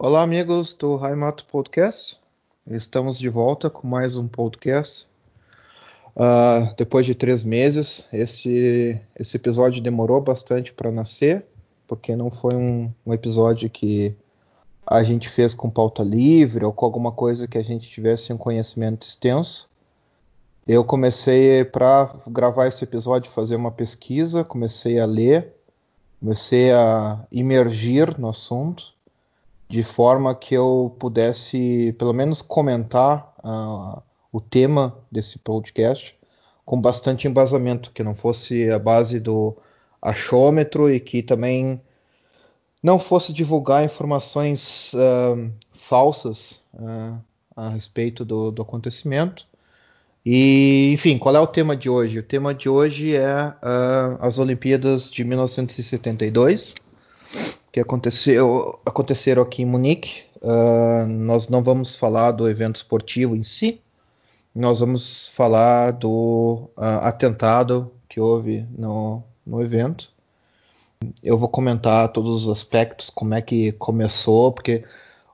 Olá, amigos do Raimato Podcast. Estamos de volta com mais um podcast. Uh, depois de três meses, esse, esse episódio demorou bastante para nascer, porque não foi um, um, episódio que a gente fez com pauta livre ou com alguma coisa que a gente tivesse um conhecimento extenso. Eu comecei para gravar esse episódio, fazer uma pesquisa, comecei a ler, comecei a imergir no assunto de forma que eu pudesse, pelo menos, comentar uh, o tema desse podcast com bastante embasamento, que não fosse a base do achômetro e que também não fosse divulgar informações uh, falsas uh, a respeito do, do, acontecimento. E, enfim, qual é o tema de hoje? O tema de hoje é as Olimpíadas de 1972 que aconteceu, aconteceram aqui em Munique. Uh, nós não vamos falar do evento esportivo em si, nós vamos falar do uh, atentado que houve no, no evento. Eu vou comentar todos os aspectos, como é que começou, porque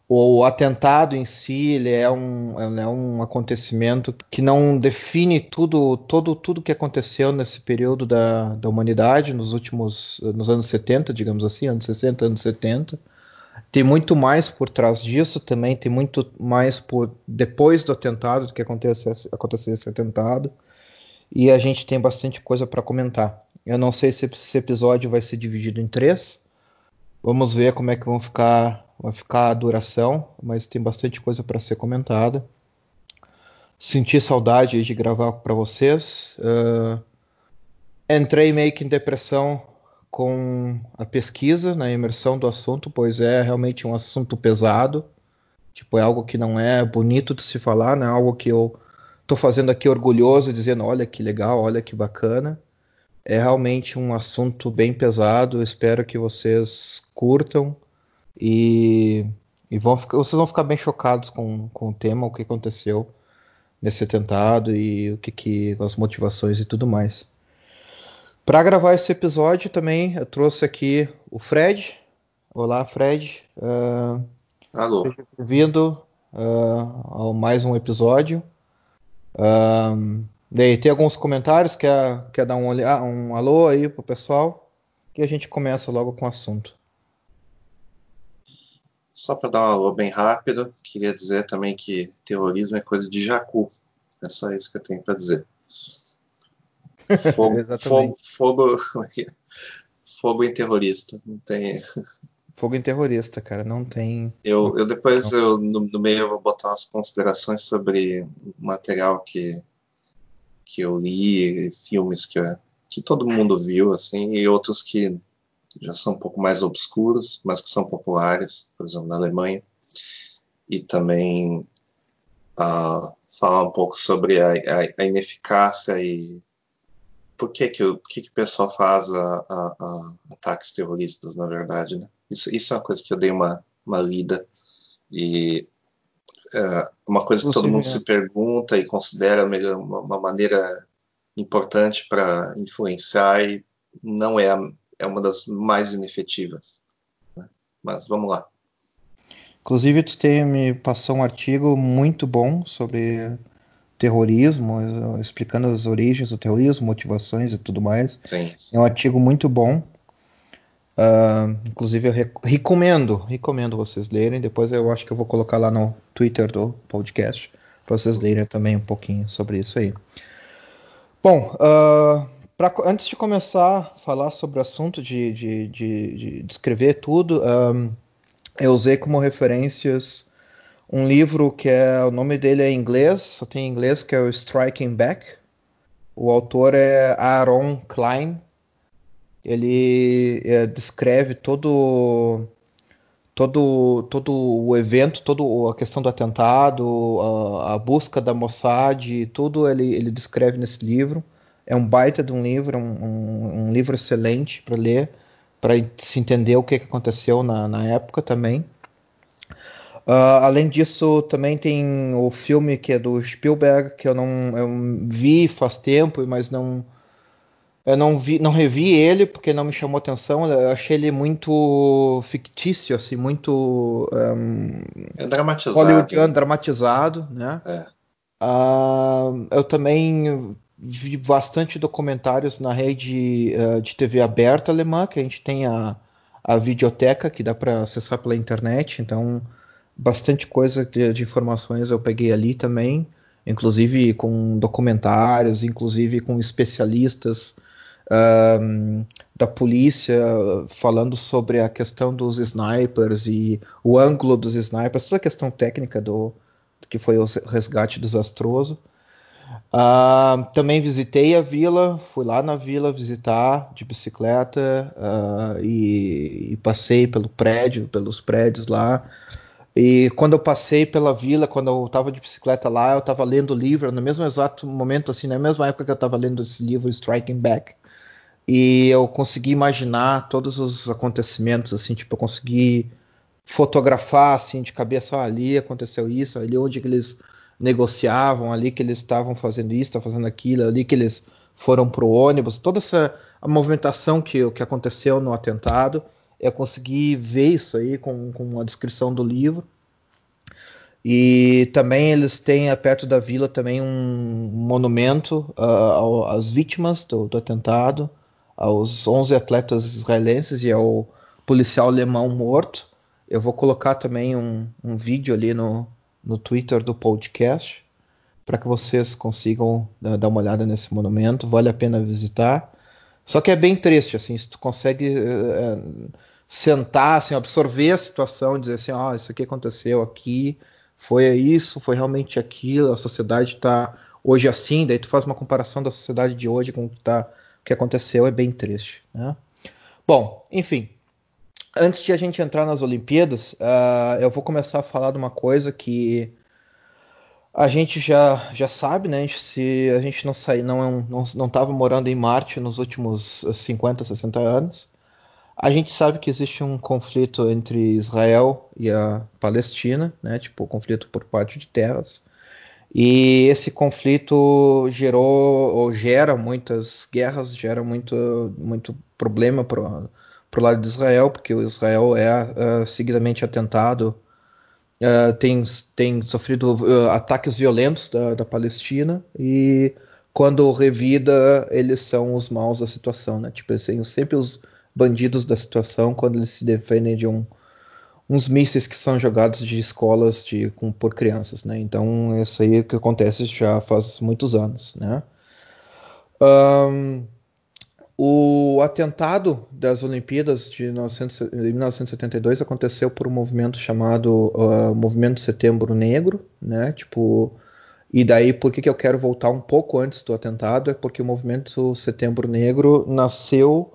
o atentado em si ele é, um, é um acontecimento que não define tudo todo tudo que aconteceu nesse período da, da humanidade nos últimos nos anos 70 digamos assim anos 60 anos 70 tem muito mais por trás disso também tem muito mais por depois do atentado do que aconteceu aconteceu esse atentado. E a gente tem bastante coisa para comentar. Eu não sei se esse episódio vai ser dividido em três. Vamos ver como é que vão ficar vai ficar a duração, mas tem bastante coisa para ser comentada. Senti saudade de gravar para vocês. Uh, entrei meio que em depressão com a pesquisa, na imersão do assunto, pois é realmente um assunto pesado. Tipo, é algo que não é bonito de se falar, não é algo que eu estou fazendo aqui orgulhoso, dizendo, olha que legal, olha que bacana. É realmente um assunto bem pesado. Espero que vocês curtam e, e vão ficar, vocês vão ficar bem chocados com, com o tema, o que aconteceu nesse atentado e o que, que as motivações e tudo mais. Para gravar esse episódio também eu trouxe aqui o Fred. Olá, Fred. Uh, Alô. Seja bem-vindo uh, a mais um episódio. Uh, daí, tem alguns comentários? Quer, quer dar um, um alô aí pro pessoal? Que a gente começa logo com o assunto. Só para dar um alô bem rápido, queria dizer também que terrorismo é coisa de jacu. É só isso que eu tenho para dizer. Fogo, fogo, fogo, é fogo em terrorista. Não tem. Fogo em terrorista, cara, não tem. Eu, eu depois eu, no, no, meio eu vou botar umas considerações sobre material que, que eu li, filmes que, que todo mundo viu, assim, e outros que já são um pouco mais obscuros, mas que são populares, por exemplo, na Alemanha. E também uh, falar um pouco sobre a, a, a, ineficácia e por que que o, que que o pessoal faz a, a, ataques terroristas, na verdade. Né? Isso, isso é uma coisa que eu dei uma, uma lida e uh, uma coisa que todo mundo se pergunta e considera uma, uma maneira importante para influenciar e não é a, é uma das mais inefetivas. Né? Mas vamos lá. Inclusive, tu tem, me passou um artigo muito bom sobre terrorismo, explicando as origens do terrorismo, motivações e tudo mais. Sim, sim. É um artigo muito bom. Uh, inclusive, eu rec recomendo, recomendo vocês lerem. Depois eu acho que eu vou colocar lá no Twitter do podcast para vocês lerem também um pouquinho sobre isso aí. Bom, uh, Pra, antes de começar a falar sobre o assunto de, de, de, de descrever tudo, um, eu usei como referências um livro que é o nome dele é em inglês, só tem em inglês que é o Striking Back. O autor é Aaron Klein. Ele é, descreve todo todo todo o evento, toda a questão do atentado, a, a busca da Mossad, tudo ele, ele descreve nesse livro. É um baita de um livro, um, um, um livro excelente para ler, para se entender o que, que aconteceu na, na época também. Uh, além disso, também tem o filme que é do Spielberg, que eu não eu vi faz tempo, mas não Eu não vi, não revi ele porque não me chamou atenção. Eu achei ele muito fictício, assim, muito um, é dramatizado, hollywoodiano, dramatizado, né? É. Uh, eu também vi bastante documentários na rede uh, de TV aberta alemã, que a gente tem a, a videoteca que dá para acessar pela internet. Então, bastante coisa de, de informações eu peguei ali também, inclusive com documentários, inclusive com especialistas um, da polícia falando sobre a questão dos snipers e o ângulo dos snipers, toda a questão técnica do, que foi o resgate desastroso. Uh, também visitei a vila, fui lá na vila visitar de bicicleta uh, e, e, passei pelo prédio, pelos prédios lá. E quando eu passei pela vila, quando eu estava de bicicleta lá, eu estava lendo o livro, no mesmo exato momento, assim, na mesma época que eu estava lendo esse livro, Striking Back e eu consegui imaginar todos os acontecimentos, assim, tipo, eu consegui fotografar, assim, de cabeça, ah, ali aconteceu isso, ali onde eles negociavam, ali que eles estavam fazendo isso, estavam fazendo aquilo, ali que eles foram pro ônibus, toda essa movimentação que, que aconteceu no atentado, eu consegui ver isso aí com, com a descrição do livro. E também eles têm perto da vila também um monumento uh, às vítimas do, do atentado aos 11 atletas israelenses e ao policial alemão morto. Eu vou colocar também um, um vídeo ali no, no Twitter do podcast para que vocês consigam né, dar uma olhada nesse monumento. Vale a pena visitar. Só que é bem triste, assim, se tu consegue é, sentar, assim, absorver a situação, dizer assim, ó, oh, isso aqui aconteceu aqui, foi isso, foi realmente aquilo, a sociedade está hoje assim, daí tu faz uma comparação da sociedade de hoje com o que está que aconteceu é bem triste. Né? Bom, enfim, antes de a gente entrar nas Olimpíadas, uh, eu vou começar a falar de uma coisa que a gente já, já sabe, né? Se a gente não sair, não não não estava morando em Marte nos últimos 50, 60 anos, a gente sabe que existe um conflito entre Israel e a Palestina, né? Tipo, conflito por parte de terras. E esse conflito gerou ou gera muitas guerras, gera muito, muito problema para o lado de Israel, porque o Israel é uh, seguidamente atentado, uh, tem, tem sofrido uh, ataques violentos da, da, Palestina e quando revida eles são os maus da situação, né? Tipo, eles são sempre os bandidos da situação quando eles se defendem de um uns mísseis que são jogados de escolas de, com, por crianças, né? Então isso aí é que acontece já faz muitos anos, né? Um, o atentado das Olimpíadas de 1972 aconteceu por um movimento chamado uh, Movimento Setembro Negro, né? Tipo, e daí por que, que eu quero voltar um pouco antes do atentado é porque o Movimento Setembro Negro nasceu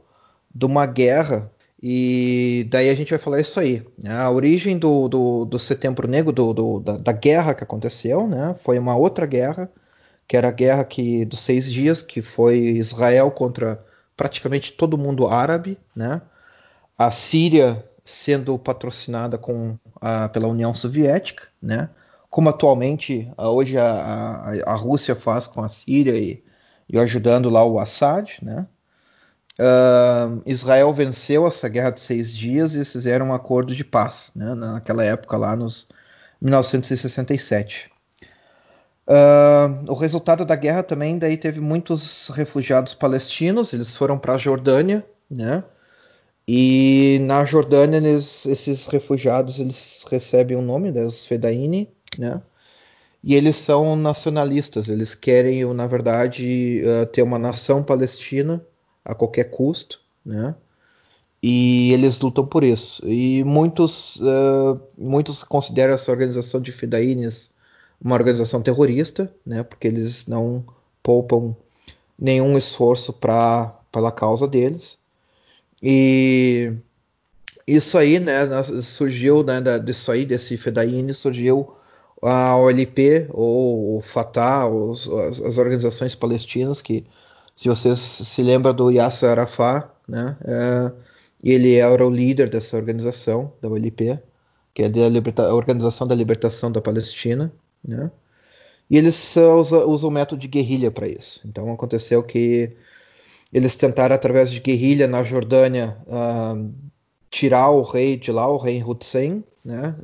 de uma guerra e daí a gente vai falar isso aí. Né? A origem do, do, do Setembro Negro, do, do, da, da, guerra que aconteceu, né? foi uma outra guerra, que era a guerra que, dos seis dias, que foi Israel contra praticamente todo mundo árabe, né? a Síria sendo patrocinada com a, pela União Soviética, né? como atualmente hoje a, a, a Rússia faz com a Síria e, e ajudando lá o Assad, né? Uh, Israel venceu essa guerra de seis dias e fizeram um acordo de paz, né, naquela época lá nos 1967. Uh, o resultado da guerra também daí teve muitos refugiados palestinos, eles foram para a Jordânia, né? E na Jordânia eles, esses refugiados eles recebem o nome, né, os Fedaini, né? E eles são nacionalistas, eles querem, na verdade, uh, ter uma nação palestina a qualquer custo, né? E eles lutam por isso. E muitos, uh, muitos consideram essa organização de Fidaines uma organização terrorista, né? Porque eles não poupam nenhum esforço para pela causa deles. E isso aí, né, surgiu, né, disso aí, desse Fedaine, surgiu a OLP, ou o Fatah, os, as, as, organizações palestinas que se vocês se lembram do Yasser Arafat, né? É, ele era o líder dessa organização, da OLP, que é a, Organização da Libertação da Palestina, né? E eles usam, usam o método de guerrilha para isso. Então aconteceu que eles tentaram através de guerrilha na Jordânia uh, tirar o rei de lá, o rei Hussein, né?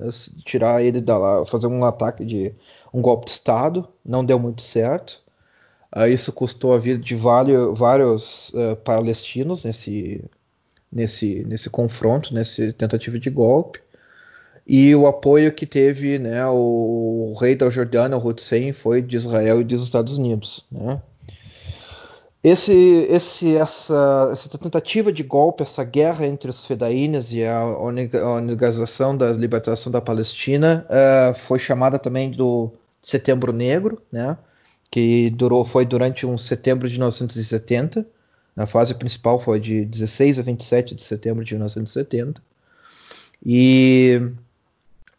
Tirar ele da lá, fazer um ataque de um golpe de estado, não deu muito certo. Uh, isso custou a vida de vários, vários uh, palestinos nesse, nesse, nesse confronto, nesse tentativa de golpe. E o apoio que teve né, o, rei da Jordânia, o Hussein, foi de Israel e dos Estados Unidos. Né? Esse, esse, essa, essa, tentativa de golpe, essa guerra entre os fedaínes e a Organização da Libertação da Palestina uh, foi chamada também do Setembro Negro, né? que durou, foi durante um setembro de 1970. A fase principal foi de 16 a 27 de setembro de 1970. E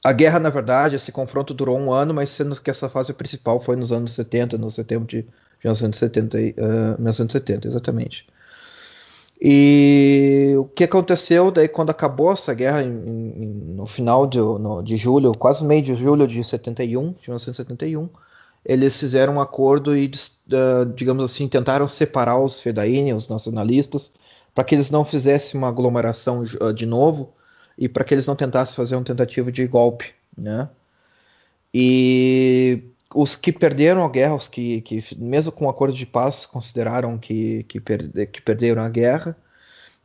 a guerra, na verdade, esse confronto durou um ano, mas sendo que essa fase principal foi nos anos 70, no setembro de 1970, uh, 1970 exatamente. E o que aconteceu daí quando acabou essa guerra em, em, no final de, no, de, julho, quase meio de julho de 71, de 1971, eles fizeram um acordo e, uh, digamos assim, tentaram separar os fedaíni, os nacionalistas, para que eles não fizessem uma aglomeração uh, de novo e para que eles não tentassem fazer uma tentativa de golpe, né? E os que perderam a guerra, os que, que mesmo com o acordo de paz consideraram que, que, perde, que, perderam a guerra,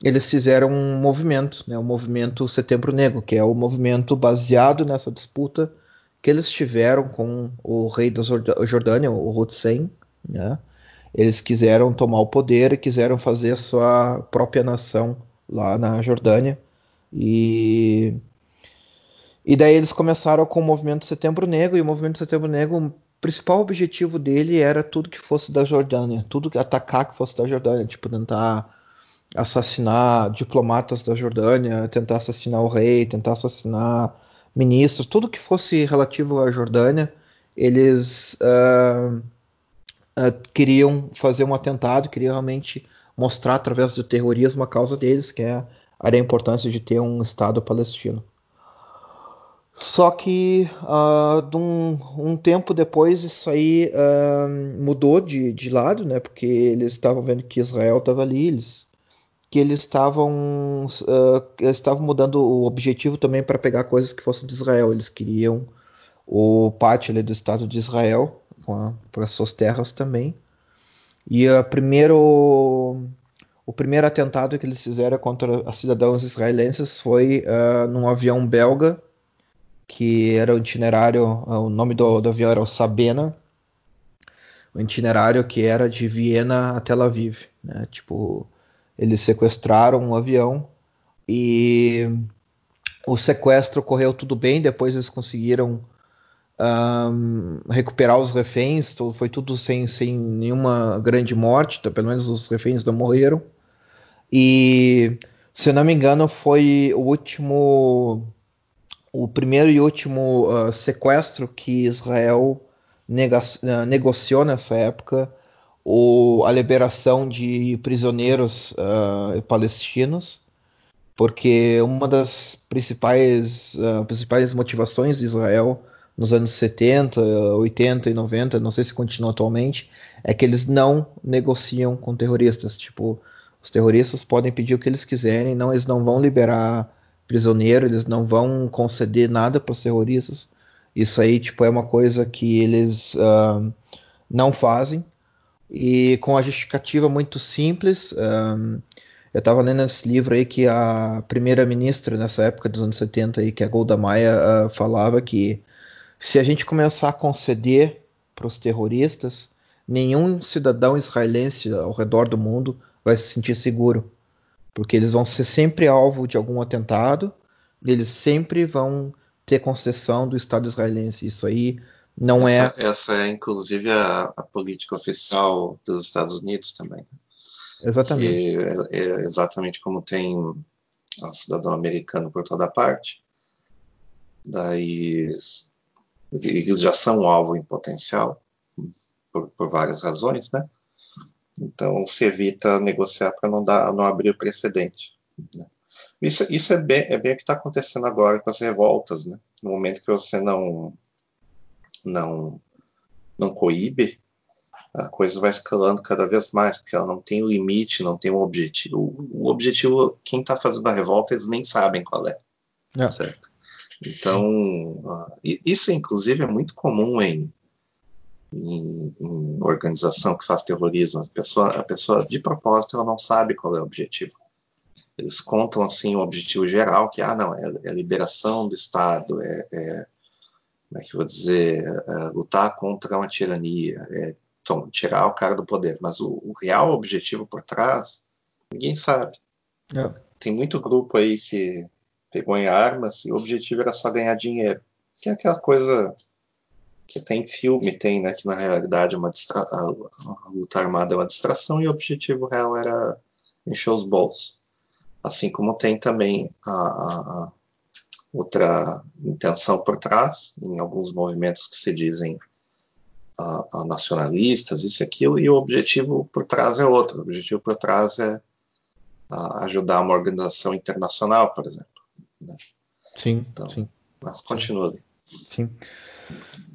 eles fizeram um movimento, né, o movimento Setembro Negro, que é o movimento baseado nessa disputa que eles tiveram com o rei da Jordânia, o Hussein. Né? Eles quiseram tomar o poder e quiseram fazer a sua própria nação lá na Jordânia. E e daí eles começaram com o movimento Setembro Negro, e o movimento Setembro Negro, o principal objetivo dele era tudo que fosse da Jordânia, tudo que atacar que fosse da Jordânia, tipo tentar assassinar diplomatas da Jordânia, tentar assassinar o rei, tentar assassinar ministros, tudo que fosse relativo à Jordânia, eles uh, uh, queriam fazer um atentado, queriam realmente mostrar através do terrorismo a causa deles, que é a importância de ter um Estado palestino. Só que uh, um, um, tempo depois isso aí uh, mudou de, de, lado, né? Porque eles estavam vendo que Israel estava ali, eles, que eles estavam uh, estavam mudando o objetivo também para pegar coisas que fossem de Israel. Eles queriam o pátio ali, do Estado de Israel para suas terras também. E a primeiro o primeiro atentado que eles fizeram contra os cidadãos israelenses foi num avião belga que era o itinerário, o nome do, do avião era o Sabena, o itinerário que era de Viena a Tel Aviv, né? Tipo, eles sequestraram um avião e o sequestro correu tudo bem, depois eles conseguiram um, recuperar os reféns, foi tudo sem, sem nenhuma grande morte, então, pelo menos os reféns não morreram. E, se não me engano, foi o último o primeiro e último uh, sequestro que Israel uh, negociou nessa época, o, a liberação de prisioneiros uh, palestinos, porque uma das principais, principais motivações de Israel nos anos 70, 80 e 90, não sei se continua atualmente, é que eles não negociam com terroristas. Tipo, os terroristas podem pedir o que eles quiserem, não, eles não vão liberar prisioneiro, eles não vão conceder nada para os terroristas. Isso aí, tipo, é uma coisa que eles uh, não fazem. E com a justificativa muito simples, um, eu estava lendo esse livro aí que a primeira-ministra nessa época dos anos 70, aí, que é a Golda Meir, uh, falava que se a gente começar a conceder para os terroristas, nenhum cidadão israelense ao redor do mundo vai se sentir seguro porque eles vão ser sempre alvo de algum atentado, e eles sempre vão ter concessão do Estado israelense. Isso aí não essa, é. Essa é, inclusive, a, a, política oficial dos Estados Unidos também. Exatamente. É, é, exatamente como tem o cidadão americano por toda parte. Daí eles já são alvo em potencial, por, por várias razões, né? Então se evita negociar para não, dar, não abrir o precedente. Né? Isso, isso é, bem, é bem o que está acontecendo agora com as revoltas. Né? No momento que você não, não, não coíbe, a coisa vai escalando cada vez mais, porque ela não tem um limite, não tem um objetivo. O, objetivo, quem está fazendo a revolta, eles nem sabem qual é. é. Certo? Então, uh, isso inclusive é muito comum em, em, em, organização que faz terrorismo. A pessoa, a pessoa, de propósito, ela não sabe qual é o objetivo. Eles contam assim o objetivo geral, que ah, não, é, é a liberação do Estado, é, é como é que eu vou dizer, é, lutar contra uma tirania, é então, tirar o cara do poder. Mas o, o real objetivo por trás, ninguém sabe. É. Tem muito grupo aí que pegou em armas e o objetivo era só ganhar dinheiro. Que é aquela coisa que tem filme, tem, né? Que na realidade é uma distra... a, luta armada é uma distração e o objetivo real era encher os bolsos. Assim como tem também a, a, a outra intenção por trás, em alguns movimentos que se dizem a, a nacionalistas, isso e aquilo, e o objetivo por trás é outro. O objetivo por trás é ajudar uma organização internacional, por exemplo. Né? Sim, então, sim. Mas continua. Sim.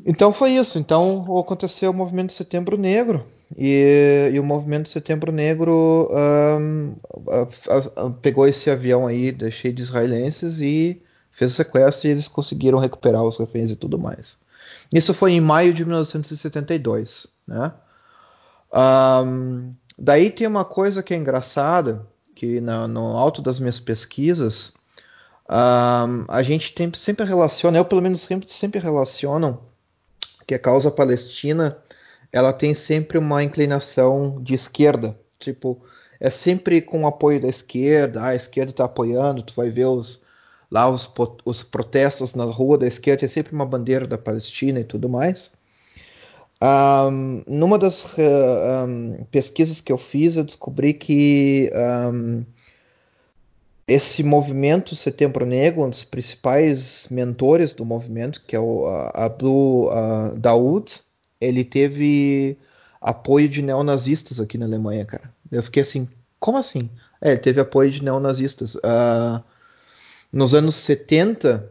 Então foi isso. Então aconteceu o movimento de Setembro Negro e, e o movimento de Setembro Negro um, a, a, pegou esse avião aí cheio de israelenses e fez o sequestro e eles conseguiram recuperar os reféns e tudo mais. Isso foi em maio de 1972, né? Um, daí tem uma coisa que é engraçada, que na, no alto das minhas pesquisas, um, a gente tem, sempre relaciona, eu pelo menos sempre, sempre relacionam que a causa palestina ela tem sempre uma inclinação de esquerda, tipo é sempre com apoio da esquerda, ah, a esquerda está apoiando, tu vai ver os, lá os, os protestos na rua da esquerda é sempre uma bandeira da Palestina e tudo mais. Um, numa das uh, um, pesquisas que eu fiz, eu descobri que um, esse movimento Setembro Negro, um dos principais mentores do movimento, que é o Abdul Daoud, ele teve apoio de neonazistas aqui na Alemanha, cara. Eu fiquei assim, como assim? É, ele teve apoio de neonazistas. Uh, nos anos 70,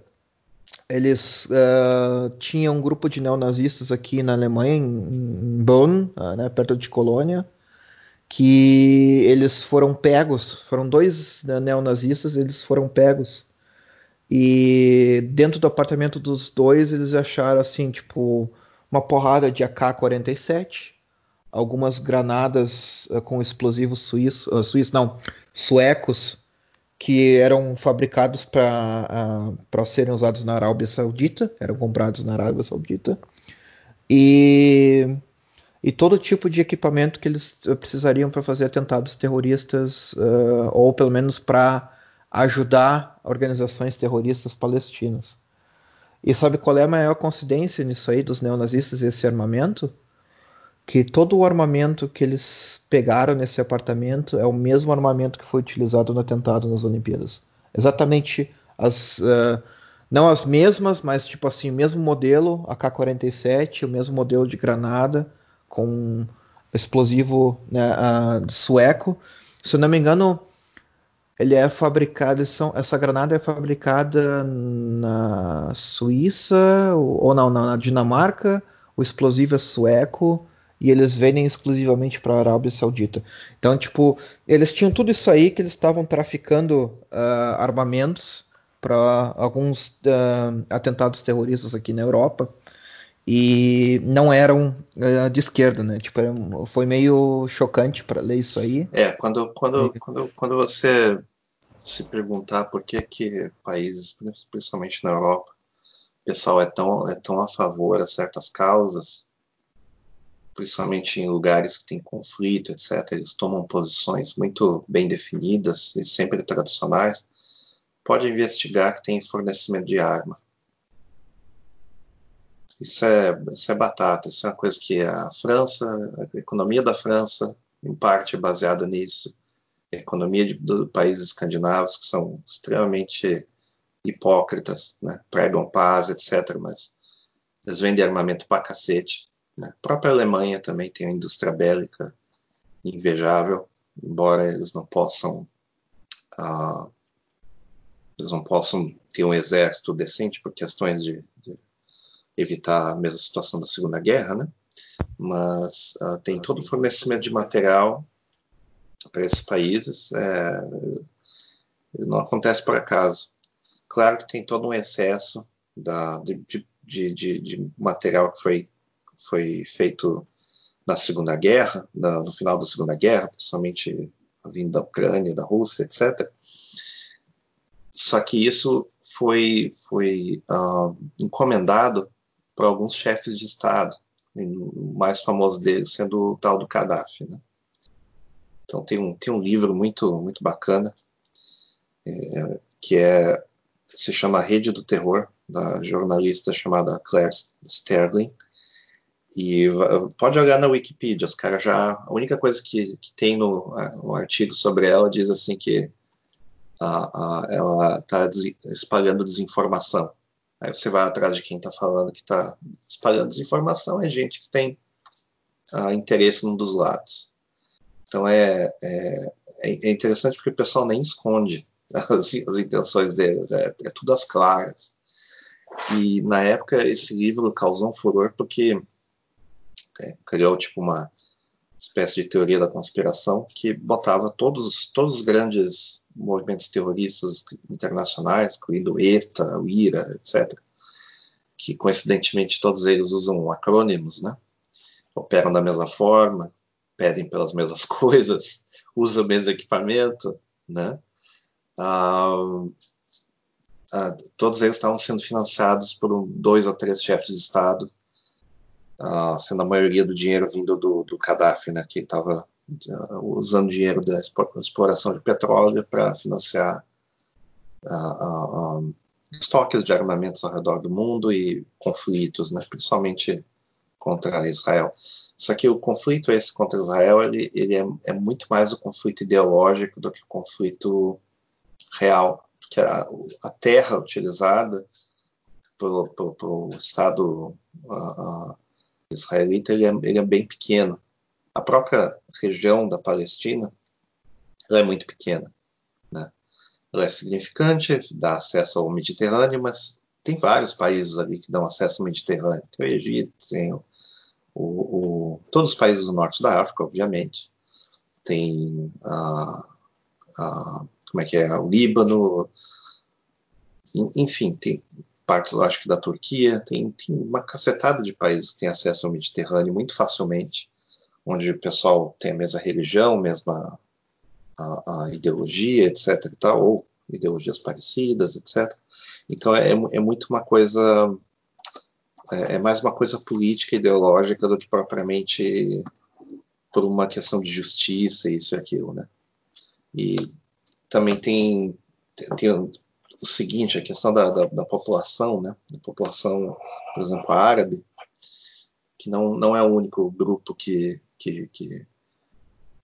eles uh, tinham um grupo de neonazistas aqui na Alemanha, em, em Bonn, uh, né, perto de Colônia, que eles foram pegos, foram dois né, neonazistas, eles foram pegos. E dentro do apartamento dos dois, eles acharam assim, tipo, uma porrada de AK-47, algumas granadas uh, com explosivos suíços, suíços, não, suecos, que eram fabricados para serem usados na Arábia Saudita, eram comprados na Arábia Saudita, e, e todo tipo de equipamento que eles precisariam para fazer atentados terroristas, uh, ou pelo menos para ajudar organizações terroristas palestinas. E sabe qual é a maior coincidência nisso aí dos neonazistas e esse armamento? que todo o armamento que eles pegaram nesse apartamento é o mesmo armamento que foi utilizado no atentado nas Olimpíadas. Exatamente as. Uh, não as mesmas, mas tipo assim, o mesmo modelo AK-47, o mesmo modelo de granada com explosivo né, uh, sueco. Se não me engano, ele é fabricado, essa granada é fabricada na Suíça ou não, na Dinamarca. O explosivo é sueco e eles vendem exclusivamente para a Arábia Saudita. Então, tipo, eles tinham tudo isso aí que eles estavam traficando uh, armamentos para alguns uh, atentados terroristas aqui na Europa e não eram uh, de esquerda, né? Tipo, era, foi meio chocante para ler isso aí. É, quando, quando, e... quando, quando você se perguntar por que que países, principalmente na Europa, o pessoal é tão, é tão a favor a certas causas, principalmente em lugares que tem conflito, etc., eles tomam posições muito bem definidas e sempre tradicionais, pode investigar que tem fornecimento de arma. Isso é, isso é batata, isso é uma coisa que a França, a economia da França, em parte é baseada nisso, a economia dos países escandinavos, que são extremamente hipócritas, né? pregam paz, etc., mas eles vendem armamento pra cacete. Né? A própria Alemanha também tem uma indústria bélica invejável, embora eles não possam uh, eles não possam ter um exército decente por questões de, de, evitar a mesma situação da Segunda Guerra, né? mas uh, tem todo o fornecimento de material para esses países. É, não acontece por acaso. Claro que tem todo um excesso da, de, de, de, de material que foi, foi feito na Segunda Guerra, na, no final da Segunda Guerra, principalmente vindo da Ucrânia, da Rússia, etc. Só que isso foi, foi uh, encomendado para alguns chefes de Estado, o mais famoso deles sendo o tal do Gaddafi. Né? Então tem um, tem um livro muito, muito bacana, é, que é se chama Rede do Terror, da jornalista chamada Claire Sterling. E pode olhar na Wikipedia, os caras já. A única coisa que, que tem no, no artigo sobre ela diz assim que a, a, ela está espalhando desinformação. Aí você vai atrás de quem está falando que está espalhando desinformação, é gente que tem uh, interesse num dos lados. Então é, é, é, interessante porque o pessoal nem esconde as, as intenções deles, é, é tudo às claras. E na época esse livro causou um furor porque é, criou tipo uma espécie de teoria da conspiração que botava todos, todos os grandes movimentos terroristas internacionais, incluindo o ETA, o IRA, etc., que coincidentemente todos eles usam acrônimos, né? operam da mesma forma, pedem pelas mesmas coisas, usam o mesmo equipamento, né? Ah, ah, todos eles estavam sendo financiados por dois ou três chefes de Estado, sendo a maioria do dinheiro vindo do, do Gaddafi, né, que estava ah, usando dinheiro da exploração de petróleo para financiar estoques de armamentos ao redor do mundo e conflitos, né, principalmente contra Israel. Só que o conflito esse contra Israel ele, ele é, é muito mais o conflito ideológico do que o conflito real, que a, a terra utilizada pelo, pelo, Estado uh, israelita ele é, ele é, bem pequeno. A própria região da Palestina é muito pequena. Né? Ela é significante, dá acesso ao Mediterrâneo, mas tem vários países ali que dão acesso ao Mediterrâneo. Tem o Egito, tem o, o, o, todos os países do norte da África, obviamente. Tem a, a como é que é, o Líbano, enfim, tem partes, eu acho que da Turquia, tem, tem uma cacetada de países que têm acesso ao Mediterrâneo muito facilmente, onde o pessoal tem a mesma religião, mesma a, a ideologia, etc. E tal, ou ideologias parecidas, etc. Então é, é muito uma coisa, é, é mais uma coisa política, ideológica do que propriamente por uma questão de justiça, isso e aquilo, né? E também tem, tem o seguinte, a questão da, da, da, população, né? Da população, por exemplo, árabe, que não, não é o único grupo que, que, que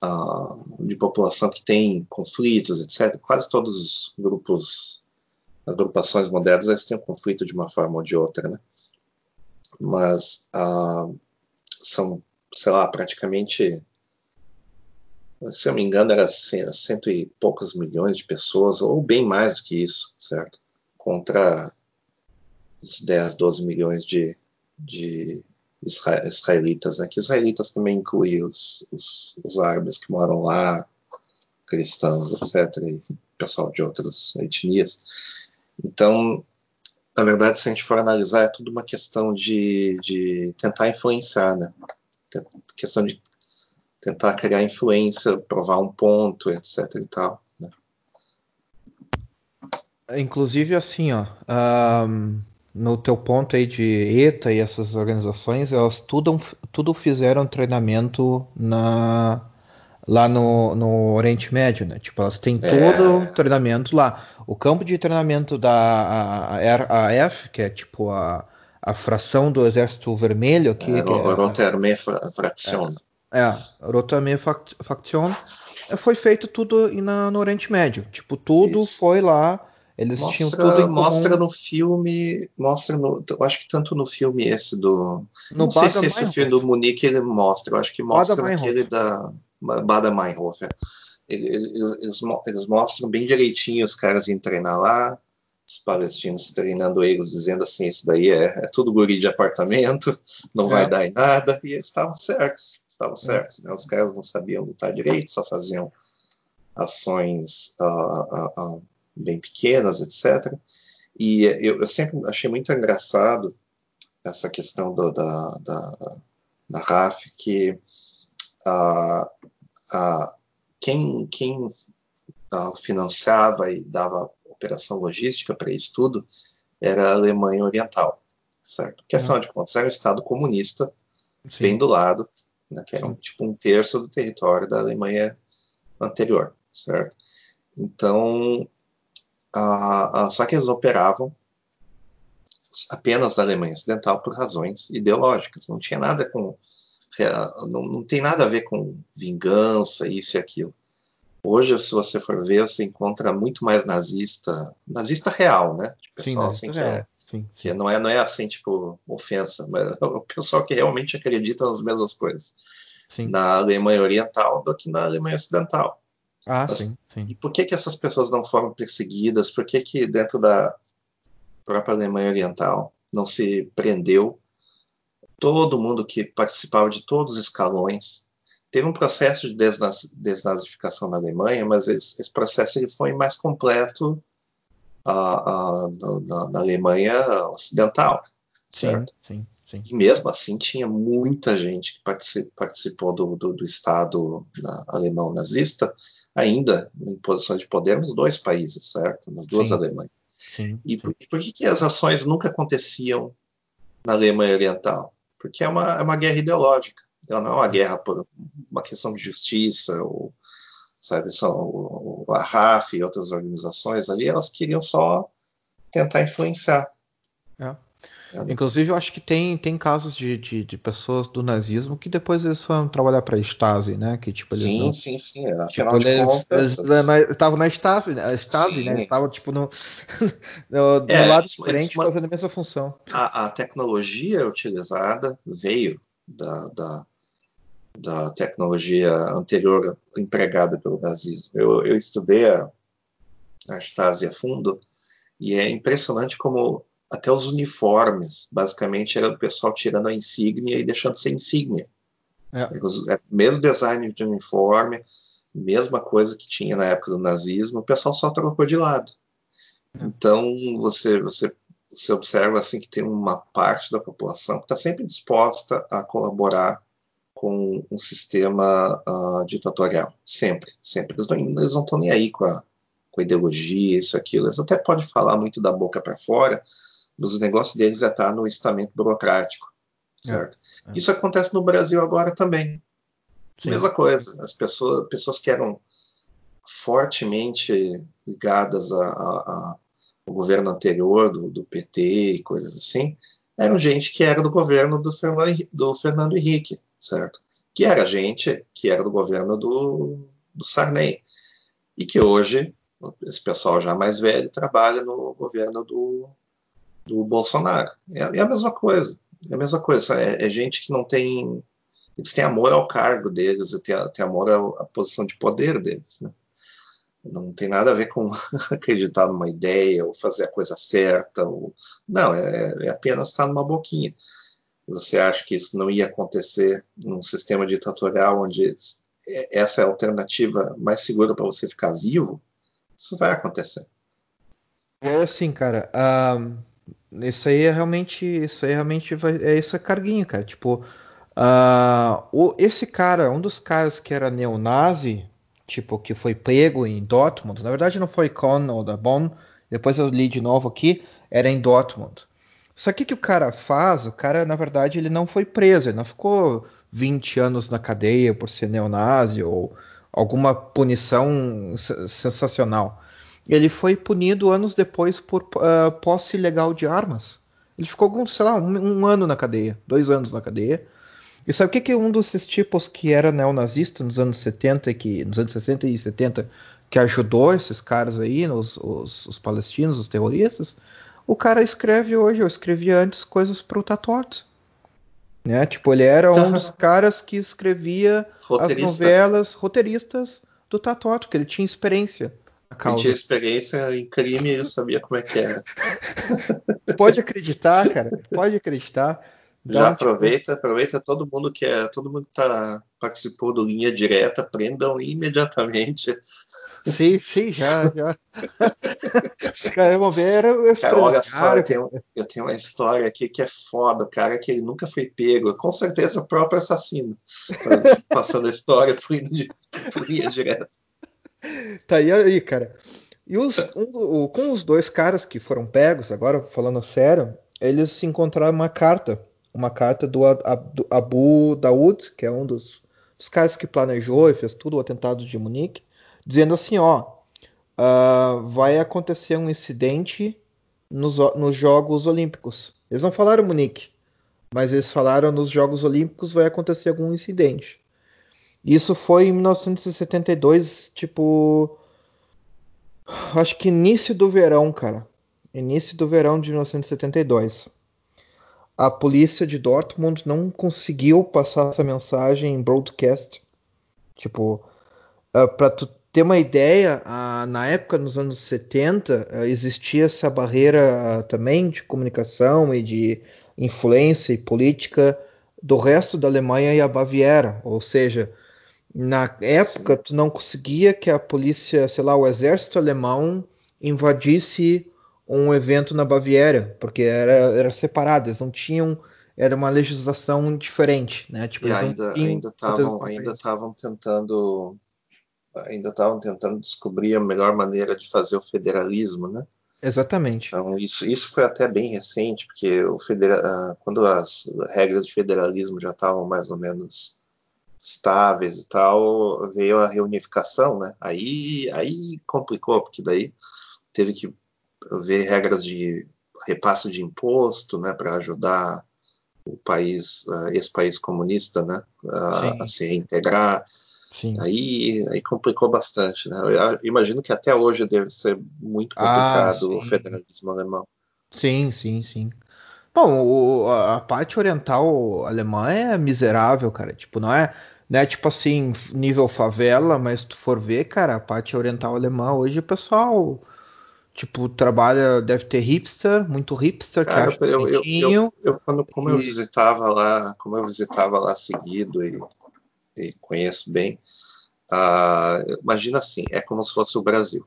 uh, de população que tem conflitos, etc. Quase todos os grupos, agrupações modernas, eles têm um conflito de uma forma ou de outra, né? Mas uh, são, sei lá, praticamente se eu me engano, era cento e poucos milhões de pessoas, ou bem mais do que isso, certo? Contra os 10, 12 milhões de, de israelitas, né? que israelitas também incluem os, os, os, árabes que moram lá, cristãos, etc., e pessoal de outras etnias. Então, na verdade, se a gente for analisar, é tudo uma questão de, de tentar influenciar, né? Questão de tentar criar influência, provar um ponto, etc e tal. Né? Inclusive assim, ó, um, no teu ponto aí de ETA e essas organizações, elas tudo, tudo fizeram treinamento na lá no, no Oriente Médio, né? Tipo, elas têm é... todo o treinamento lá. O campo de treinamento da RAF, que é tipo a, a fração do Exército Vermelho aqui. É, que é, Rote Fraction. É, Rotame Faction é, foi feito tudo na, no Oriente Médio. Tipo, tudo Isso. foi lá. Eles mostra, tinham tudo em comum. Mostra no filme, mostra no, eu acho que tanto no filme esse do, no não sei se esse filme do Munique ele mostra, eu acho que mostra Bada naquele da Bada Meinhof. É. Eles, eles, eles, mostram bem direitinho os caras iam treinar lá, os palestinos treinando eles, dizendo assim: isso daí é, é tudo guri de apartamento, não é. vai dar em nada, e eles estavam certos, estavam é. certos. Né? Os caras não sabiam lutar direito, só faziam ações uh, uh, uh, bem pequenas, etc. E eu, eu, sempre achei muito engraçado essa questão do, da, da, da RAF, que quem, quem financiava e dava operação logística para isso tudo era a Alemanha Oriental, certo? Porque afinal uhum. de contas era um Estado comunista Sim. bem do lado, né, que era um, tipo um terço do território da Alemanha anterior, certo? Então, a, a, só que eles operavam apenas na Alemanha Ocidental por razões ideológicas, não tinha nada com não, não tem nada a ver com vingança, isso e aquilo. Hoje, se você for ver, você encontra muito mais nazista, nazista real, né? De pessoal sim, assim que. É, sim, que não é não é assim tipo ofensa, mas é o pessoal que realmente acredita nas mesmas coisas sim. na Alemanha Oriental do que na Alemanha Ocidental. Ah, mas, sim, sim. E por que que essas pessoas não foram perseguidas? Por que que dentro da própria Alemanha Oriental não se prendeu todo mundo que participava de todos os escalões Teve um processo de desnazificação na Alemanha, mas esse, esse processo ele foi mais completo uh, uh, na, na, Alemanha Ocidental, certo? Sim, sim, sim. E mesmo assim tinha muita gente que participou do, do, do Estado alemão nazista, ainda em posições de poder nos dois países, certo? Nas duas sim. Alemanhas. Sim, e por, por, que, que as ações nunca aconteciam na Alemanha Oriental? Porque é uma, é uma guerra ideológica. Ela não é uma guerra por uma questão de justiça, ou, sabe, são, a RAF e outras organizações ali, elas queriam só tentar influenciar. É. É. Inclusive, eu acho que tem, tem casos de, de, de, pessoas do nazismo que depois eles foram trabalhar para a Stasi, né? Que, tipo, sim, não, sim, sim. É. Tipo, eles, estavam na Stasi, a Stasi né? Eles estavam tipo, no, no, no é, lado diferente fazendo a mesma função. A, a, tecnologia utilizada veio da, da, da tecnologia anterior empregada pelo nazismo. Eu, eu estudei a, a Stasi a fundo e é impressionante como até os uniformes, basicamente, era o pessoal tirando a insígnia e deixando sem insígnia. É. é. Mesmo design de uniforme, mesma coisa que tinha na época do nazismo, o pessoal só trocou de lado. É. Então você, você, você observa assim que tem uma parte da população que está sempre disposta a colaborar com um sistema uh, ditatorial. Sempre, sempre. Eles não estão nem aí com a, com a ideologia, isso, aquilo. Eles até podem falar muito da boca para fora, mas o negócio deles é estar no estamento burocrático, certo? É, é. Isso acontece no Brasil agora também. Sim. Mesma coisa. As pessoas, pessoas que eram fortemente ligadas a, a, a, ao governo anterior, do, do, PT e coisas assim, eram gente que era do governo do Fernando, do Fernando Henrique certo? Que era gente que era do governo do, do Sarney e que hoje esse pessoal já mais velho trabalha no governo do, do Bolsonaro. É, é a mesma coisa. É a mesma coisa. É, é, gente que não tem. Eles têm amor ao cargo deles, têm, têm amor à, posição de poder deles. Né? Não tem nada a ver com acreditar numa ideia ou fazer a coisa certa. Ou... Não, é, é apenas estar numa boquinha. Você acha que isso não ia acontecer num sistema ditatorial onde essa é a alternativa mais segura para você ficar vivo? Isso vai acontecer. É assim, cara. Uh, isso aí é realmente, isso aí realmente vai, é isso é carguinho, cara. Tipo, uh, o, esse cara, um dos caras que era neonazi, tipo que foi pego em Dortmund. Na verdade, não foi Con ou da Bonn. Depois eu li de novo aqui. Era em Dortmund. Só que o que o cara faz, o cara, na verdade, ele não foi preso, ele não ficou 20 anos na cadeia por ser neonazi ou alguma punição sensacional. Ele foi punido anos depois por uh, posse ilegal de armas. Ele ficou, sei lá, um, um, ano na cadeia, dois anos na cadeia. E sabe o que, que um desses tipos que era neonazista nos anos 70, que, nos anos 60 e 70, que ajudou esses caras aí, os, os, os palestinos, os terroristas? O cara escreve hoje, eu escrevi antes coisas pro Tatorto. Né? Tipo, ele era um dos caras que escrevia as novelas roteiristas do Tatorto, que ele tinha experiência Eu tinha experiência em crime e eu sabia como é que era. Pode acreditar, cara. Pode acreditar. Já aproveita, aproveita todo mundo que é, todo mundo que tá, participou do linha direta, prendam imediatamente. Sim, sim, já, já. Os caras vão ver, eu cara, olha só, eu tenho, eu tenho uma história aqui que é foda, o cara que ele nunca foi pego, com certeza o próprio assassino, passando a história por linha direta. Tá aí, aí cara. E os, um, com os dois caras que foram pegos, agora falando sério, eles se encontraram uma carta uma carta do Abu Daoud, que é um dos, dos caras que planejou e fez tudo o atentado de Munique, dizendo assim, ó, uh, vai acontecer um incidente nos, nos Jogos Olímpicos. Eles não falaram Munique, mas eles falaram nos Jogos Olímpicos vai acontecer algum incidente. Isso foi em 1972, tipo, acho que início do verão, cara. Início do verão de 1972 a polícia de Dortmund não conseguiu passar essa mensagem em broadcast. Tipo, uh, ah, para tu ter uma ideia, uh, na época, nos anos 70, uh, existia essa barreira também de comunicação e de influência e política do resto da Alemanha e a Baviera. Ou seja, na época, tu não conseguia que a polícia, sei lá, o exército alemão invadisse um evento na Baviera, porque era, era separado, eles não tinham, era uma legislação diferente, né? Tipo, e ainda estavam ainda estavam tentando ainda estavam tentando descobrir a melhor maneira de fazer o federalismo, né? Exatamente. Então, isso, isso foi até bem recente, porque o federa quando as regras de federalismo já estavam mais ou menos estáveis e tal, veio a reunificação, né? Aí, aí complicou, porque daí teve que ver regras de repasse de imposto, né, para ajudar o país, uh, esse país comunista, né, a, a se reintegrar. Sim. Aí, aí complicou bastante, né? Eu imagino que até hoje deve ser muito ah, complicado ah, o federalismo alemão. Sim, sim, sim. Bom, o, a parte oriental alemã é miserável, cara. Tipo, não é, não é tipo assim, nível favela, mas se tu for ver, cara, a parte oriental alemã hoje o pessoal Tipo, trabalha, deve ter hipster, muito hipster, Cara, que acha eu, eu, eu, eu, quando, como e... eu visitava lá, como eu visitava lá seguido e, e conheço bem, uh, imagina assim, é como se fosse o Brasil.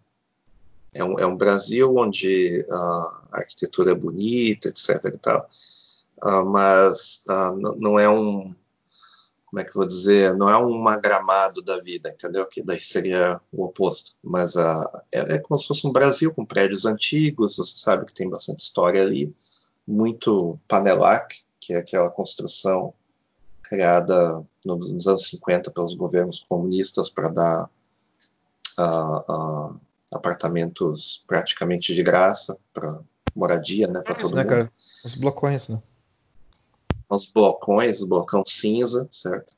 É um, é um Brasil onde uh, a arquitetura é bonita, etc. E tal, uh, mas não é um como é que eu vou dizer, não é um agramado da vida, entendeu? Que daí seria o oposto. Mas uh, é, é, como se fosse um Brasil com prédios antigos, você sabe que tem bastante história ali, muito panelac, que é aquela construção criada nos anos 50 pelos governos comunistas para dar uh, uh, apartamentos praticamente de graça para moradia, né, para todo né, mundo. Cara? Os blocões, né? Aos blocões, o blocão cinza, certo?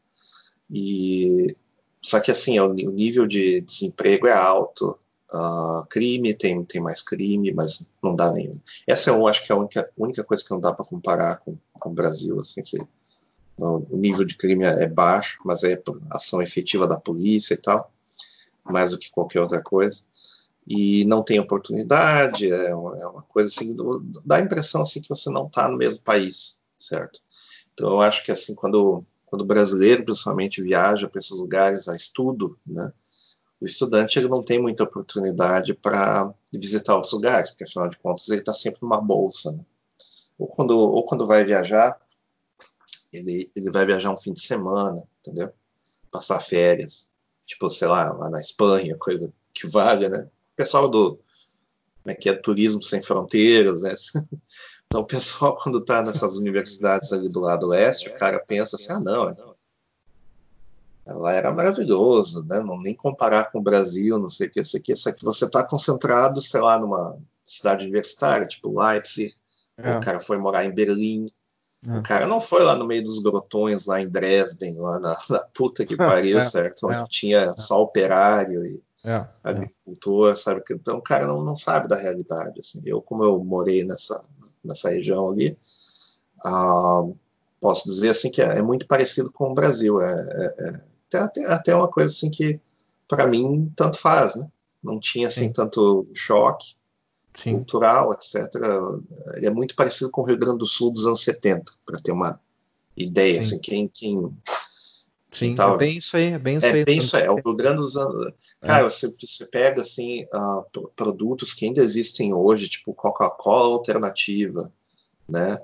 E só que assim, o, nível de desemprego é alto, uh, crime tem, tem mais crime, mas não dá nem. Essa eu acho que é a única, única coisa que não dá para comparar com, com o Brasil, assim que o nível de crime é baixo, mas é ação efetiva da polícia e tal, mais do que qualquer outra coisa. E não tem oportunidade, é uma, é uma coisa assim, dá a impressão assim que você não está no mesmo país, certo? Então, eu acho que assim, quando, quando o brasileiro, principalmente, viaja para esses lugares a estudo, né, o estudante ele não tem muita oportunidade para visitar outros lugares, porque afinal de contas ele está sempre numa bolsa. Né? Ou, quando, ou quando vai viajar, ele, ele vai viajar um fim de semana, entendeu? Passar férias, tipo, sei lá, lá na Espanha, coisa que vale, né? O pessoal do como é que é, turismo sem fronteiras, né? Então, o pessoal, quando está nessas universidades ali do lado oeste, o cara pensa assim: ah, não, ela era maravilhoso, né? Não nem comparar com o Brasil, não sei o que, isso aqui. Só que você está concentrado, sei lá, numa cidade universitária, tipo Leipzig. É. O cara foi morar em Berlim. É. O cara não foi lá no meio dos grotões, lá em Dresden, lá na, na puta que pariu, é. certo? Onde é. tinha só operário e é, é. agricultor, sabe? Então o cara não, não sabe da realidade. Assim. Eu, como eu morei nessa, nessa região ali, ah, posso dizer assim que é, é, muito parecido com o Brasil. É, é, é até, até uma coisa assim que, para mim, tanto faz, né? não tinha assim Sim. tanto choque Sim. cultural, etc. Ele é muito parecido com o Rio Grande do Sul dos anos 70, para ter uma ideia, Sim. assim, quem, quem Sim, tava... é bem isso aí, é bem isso é aí. Bem isso aí, é o Grande dos anos. É. Cara, você, você pega assim uh, produtos que ainda existem hoje, tipo Coca-Cola alternativa, né?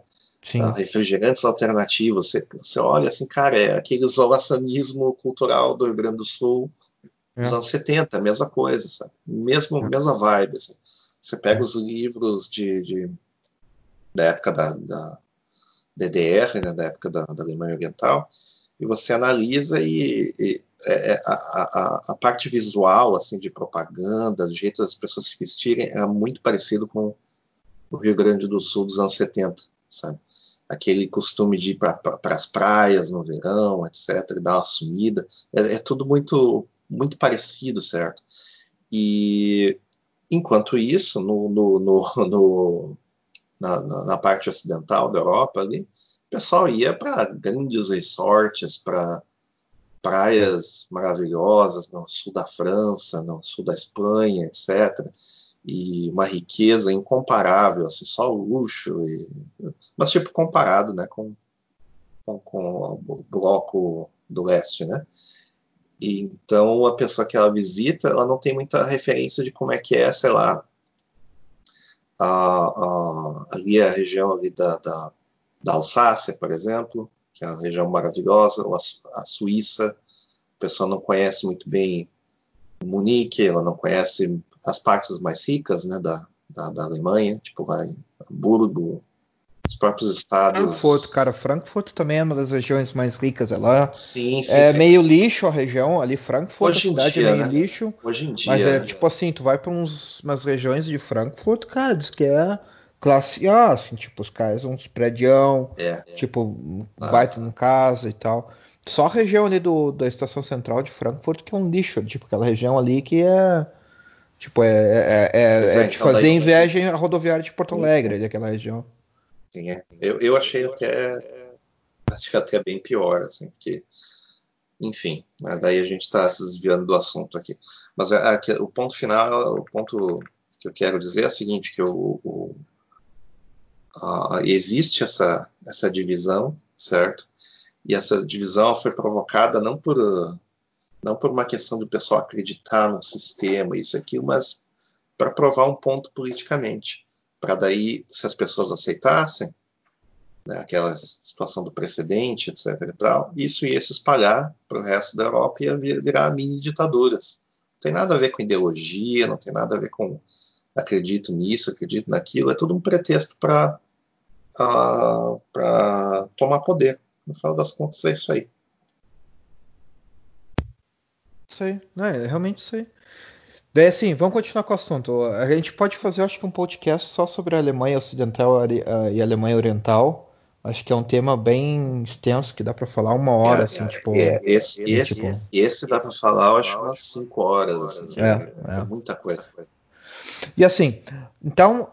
Uh, refrigerantes alternativos. Você, você olha assim, cara, é aquele isolacionismo cultural do Rio Grande do Sul é. dos anos 70, mesma coisa, sabe? Mesmo, é. Mesma vibe. Assim. Você pega é. os livros de, de, da época da, da DDR, né, da época da, da Alemanha Oriental, e você analisa e, e é, é a, a, a, parte visual assim de propaganda, do jeito das pessoas se vestirem, é muito parecido com o Rio Grande do Sul dos anos 70, sabe? Aquele costume de ir para pra, as praias no verão, etc., e dar uma sumida, é, é tudo muito, muito parecido, certo? E enquanto isso, no, no, no, no na, na, parte ocidental da Europa ali, pessoal ia para grandes resorts, para praias maravilhosas no sul da França, no sul da Espanha, etc. E uma riqueza incomparável, assim, só luxo. E... Mas, tipo, comparado né, com, com, com o bloco do leste, né? E, então, a pessoa que ela visita, ela não tem muita referência de como é que é, sei lá, a, a, ali a região ali da, da da Alsácia, por exemplo, que é uma região maravilhosa, a Suíça, a pessoa não conhece muito bem Munique, ela não conhece as partes mais ricas né, da, da, da Alemanha, tipo vai Hamburgo, os próprios estados. Frankfurt, cara, Frankfurt também é uma das regiões mais ricas. Ela sim, sim, é sim. meio lixo a região ali. Frankfurt, Hoje a cidade dia, é meio né? lixo. Hoje em dia. Mas é tipo assim, tu vai para umas regiões de Frankfurt, cara, diz que é classe A, assim, tipo, os caras uns prédios, é, tipo, ah. baita em casa e tal. Só a região ali do, da estação central de Frankfurt que é um lixo, tipo, aquela região ali que é. Tipo, é, é, é, é, é de fazer inveja à rodoviária de Porto Alegre, ali, aquela região. Sim, é. Eu, eu achei até. Acho até bem pior, assim, porque. Enfim, daí a gente está se desviando do assunto aqui. Mas aqui, o ponto final, o ponto que eu quero dizer é o seguinte, que o, o uh, existe essa, essa divisão, certo? E essa divisão foi provocada não por, não por uma questão do pessoal acreditar no sistema, isso aqui, mas para provar um ponto politicamente. Para daí, se as pessoas aceitassem, né, aquela situação do precedente, etc. E tal, isso ia se espalhar para o resto da Europa e ia virar mini ditaduras. Não tem nada a ver com ideologia, não tem nada a ver com acredito nisso, acredito naquilo, é tudo um pretexto para uh, para tomar poder. No final das contas, é isso aí. Isso aí, não, é realmente isso aí. Daí, assim, vamos continuar com o assunto. A gente pode fazer, acho que, um podcast só sobre a Alemanha Ocidental e a Alemanha Oriental. Acho que é um tema bem extenso que dá para falar uma hora, é, assim, é, tipo. É, esse, esse, tipo... esse dá para falar, acho, umas cinco horas, assim, é, é, é, muita coisa. E assim, então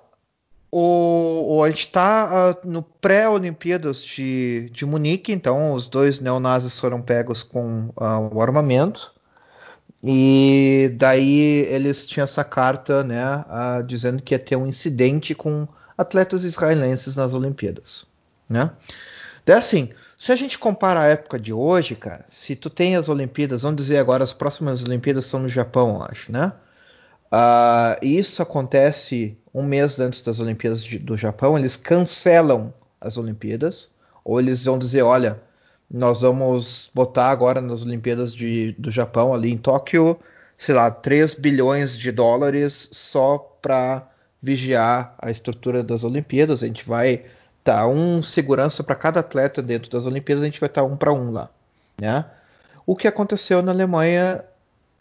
o, o, a gente está uh, no pré-Olimpíadas de, de Munique, então os dois neonazis foram pegos com uh, o armamento. E daí eles tinham essa carta né, uh, dizendo que ia ter um incidente com atletas israelenses nas Olimpíadas. Né? Daí assim, se a gente compara a época de hoje, cara, se tu tem as Olimpíadas, vamos dizer agora, as próximas Olimpíadas são no Japão, acho, né? Uh, isso acontece um mês antes das Olimpíadas de, do Japão. Eles cancelam as Olimpíadas, ou eles vão dizer: olha, nós vamos botar agora nas Olimpíadas de, do Japão, ali em Tóquio, sei lá, 3 bilhões de dólares só para vigiar a estrutura das Olimpíadas. A gente vai tá, um segurança para cada atleta dentro das Olimpíadas, a gente vai estar tá um para um lá. Né? O que aconteceu na Alemanha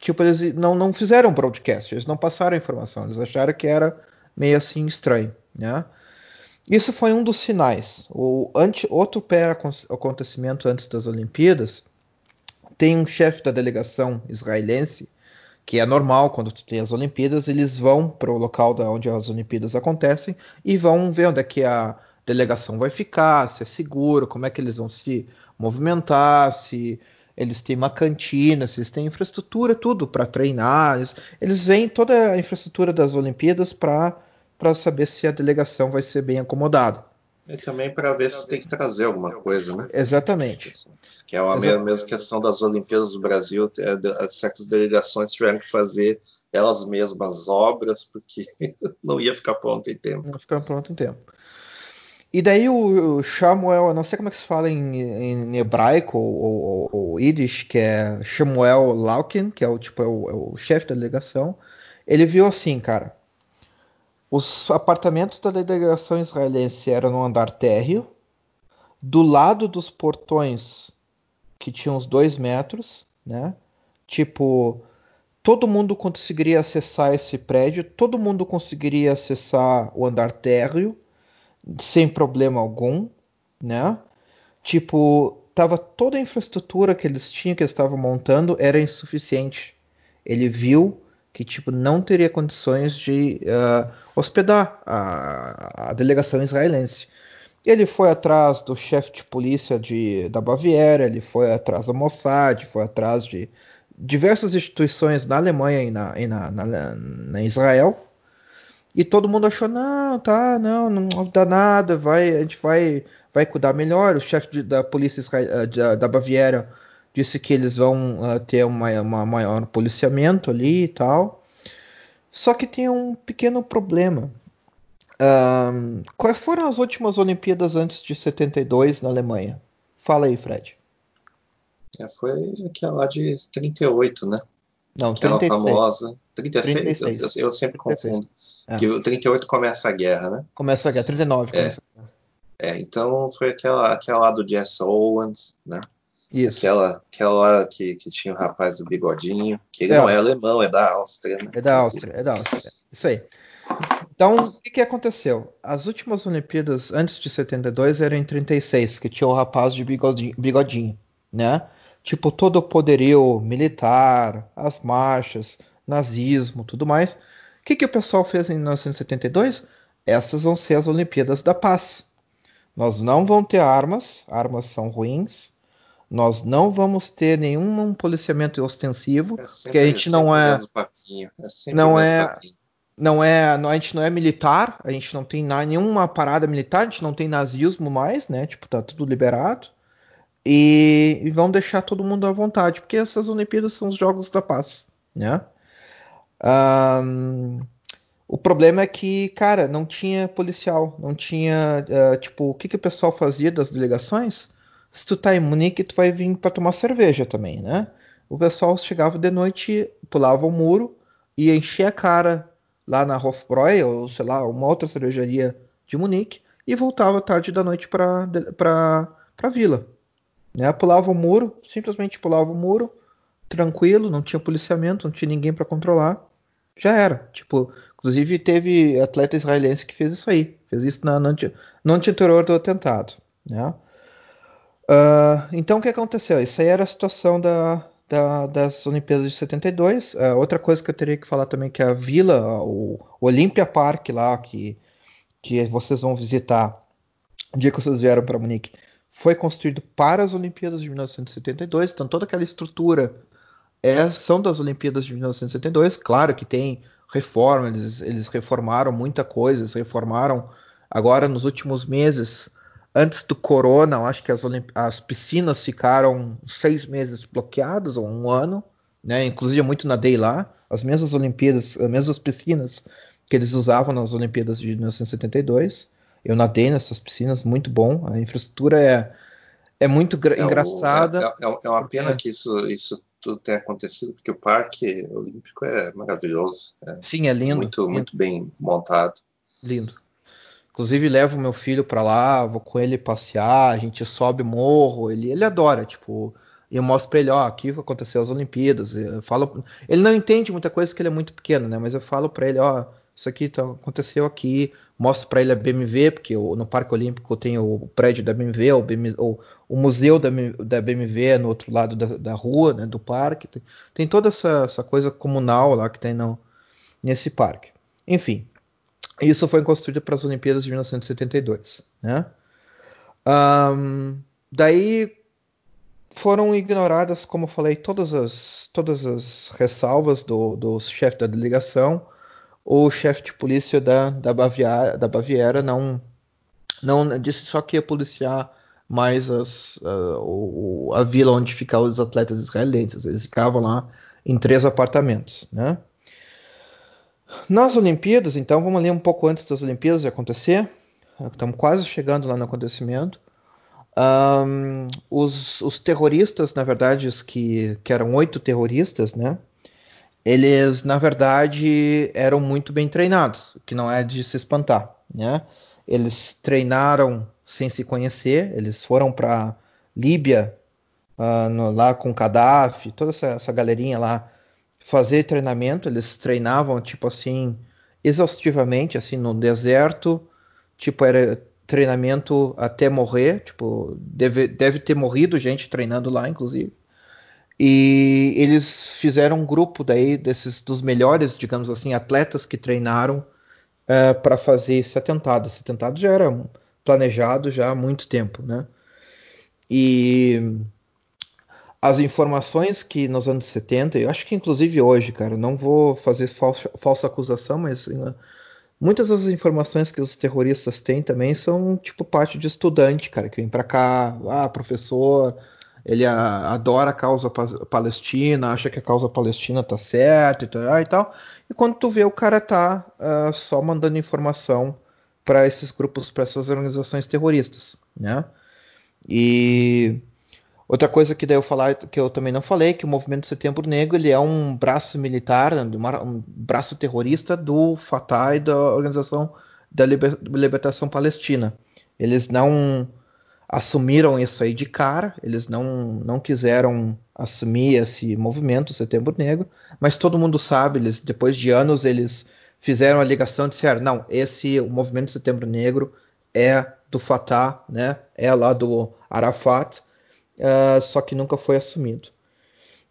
tipo, eles não, não fizeram broadcast, eles não passaram a informação, eles acharam que era meio assim estranho, né? Isso foi um dos sinais. O ante, outro pé acontecimento antes das Olimpíadas tem um chefe da delegação israelense que é normal quando tu tem as Olimpíadas, eles vão para o local da onde as Olimpíadas acontecem e vão ver onde é que a delegação vai ficar, se é seguro, como é que eles vão se movimentar, se eles têm uma cantina, eles têm infraestrutura, tudo para treinar. Eles, eles veem toda a infraestrutura das Olimpíadas para saber se a delegação vai ser bem acomodada. E também para ver se tem que trazer alguma coisa, né? Exatamente. Que é a mesma questão das Olimpíadas do Brasil, é, certas delegações tiveram que fazer elas mesmas obras, porque não ia ficar pronto em tempo. Não ia ficar pronto em tempo. E daí o Samuel, eu não sei como é que se fala em, em hebraico ou, ou, ou Yiddish, que é Samuel Laukin, que é o tipo é o, é o chefe da delegação. Ele viu assim, cara. Os apartamentos da delegação israelense eram no andar térreo. Do lado dos portões, que tinham uns dois metros, né? Tipo, todo mundo conseguiria acessar esse prédio, todo mundo conseguiria acessar o andar térreo sem problema algum, né? Tipo, tava toda a infraestrutura que eles tinham, que eles estavam montando, era insuficiente. Ele viu que tipo não teria condições de uh, hospedar a, a, delegação israelense. Ele foi atrás do chefe de polícia de, da Baviera, ele foi atrás da Mossad, foi atrás de diversas instituições na Alemanha e na, e na, na, na Israel e todo mundo achou, não, tá, não, não dá nada, vai, a gente vai, vai cuidar melhor. O chefe da polícia eh, da, da, Baviera disse que eles vão uh, ter uma, uma maior policiamento ali e tal. Só que tem um pequeno problema. Um, quais foram as últimas Olimpíadas antes de 72 na Alemanha? Fala aí, Fred. É, foi aquela de 38, né? Não, Aquela 36. famosa. 36? 36. Eu, eu, sempre confundo. 36. É. Que o 38 começa a guerra, né? Começa a guerra, 39 é. começa a guerra. É, então foi aquela, aquela lá do Jess Owens, né? Isso. Aquela, aquela que, que tinha o rapaz do bigodinho, que ele é. não é alemão, é da Áustria, né? É da Áustria, é da Áustria. Isso aí. Então, o que, que aconteceu? As últimas Olimpíadas antes de 72 eram em 36, que tinha o rapaz de bigodinho, bigodinho né? Tipo, todo o poderio militar, as marchas, nazismo, tudo mais que, que o pessoal fez em 1972? Essas vão ser as Olimpíadas da Paz. Nós não vamos ter armas, armas são ruins. Nós não vamos ter nenhum policiamento ostensivo, é porque a gente não é, é não é, não é, não, a gente não é militar, a gente não tem nenhuma parada militar, a gente não tem nazismo mais, né? Tipo, tá tudo liberado. E, e vão deixar todo mundo à vontade, porque essas Olimpíadas são os Jogos da Paz, né? Um, o problema é que, cara, não tinha policial, não tinha, uh, tipo, o que, que o pessoal fazia das delegações? Se tu tá em Munique, tu vai vir para tomar cerveja também, né? O pessoal chegava de noite, pulava o muro e enchia a cara lá na Hofbräu, ou sei lá, uma outra cervejaria de Munique, e voltava tarde da noite para para vila. Né? Pulava o muro, simplesmente pulava o muro, tranquilo, não tinha policiamento, não tinha ninguém para controlar já era. Tipo, inclusive teve atleta israelense que fez isso aí, fez isso na, no, no anterior do atentado, né? Uh, então o que aconteceu? Isso aí era a situação da, da, das Olimpíadas de 72. Uh, outra coisa que eu teria que falar também que a vila, o Olympia Park lá que, que vocês vão visitar o dia que vocês vieram para Munique, foi construído para as Olimpíadas de 1972. Então toda aquela estrutura é, são das Olimpíadas de 1972. Claro que tem reforma, eles, eles reformaram muita coisa, eles reformaram agora nos últimos meses. Antes do corona, eu acho que as, as piscinas ficaram seis meses bloqueadas, ou um ano, né? Inclusive, muito nadei lá. As mesmas Olimpíadas, as mesmas piscinas que eles usavam nas Olimpíadas de 1972. Eu nadei nessas piscinas, muito bom. A infraestrutura é, é muito é engraçada. O, é, é, é, uma pena que isso, isso tudo tenha acontecido, porque o Parque Olímpico é maravilhoso. É Sim, é lindo. Muito, lindo. muito bem montado. Lindo. Inclusive levo meu filho para lá, vou com ele passear, a gente sobe morro, ele, ele adora, tipo, e eu mostro para ele, ó, aqui aconteceu as Olimpíadas. Eu falo, ele não entende muita coisa porque ele é muito pequeno, né? Mas eu falo para ele, ó, isso aqui tá, aconteceu aqui, mostro para ele a BMW, porque no Parque Olímpico tem o prédio da BMW, o, BMW, o, o museu da, da, BMW é no outro lado da, da rua, né, do parque. Tem, tem toda essa, essa, coisa comunal lá que tem no, nesse parque. Enfim, isso foi construído para as Olimpíadas de 1972. Né? Um, daí foram ignoradas, como eu falei, todas as, todas as ressalvas do, do chefe da delegação. O chefe de polícia da, da, Baviera, da Baviera não, não disse só que ia policiar mais as, uh, a vila onde ficavam os atletas israelenses. Eles ficavam lá em três apartamentos. Né? Nas Olimpíadas, então, vamos ler um pouco antes das Olimpíadas acontecer. Estamos quase chegando lá no acontecimento. Um, os, os, terroristas, na verdade, que, que eram oito terroristas, né? Eles, na verdade, eram muito bem treinados, o que não é de se espantar, né? Eles treinaram sem se conhecer, eles foram para Líbia, uh, no, lá com Gaddafi, toda essa, essa galerinha lá, fazer treinamento, eles treinavam, tipo assim, exaustivamente, assim, no deserto, tipo, era treinamento até morrer, tipo, deve, deve ter morrido gente treinando lá, inclusive. E eles fizeram um grupo daí desses dos melhores, digamos assim, atletas que treinaram uh, eh, para fazer esse atentado. Esse atentado já era planejado já há muito tempo, né? E as informações que nos anos 70, eu acho que inclusive hoje, cara, não vou fazer falsa, falsa acusação, mas uh, Muitas das informações que os terroristas têm também são tipo parte de estudante, cara, que vem para cá, ah, professor, ele a, adora a causa palestina, acha que a causa palestina tá certa e tal, e quando tu vê o cara tá uh, só mandando informação para esses grupos, para essas organizações terroristas, né? E Outra coisa que daí eu falar que eu também não falei, que o movimento Setembro Negro ele é um braço militar, um braço terrorista do Fatah e da Organização da Libertação Palestina. Eles não assumiram isso aí de cara, eles não, não quiseram assumir esse movimento Setembro Negro, mas todo mundo sabe, eles depois de anos eles fizeram a ligação e disseram, não, esse o movimento Setembro Negro é do Fatah, né? É lá do Arafat uh, só que nunca foi assumido.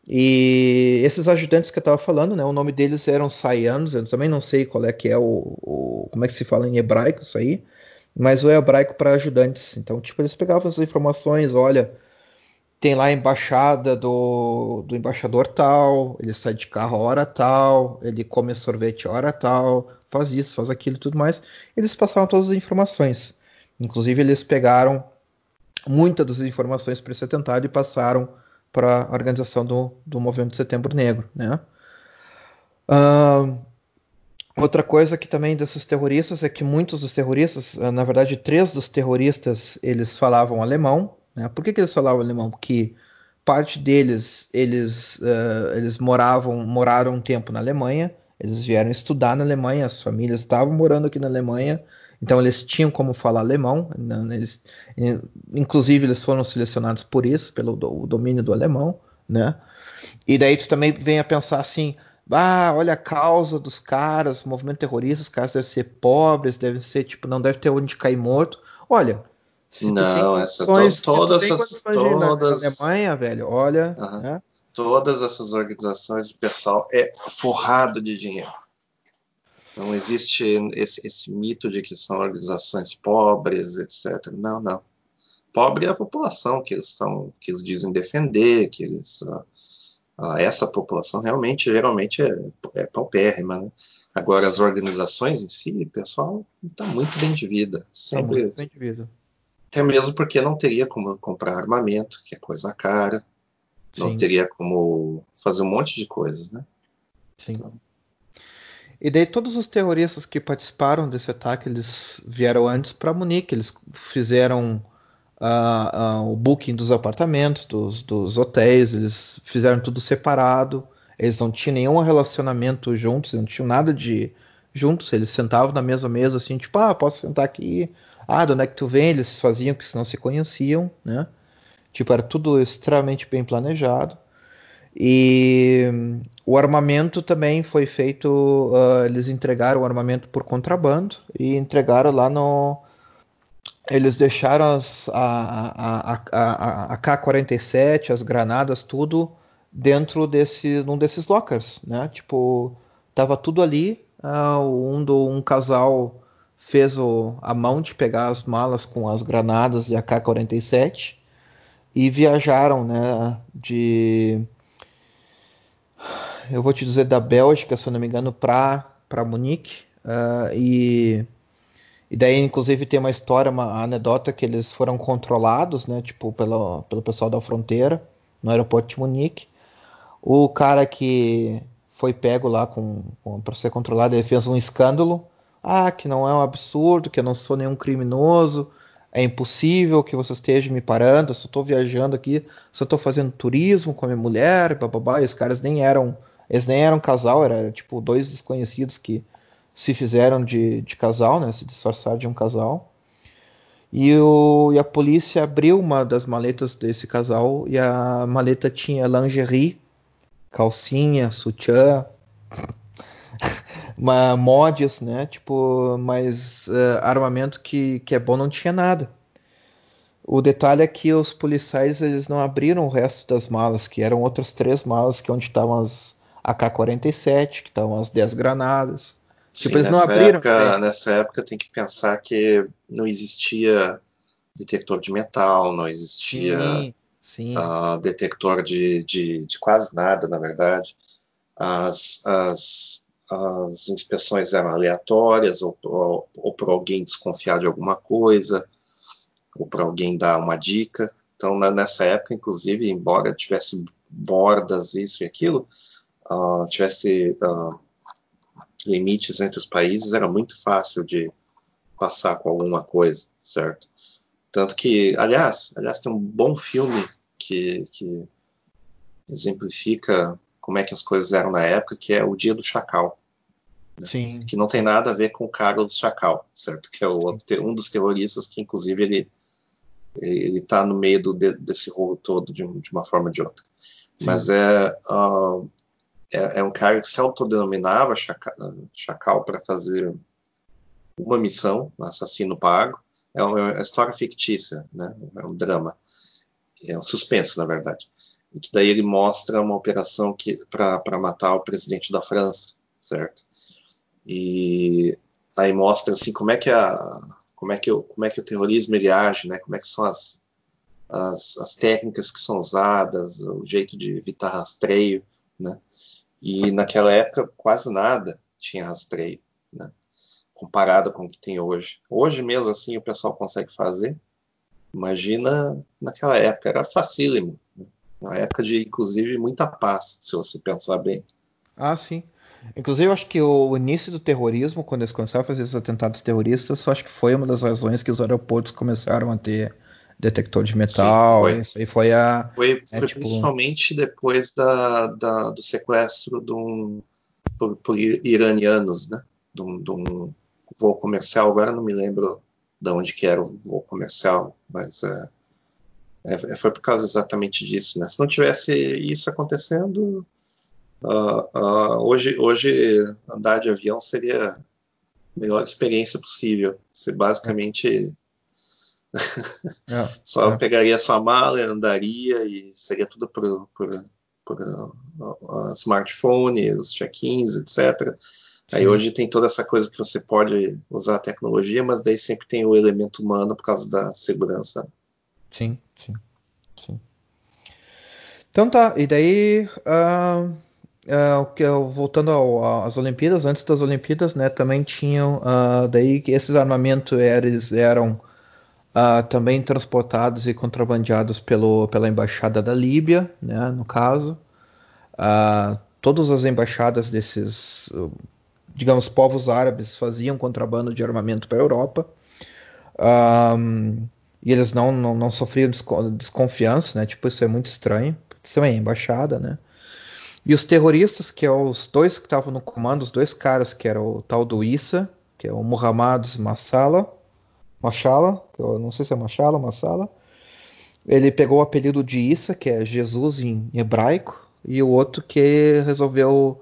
E esses ajudantes que eu estava falando, né, o nome deles eram Sayans, eu também não sei qual é que é o, o, como é que se fala em hebraico isso aí, mas o hebraico para ajudantes. Então, tipo, eles pegavam as informações, olha, tem lá a embaixada do, do embaixador tal, ele sai de carro hora tal, ele come sorvete hora tal, faz isso, faz aquilo e tudo mais. Eles passavam todas as informações. Inclusive, eles pegaram muitas das informações para esse atentado e passaram para a organização do, do Movimento de Setembro Negro. Né? Uh, outra coisa que também desses terroristas é que muitos dos terroristas, ah, na verdade, três dos terroristas, eles falavam alemão. Né? Por que, que eles falavam alemão? Porque parte deles eles, uh, eles moravam moraram um tempo na Alemanha, eles vieram estudar na Alemanha, as famílias estavam morando aqui na Alemanha então eles tinham como falar alemão, né? eles, inclusive eles foram selecionados por isso, pelo do, domínio do alemão, né? E daí tu também vem a pensar assim, ah, olha a causa dos caras, movimento terrorista, os caras devem ser pobres, devem ser tipo, não deve ter onde cair morto. Olha, se não, essa to, todas essas todas na Alemanha, velho, olha, né? todas essas organizações, o pessoal é forrado de dinheiro. Não existe esse, esse, mito de que são organizações pobres, etc. Não, não. Pobre é a população que eles são, que eles dizem defender, que eles uh, uh, essa população realmente geralmente é, é paupérrima. Né? Agora as organizações em si, o pessoal está muito bem de vida, sempre. Tá muito bem de vida. Até mesmo porque não teria como comprar armamento, que é coisa cara. Não Sim. teria como fazer um monte de coisas, né? Sim. Então, e daí todos os terroristas que participaram desse ataque, eles vieram antes para Munique, eles fizeram uh, uh, o booking dos apartamentos, dos, dos, hotéis, eles fizeram tudo separado, eles não tinham nenhum relacionamento juntos, não tinham nada de juntos, eles sentavam na mesma mesa assim, tipo, ah, posso sentar aqui, ah, de onde é que tu vem? Eles faziam que se não se conheciam, né? Tipo, era tudo extremamente bem planejado. E o armamento também foi feito, uh, eles entregaram o armamento por contrabando e entregaram lá no. Eles deixaram as, a, a, a, a K-47, as granadas, tudo dentro desse, num desses lockers, né? Tipo, tava tudo ali. Uh, um, do, um casal fez o, a mão de pegar as malas com as granadas e a K-47 e viajaram, né, de eu vou te dizer da Bélgica, se eu não me engano, para Munique uh, e e daí, inclusive, tem uma história, uma anedota que eles foram controlados, né, tipo, pelo, pelo pessoal da fronteira, no aeroporto de Munique. O cara que foi pego lá com, com para ser controlado, ele fez um escândalo. Ah, que não é um absurdo, que eu não sou nenhum criminoso, é impossível que você esteja me parando, eu só estou viajando aqui, só estou fazendo turismo com a minha mulher, bababá. E os caras nem eram, eles nem eram casal, era, tipo dois desconhecidos que se fizeram de, de casal, né, se disfarçaram de um casal. E, o, e a polícia abriu uma das maletas desse casal e a maleta tinha lingerie calcinha, sutiã, uma mods, né? Tipo, mas uh, armamento que, que é bom não tinha nada. O detalhe é que os policiais eles não abriram o resto das malas, que eram outras três malas, que é onde estavam as AK-47, que estavam as 10 granadas. Sim, tipo, eles não abriram. Época, né? Nessa época tem que pensar que não existia detector de metal, não existia Sim. Uh, detector de, de, de, quase nada, na verdade. As, as, as inspeções eram aleatórias, ou, ou, ou para alguém desconfiar de alguma coisa, ou para alguém dar uma dica. Então, na, nessa época, inclusive, embora tivesse bordas, isso e aquilo, uh, tivesse uh, limites entre os países, era muito fácil de passar com alguma coisa, certo? Tanto que, aliás, aliás, tem um bom filme que, que exemplifica como é que as coisas eram na época, que é o Dia do Chacal. Né? Sim. Que não tem nada a ver com o Carlos Chacal, certo? Que é o, um dos terroristas que, inclusive, ele ele está no meio do, desse rolo todo de, de, uma forma ou de outra. Sim. Mas é, uh, é, é, um cara que se autodenominava Chacal, chacal para fazer uma missão, um assassino pago. É uma, é uma história fictícia, né? é um drama é um suspenso, na verdade. E que daí ele mostra uma operação que para matar o presidente da França, certo? E aí mostra assim como é que a como é que o, como é que o terrorismo ele age, né? Como é que são as, as, as técnicas que são usadas, o jeito de evitar rastreio, né? E naquela época quase nada tinha rastreio, né? Comparado com o que tem hoje. Hoje mesmo assim o pessoal consegue fazer, Imagina naquela época, era facílimo. Né? Uma época de, inclusive, muita paz, se você pensar bem. Ah, sim. Inclusive, eu acho que o início do terrorismo, quando eles começaram a fazer esses atentados terroristas, eu acho que foi uma das razões que os aeroportos começaram a ter detector de metal. Sim, foi. Isso aí foi a. Foi, é, foi tipo... principalmente depois da, da, do sequestro de um, por, por iranianos, né? De um, de um voo comercial, agora não me lembro de onde que era o voo comercial, mas é, é, foi por causa exatamente disso. Né? Se não tivesse isso acontecendo, uh, uh, hoje, hoje andar de avião seria a melhor experiência possível. Você basicamente é, só é. pegaria sua mala, andaria e seria tudo por, por, por uh, smartphone, os check-ins, etc. Aí hoje tem toda essa coisa que você pode usar a tecnologia, mas daí sempre tem o elemento humano por causa da segurança. Sim, sim, sim. Então tá, e daí uh, uh, voltando às Olimpíadas, antes das Olimpíadas, né, também tinham uh, daí que esses armamentos eles eram também transportados e contrabandeados pelo, pela embaixada da Líbia, né, no caso. todas as embaixadas desses digamos, povos árabes faziam contrabando de armamento para a Europa. Um, e eles não, não, não, sofriam desconfiança, né? Tipo, isso é muito estranho. Isso é embaixada, né? E os terroristas, que é os dois que estavam no comando, os dois caras, que era o tal do Issa, que é o Muhammad Masala, Mashala, que eu não sei se é Mashala, Masala. Ele pegou o apelido de Issa, que é Jesus em hebraico, e o outro que resolveu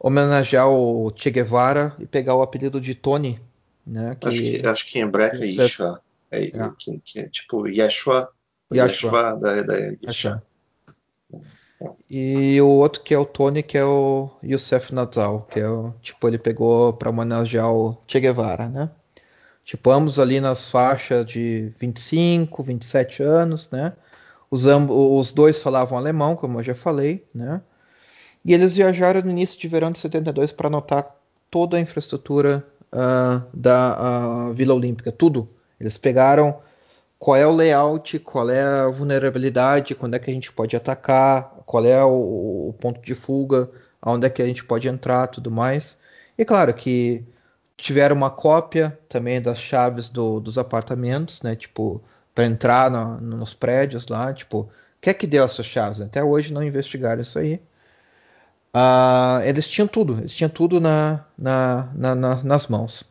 homenagear o Che Guevara e pegar o apelido de Tony. Né, que, acho, que, acho que em hebraico é Isha. É, é. Que, que, é tipo Yeshua. Yeshua, da, da Isha. E o outro que é o Tony, que é o Youssef Nazal, que é o, tipo, ele pegou para homenagear o Che Guevara, né? Ambos ali nas faixas de 25, 27 anos, né? Os, os dois falavam alemão, como eu já falei, né? E eles viajaram no início de verão de 72 para anotar toda a infraestrutura uh, da uh, Vila Olímpica, tudo. Eles pegaram qual é o layout, qual é a vulnerabilidade, quando é que a gente pode atacar, qual é o, o ponto de fuga, aonde é que a gente pode entrar, tudo mais. E claro que tiveram uma cópia também das chaves do, dos apartamentos, né? Tipo, para entrar no, nos prédios lá, tipo, quem é que deu essas chaves? Até hoje não investigaram isso aí. Uh, eles tinham tudo, eles tinham tudo na, na, na, nas mãos.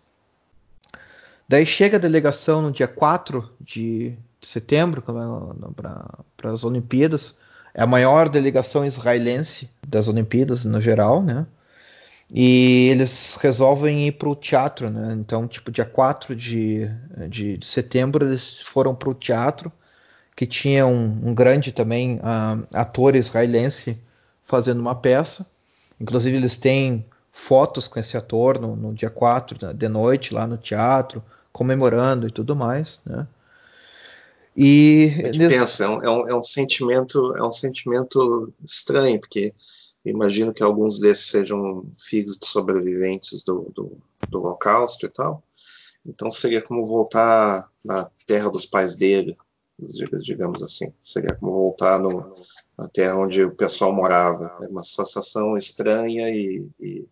Daí chega a delegação no dia 4 de, setembro para as Olimpíadas. É a maior delegação israelense das Olimpíadas no geral, né? E eles resolvem ir para o teatro, né? Então, tipo, dia 4 de, de, de setembro, eles foram para o teatro, que tinha um, um grande também uh, ator israelense fazendo uma peça. Inclusive, eles têm fotos com esse ator no, no dia 4 de noite, lá no teatro, comemorando e tudo mais, né? E gente nesse... pensa, é é um, é um sentimento, é um sentimento estranho, porque imagino que alguns desses sejam filhos de sobreviventes do, do, do Holocausto e tal. Então seria como voltar na terra dos pais dele, digamos assim. Seria como voltar no, na terra onde o pessoal morava. É uma sensação estranha e, e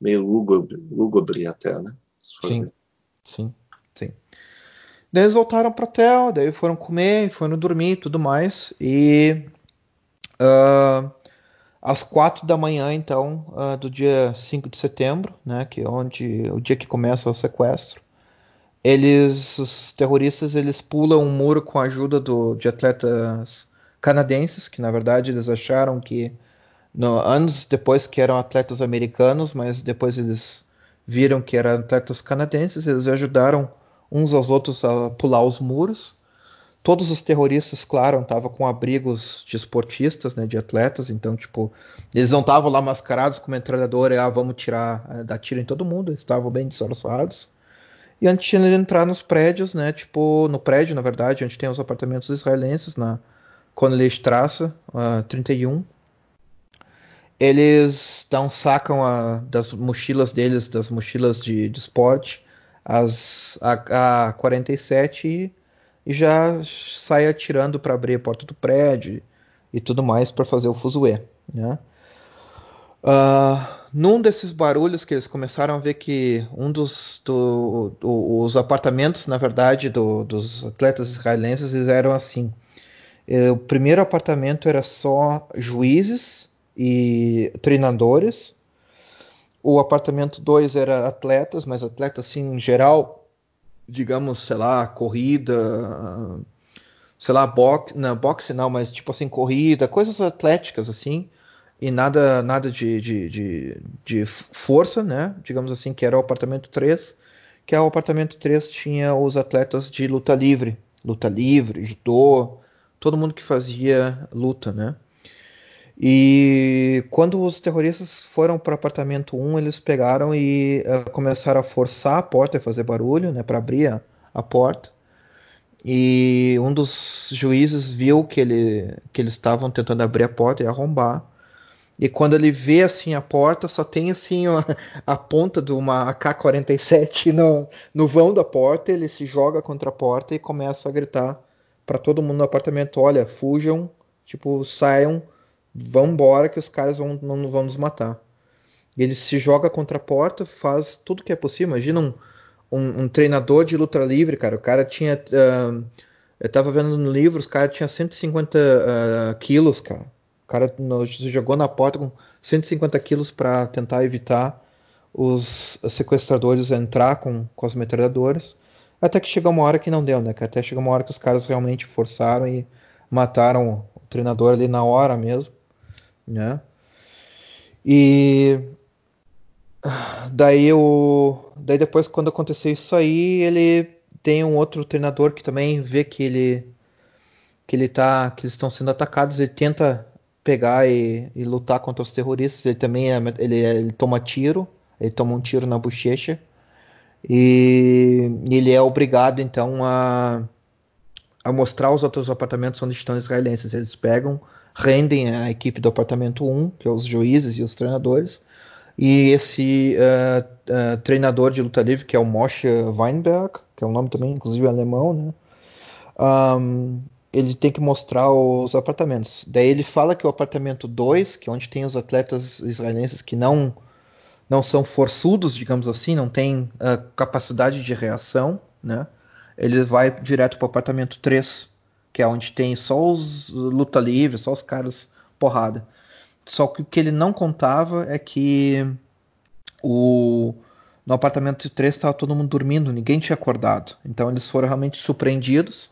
meio lúgubre, lúgubre até, né? Sim, ver. sim, sim. Daí eles voltaram para o hotel, daí foram comer, foram dormir e tudo mais. E uh, às quatro da manhã, então, uh, do dia 5 de setembro, né, que é onde o dia que começa o sequestro, eles, os terroristas, eles pulam um muro com a ajuda do, de atletas canadenses, que na verdade eles acharam que no, anos depois que eram atletas americanos, mas depois eles viram que eram atletas canadenses, eles ajudaram uns aos outros a pular os muros. Todos os terroristas, claro, estavam com abrigos de esportistas, né, de atletas, então, tipo, eles não estavam lá mascarados com metralhadora e, ah, vamos tirar, é, dar tiro em todo mundo, estavam bem disfarçados. E antes de entrar nos prédios, né, tipo, no prédio, na verdade, onde tem os apartamentos israelenses, na Connelly Strasse, uh, 31, eles dão, sacam a, das mochilas deles, das mochilas de, de esporte, as, a, a 47 e e já sai atirando para abrir a porta do prédio e tudo mais para fazer o fuzuê. Né? Uh, num desses barulhos que eles começaram a ver que um dos do, do, os apartamentos, na verdade, do, dos atletas israelenses eles eram assim. Eh, o primeiro apartamento era só juízes e treinadores. O apartamento 2 era atletas, mas atletas assim em geral digamos, sei lá, corrida, sei lá, boxe, não, boxe não, mas tipo assim, corrida, coisas atléticas assim, e nada nada de, de, de, de força, né? Digamos assim, que era o apartamento 3, que é o apartamento 3 tinha os atletas de luta livre, luta livre, judô, todo mundo que fazia luta, né? E quando os terroristas foram para o apartamento 1, eles pegaram e uh, começaram a forçar a porta e fazer barulho, né, para abrir a, a, porta. E um dos juízes viu que, ele, que eles estavam tentando abrir a porta e arrombar. E quando ele vê assim a porta, só tem assim a, a ponta de uma AK-47 no, no vão da porta. Ele se joga contra a porta e começa a gritar para todo mundo no apartamento: olha, fujam, tipo, saiam vão embora que os caras vão, não vão nos matar. E ele se joga contra a porta, faz tudo que é possível. Imagina um, um, um treinador de luta livre, cara. O cara tinha. Uh, eu tava vendo no livro, os caras tinham 150 uh, quilos, cara. O cara no, se jogou na porta com 150 quilos para tentar evitar os sequestradores entrar com, com as metralhadoras. Até que chegou uma hora que não deu, né? Até chegou uma hora que os caras realmente forçaram e mataram o treinador ali na hora mesmo né? E daí o daí depois quando aconteceu isso aí, ele tem um outro treinador que também vê que ele que ele tá que eles estão sendo atacados, ele tenta pegar e, e, lutar contra os terroristas, ele também é, ele, ele toma tiro, ele toma um tiro na bochecha e ele é obrigado então a a mostrar os outros apartamentos onde estão israelenses. Eles pegam, rendem a equipe do apartamento 1, que é os juízes e os treinadores, e esse uh, uh, treinador de luta livre, que é o Moshe Weinberg, que é um nome também, inclusive alemão, né? Um, ele tem que mostrar os apartamentos. Daí ele fala que o apartamento 2, que é onde tem os atletas israelenses que não não são forçudos, digamos assim, não tem uh, capacidade de reação, né? Ele vai direto para o apartamento 3, que é onde tem só os luta livre, só os caras porrada. Só que o que ele não contava é que o, no apartamento 3 estava todo mundo dormindo, ninguém tinha acordado. Então eles foram realmente surpreendidos.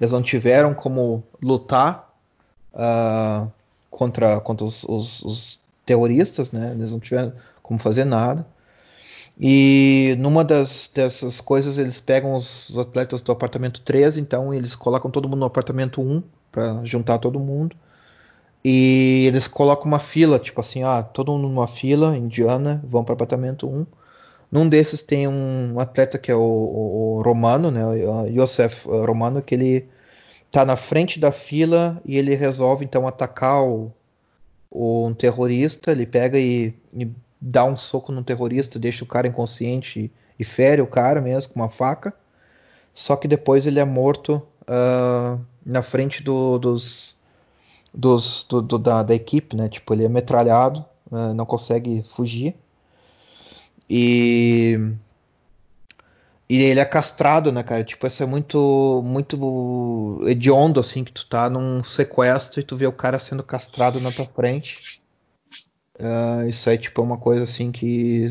Eles não tiveram como lutar uh, contra, contra os, os, os, terroristas, né? Eles não tiveram como fazer nada. E numa das, dessas coisas eles pegam os atletas do apartamento 3, então eles colocam todo mundo no apartamento 1 para juntar todo mundo. E eles colocam uma fila, tipo assim, ah, todo mundo numa fila indiana, vão para o apartamento 1. Num desses tem um atleta que é o, o, o Romano, né, o Yosef Romano, que ele tá na frente da fila e ele resolve então atacar o um terrorista. Ele pega e, e, dá um soco no terrorista, deixa o cara inconsciente e, e, fere o cara mesmo com uma faca. Só que depois ele é morto uh, na frente do, dos dos, do, do, da, da, equipe, né? Tipo, ele é metralhado, uh, não consegue fugir. E e ele é castrado, né, cara? Tipo, isso é muito muito hediondo, assim, que tu tá num sequestro e tu vê o cara sendo castrado na tua frente. Uh, isso aí, tipo, é uma coisa, assim, que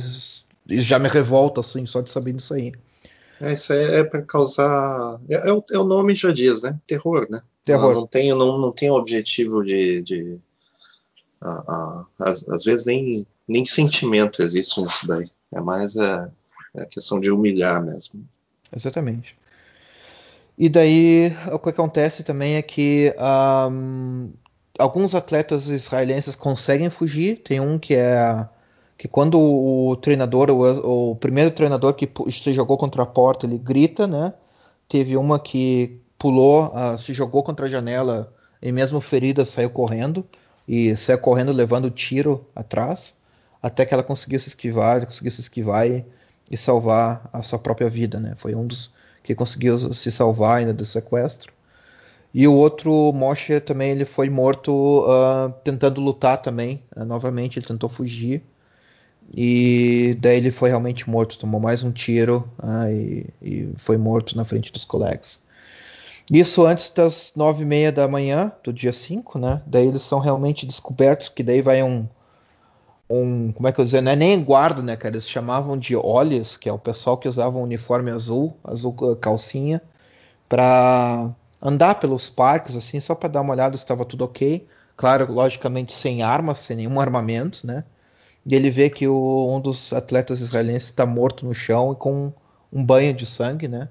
já me revolta, assim, só de saber disso aí. É, isso é, é para causar... É, é, o, é, o, nome já diz, né? Terror, né? Terror. Não, não tem, não, não tem objetivo de. de às, às, vezes nem, nem sentimento existe nisso daí. É mais a, é a questão de humilhar mesmo. Exatamente. E daí o que acontece também é que um, alguns atletas israelenses conseguem fugir. Tem um que é que quando o treinador, o, o primeiro treinador que se jogou contra a porta, ele grita, né? Teve uma que pulou, uh, se jogou contra a janela e mesmo ferida saiu correndo e saiu correndo levando tiro atrás até que ela conseguiu se esquivar, conseguiu se esquivar e, e, salvar a sua própria vida, né? Foi um dos que conseguiu se salvar ainda do sequestro. E o outro Moshe também ele foi morto uh, tentando lutar também. Uh, novamente ele tentou fugir e daí ele foi realmente morto, tomou mais um tiro uh, e, e, foi morto na frente dos colegas. Isso antes das nove e meia da manhã do dia 5, né? Daí eles são realmente descobertos, que daí vai um, um como é que eu dizer, não é nem guarda, né, cara? Eles chamavam de olhos, que é o pessoal que usava um uniforme azul, azul calcinha, para andar pelos parques, assim, só para dar uma olhada se estava tudo ok. Claro, logicamente sem armas, sem nenhum armamento, né? E ele vê que o, um dos atletas israelenses está morto no chão e com um banho de sangue, né?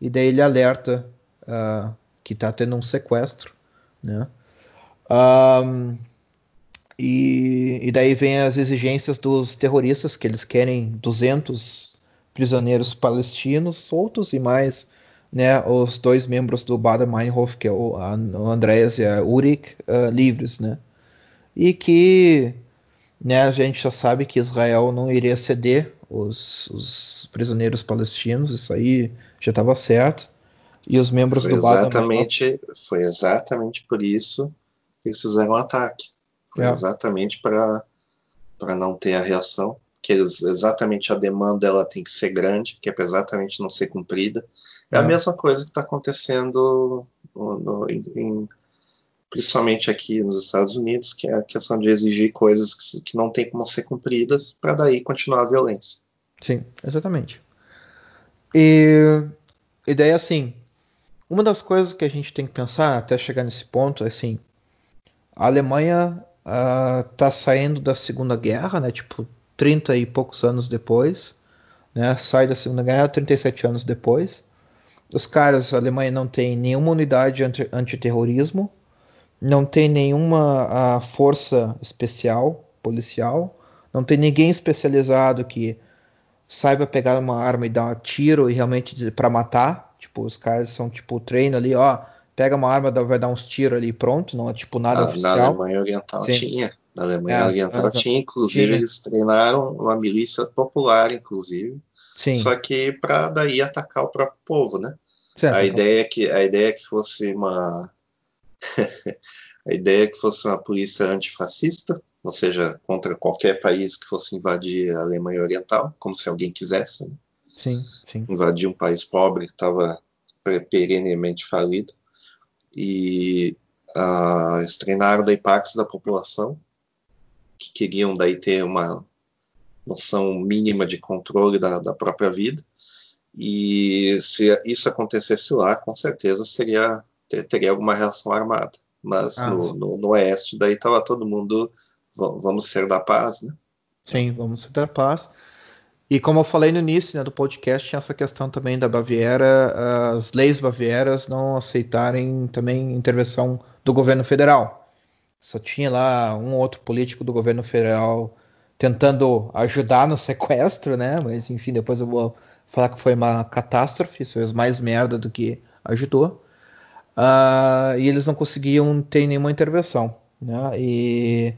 E daí ele alerta uh, que está tendo um sequestro, né? Um, e, e, daí vem as exigências dos terroristas, que eles querem 200 prisioneiros palestinos soltos e mais né, os dois membros do Bader Meinhof, que é o, o Andreas e a Urik, uh, livres, né? E que né, a gente já sabe que Israel não iria ceder os, os prisioneiros palestinos, isso aí já estava certo. E os membros foi do exatamente Foi exatamente por isso que eles fizeram o ataque. Foi é. exatamente para não ter a reação. Que eles, exatamente a demanda ela tem que ser grande, que é para exatamente não ser cumprida. É, é, a mesma coisa que está acontecendo no, no, em, principalmente aqui nos Estados Unidos, que é a questão de exigir coisas que, que não tem como ser cumpridas para daí continuar a violência. Sim, exatamente. E, e daí assim, uma das coisas que a gente tem que pensar até chegar nesse ponto é assim: a Alemanha está ah, uh, saindo da Segunda Guerra, né? Tipo, 30 e poucos anos depois, né? Sai da Segunda Guerra 37 anos depois. Os caras, a Alemanha não tem nenhuma unidade anti antiterrorismo, não tem nenhuma uh, força especial policial, não tem ninguém especializado que saiba pegar uma arma e dar um tiro e realmente para matar, Tipo, os caras são tipo treino ali, ó, pega uma arma, vai dar uns tiros ali pronto, não é tipo nada na, oficial. Na Alemanha Oriental Sim. tinha. Na Alemanha É, Oriental aham. tinha, inclusive Tinha. eles treinaram uma milícia popular, inclusive, Sim, só que para daí atacar o próprio povo, né? certo. A então- ideia é que a ideia é que fosse uma a ideia é que fosse uma polícia antifascista, ou seja, contra qualquer país que fosse invadir a Alemanha Oriental, como se alguém quisesse, né? Sim, sim. invadir um país pobre que estava perenemente falido. E ah, eles treinaram daí partes da população que queriam daí ter uma noção mínima de controle da, da própria vida. E se isso acontecesse lá, com certeza seria ter- teria alguma reação armada. Mas Ah, no, no, no oeste daí estava todo mundo "Va- vamos ser da paz, né? Sim, vamos ter paz. E como eu falei no início né, do podcast, tinha essa questão também da Baviera, as leis bavieras não aceitarem também intervenção do governo federal. Só tinha lá um outro político do governo federal tentando ajudar no sequestro, né? Mas enfim, depois eu vou falar que foi uma catástrofe, isso fez mais merda do que ajudou. Ah, e eles não conseguiam ter nenhuma intervenção, né? E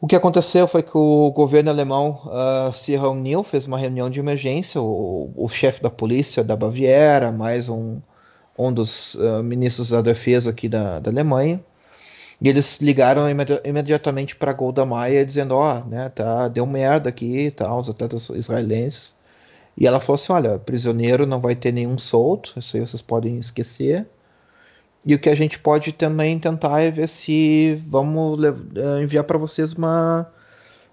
o que aconteceu foi que o governo alemão ah, se reuniu, fez uma reunião de emergência, o, o chefe da polícia da Baviera, mais um, um dos ah, ministros da defesa aqui da, da Alemanha, e eles ligaram imedi- imediatamente para Golda Meir dizendo, ó, né, tá, deu merda aqui e tal, os atletas israelenses. E ela falou assim, olha, prisioneiro não vai ter nenhum solto, isso aí vocês podem esquecer. E o que a gente pode também tentar é ver se vamos eh, enviar para vocês uma,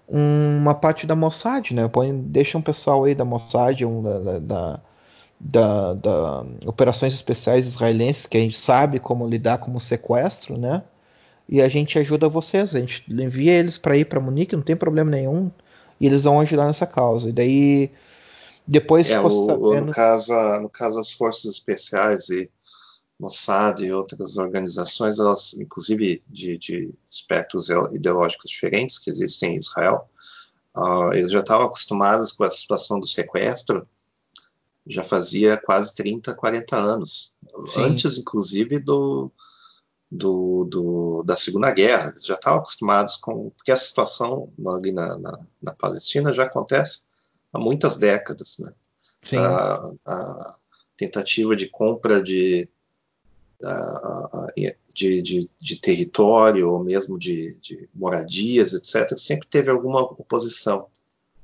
um- uma parte da Mossad, né? Põe, deixa um pessoal aí da Mossad, um, da, da, da- da operações especiais israelenses que a gente sabe como lidar com o sequestro, né? E a gente ajuda vocês, a gente envia eles para ir para Munique, não tem problema nenhum, e eles vão ajudar nessa causa. E daí depois É, o- sabendo, no, caso, no caso, as forças especiais e Mossad e outras organizações, elas, inclusive de, de espectros ideológicos diferentes que existem em Israel, ah, eles já estavam acostumados com a situação do sequestro já fazia quase 30, 40 anos. Sim. Antes, inclusive, do, do, do- da Segunda Guerra. Eles já estavam acostumados com. Porque essa situação ali na, na, na Palestina já acontece há muitas décadas. Né? a, a tentativa de compra de, a- a- de, de, de território ou mesmo de, de moradias, etc., sempre teve alguma oposição.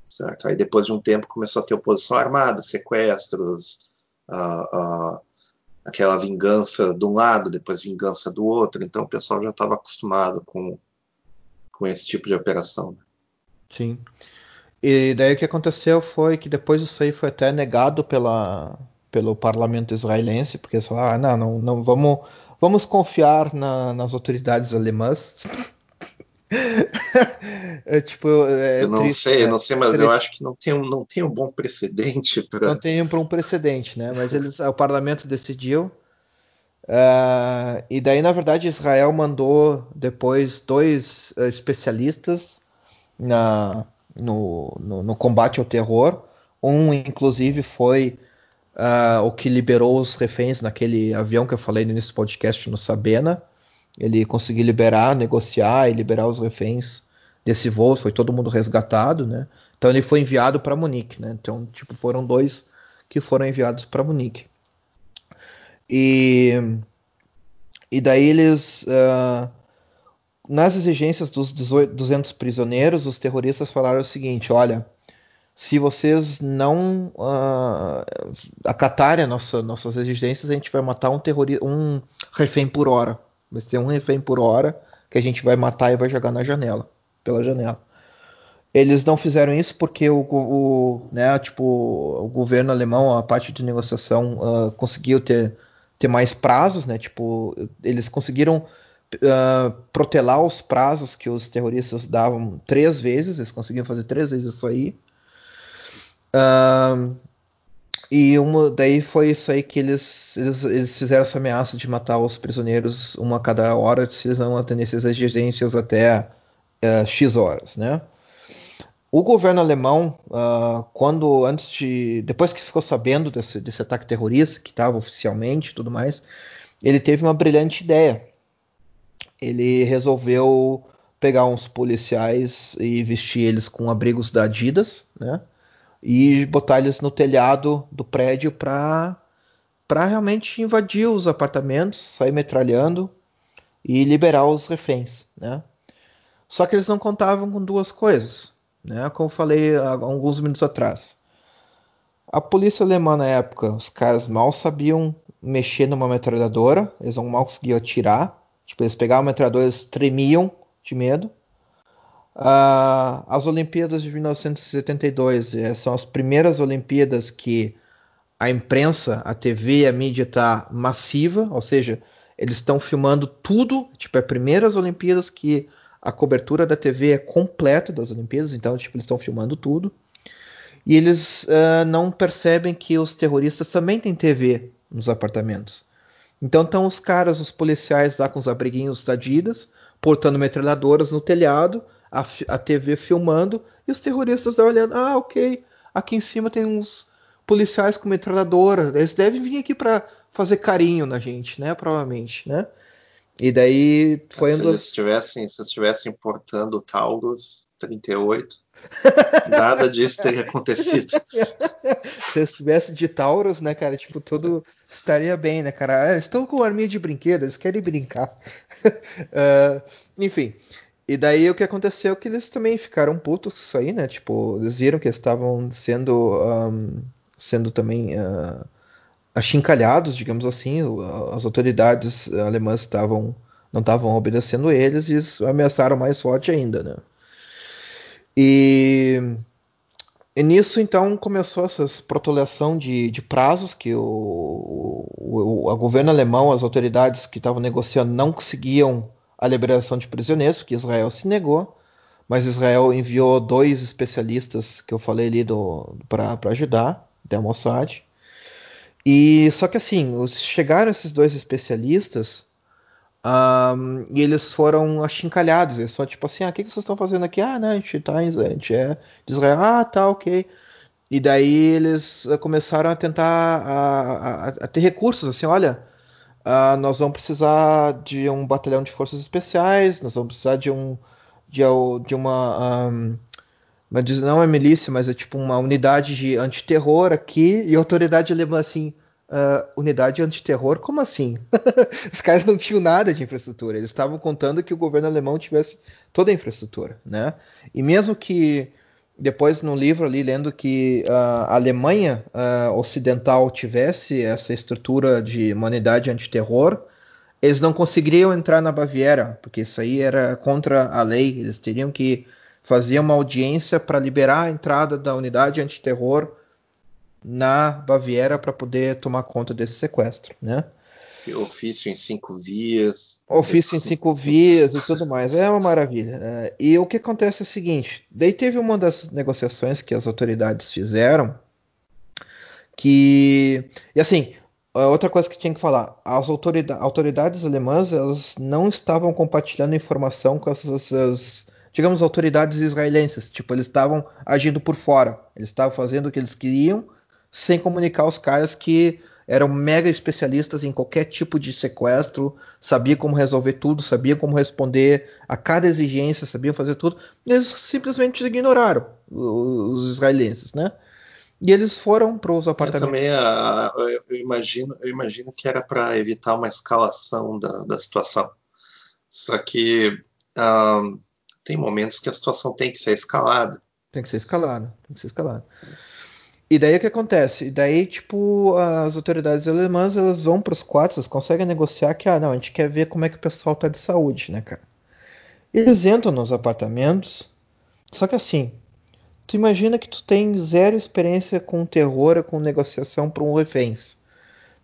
Certo? Aí depois de um tempo começou a ter oposição armada, sequestros, a- a- aquela vingança de um lado, depois vingança do outro. Então o pessoal já estava acostumado com, com esse tipo de operação. né? Sim. E daí o que aconteceu foi que depois isso aí foi até negado pela, pelo parlamento israelense, porque eles falaram, ah, não, não, não vamos, vamos confiar na- nas autoridades alemãs. é tipo, é eu não triste, sei, né? eu não sei, mas Triste. eu acho que não tem um, não tem um bom precedente para. Não tem um precedente, né? Mas eles, o parlamento decidiu. ah, e daí, na verdade, Israel mandou depois dois eh, especialistas na, no, no, no combate ao terror. Um, inclusive, foi ah, o que liberou os reféns naquele avião que eu falei no início do podcast no Sabena. Ele conseguiu liberar, negociar e liberar os reféns desse voo. Foi todo mundo resgatado, né? Então ele foi enviado para Munique, né? Então, tipo, foram dois que foram enviados para Munique. E, e daí eles, ah, nas exigências dos 18 200 prisioneiros, os terroristas falaram o seguinte: olha, se vocês não ah, acatarem nossa, nossas exigências, a gente vai matar um, um refém por hora. Vai ser um refém por hora que a gente vai matar e vai jogar na janela, pela janela. Eles não fizeram isso porque o, o, né, tipo, o governo alemão, a parte de negociação, ah, conseguiu ter, ter mais prazos, né? Tipo, eles conseguiram ah, protelar os prazos que os terroristas davam três vezes, eles conseguiram fazer três vezes isso aí. Ah, e uma, daí foi isso aí que eles, eles, eles fizeram essa ameaça de matar os prisioneiros uma a cada hora se eles não atendessem as exigências até eh, X horas, né? O governo alemão, ah, quando antes de, depois que ficou sabendo desse, desse ataque terrorista, que estava oficialmente, e tudo mais, ele teve uma brilhante ideia. Ele resolveu pegar uns policiais e vestir eles com abrigos da Adidas, né? E botar eles no telhado do prédio para para realmente invadir os apartamentos, sair metralhando e liberar os reféns, né? Só que eles não contavam com duas coisas, né? Como falei alguns minutos atrás. A polícia alemã na época, os caras mal sabiam mexer numa metralhadora, eles não mal conseguiam atirar. Tipo, eles pegavam a metralhadora, eles tremiam de medo. Uh, as Olimpíadas de 1972 eh, são as primeiras Olimpíadas que a imprensa, a TV, a mídia está massiva, ou seja, eles estão filmando tudo. Tipo, é as primeiras Olimpíadas que a cobertura da TV é completa das Olimpíadas, então tipo, eles estão filmando tudo. E eles uh, não percebem que os terroristas também têm TV nos apartamentos. Então estão os caras, os policiais lá com os abriguinhos da Adidas, portando metralhadoras no telhado, a, a TV filmando, e os terroristas olhando, ah, ok, aqui em cima tem uns policiais com metralhadora. Eles devem vir aqui para fazer carinho na gente, né? Provavelmente, né? E daí foi se eles estivessem, se estivessem portando Taurus 38, nada disso teria acontecido. se eles estivessem de Taurus, né, cara, tipo, tudo estaria bem, né, cara? Ah, eles estão com arminha de brinquedo, eles querem brincar. uh, enfim. E daí o que aconteceu é que eles também ficaram putos com isso aí, né? Tipo, eles viram que estavam sendo um, sendo também uh, achincalhados, digamos assim. As autoridades alemãs estavam não estavam obedecendo eles e ameaçaram mais forte ainda, né? E, e nisso então começou essa protelação de, de prazos que o, o, o governo alemão, as autoridades que estavam negociando não conseguiam a liberação de prisioneiros, que Israel se negou, mas Israel enviou dois especialistas que eu falei ali para ajudar da Mossad. E só que assim, chegaram esses dois especialistas um, e eles foram achincalhados. Eles só tipo assim, ah, o que, que vocês estão fazendo aqui? Ah, não, a gente, tá, a gente é de Israel. Ah, tá, ok. E daí eles eh, começaram a tentar a, a, a ter recursos, assim, olha, uh, nós vamos precisar de um batalhão de forças especiais, nós vamos precisar de um de, de uma um, mas não é milícia, mas é tipo uma unidade de antiterror aqui, e a autoridade alemã assim, uh, unidade antiterror? Como assim? Os caras não tinham nada de infraestrutura, eles estavam contando que o governo alemão tivesse toda a infraestrutura, né? E mesmo que depois no livro ali lendo que uh, a Alemanha uh, ocidental tivesse essa estrutura de uma unidade antiterror, eles não conseguiriam entrar na Baviera, porque isso aí era contra a lei, eles teriam que fazia uma audiência para liberar a entrada da unidade antiterror na Baviera para poder tomar conta desse sequestro, né? Ofício em cinco vias. Ofício em cinco vias e tudo mais. É uma maravilha. É, e o que acontece é o seguinte: daí teve uma das negociações que as autoridades fizeram que. E assim, outra coisa que tinha que falar: as autoridades, autoridades alemãs elas não estavam compartilhando informação com essas, essas digamos, autoridades israelenses. Tipo, eles estavam agindo por fora. Eles estavam fazendo o que eles queriam sem comunicar aos caras que eram mega especialistas em qualquer tipo de sequestro, sabiam como resolver tudo, sabiam como responder a cada exigência, sabiam fazer tudo. Eles simplesmente ignoraram os israelenses, né? E eles foram para os apartamentos. Eu também ah, eu imagino, eu imagino que era para evitar uma escalação da, da situação. Só que uh, tem momentos que a situação tem que ser escalada. Tem que ser escalada, tem que ser escalada. E daí o que acontece? E daí, tipo, as autoridades alemãs, elas vão para os quartos, elas conseguem negociar que, ah, não, a gente quer ver como é que o pessoal tá de saúde, né, cara? Eles entram nos apartamentos, só que assim, tu imagina que tu tem zero experiência com terror, com negociação para um reféns.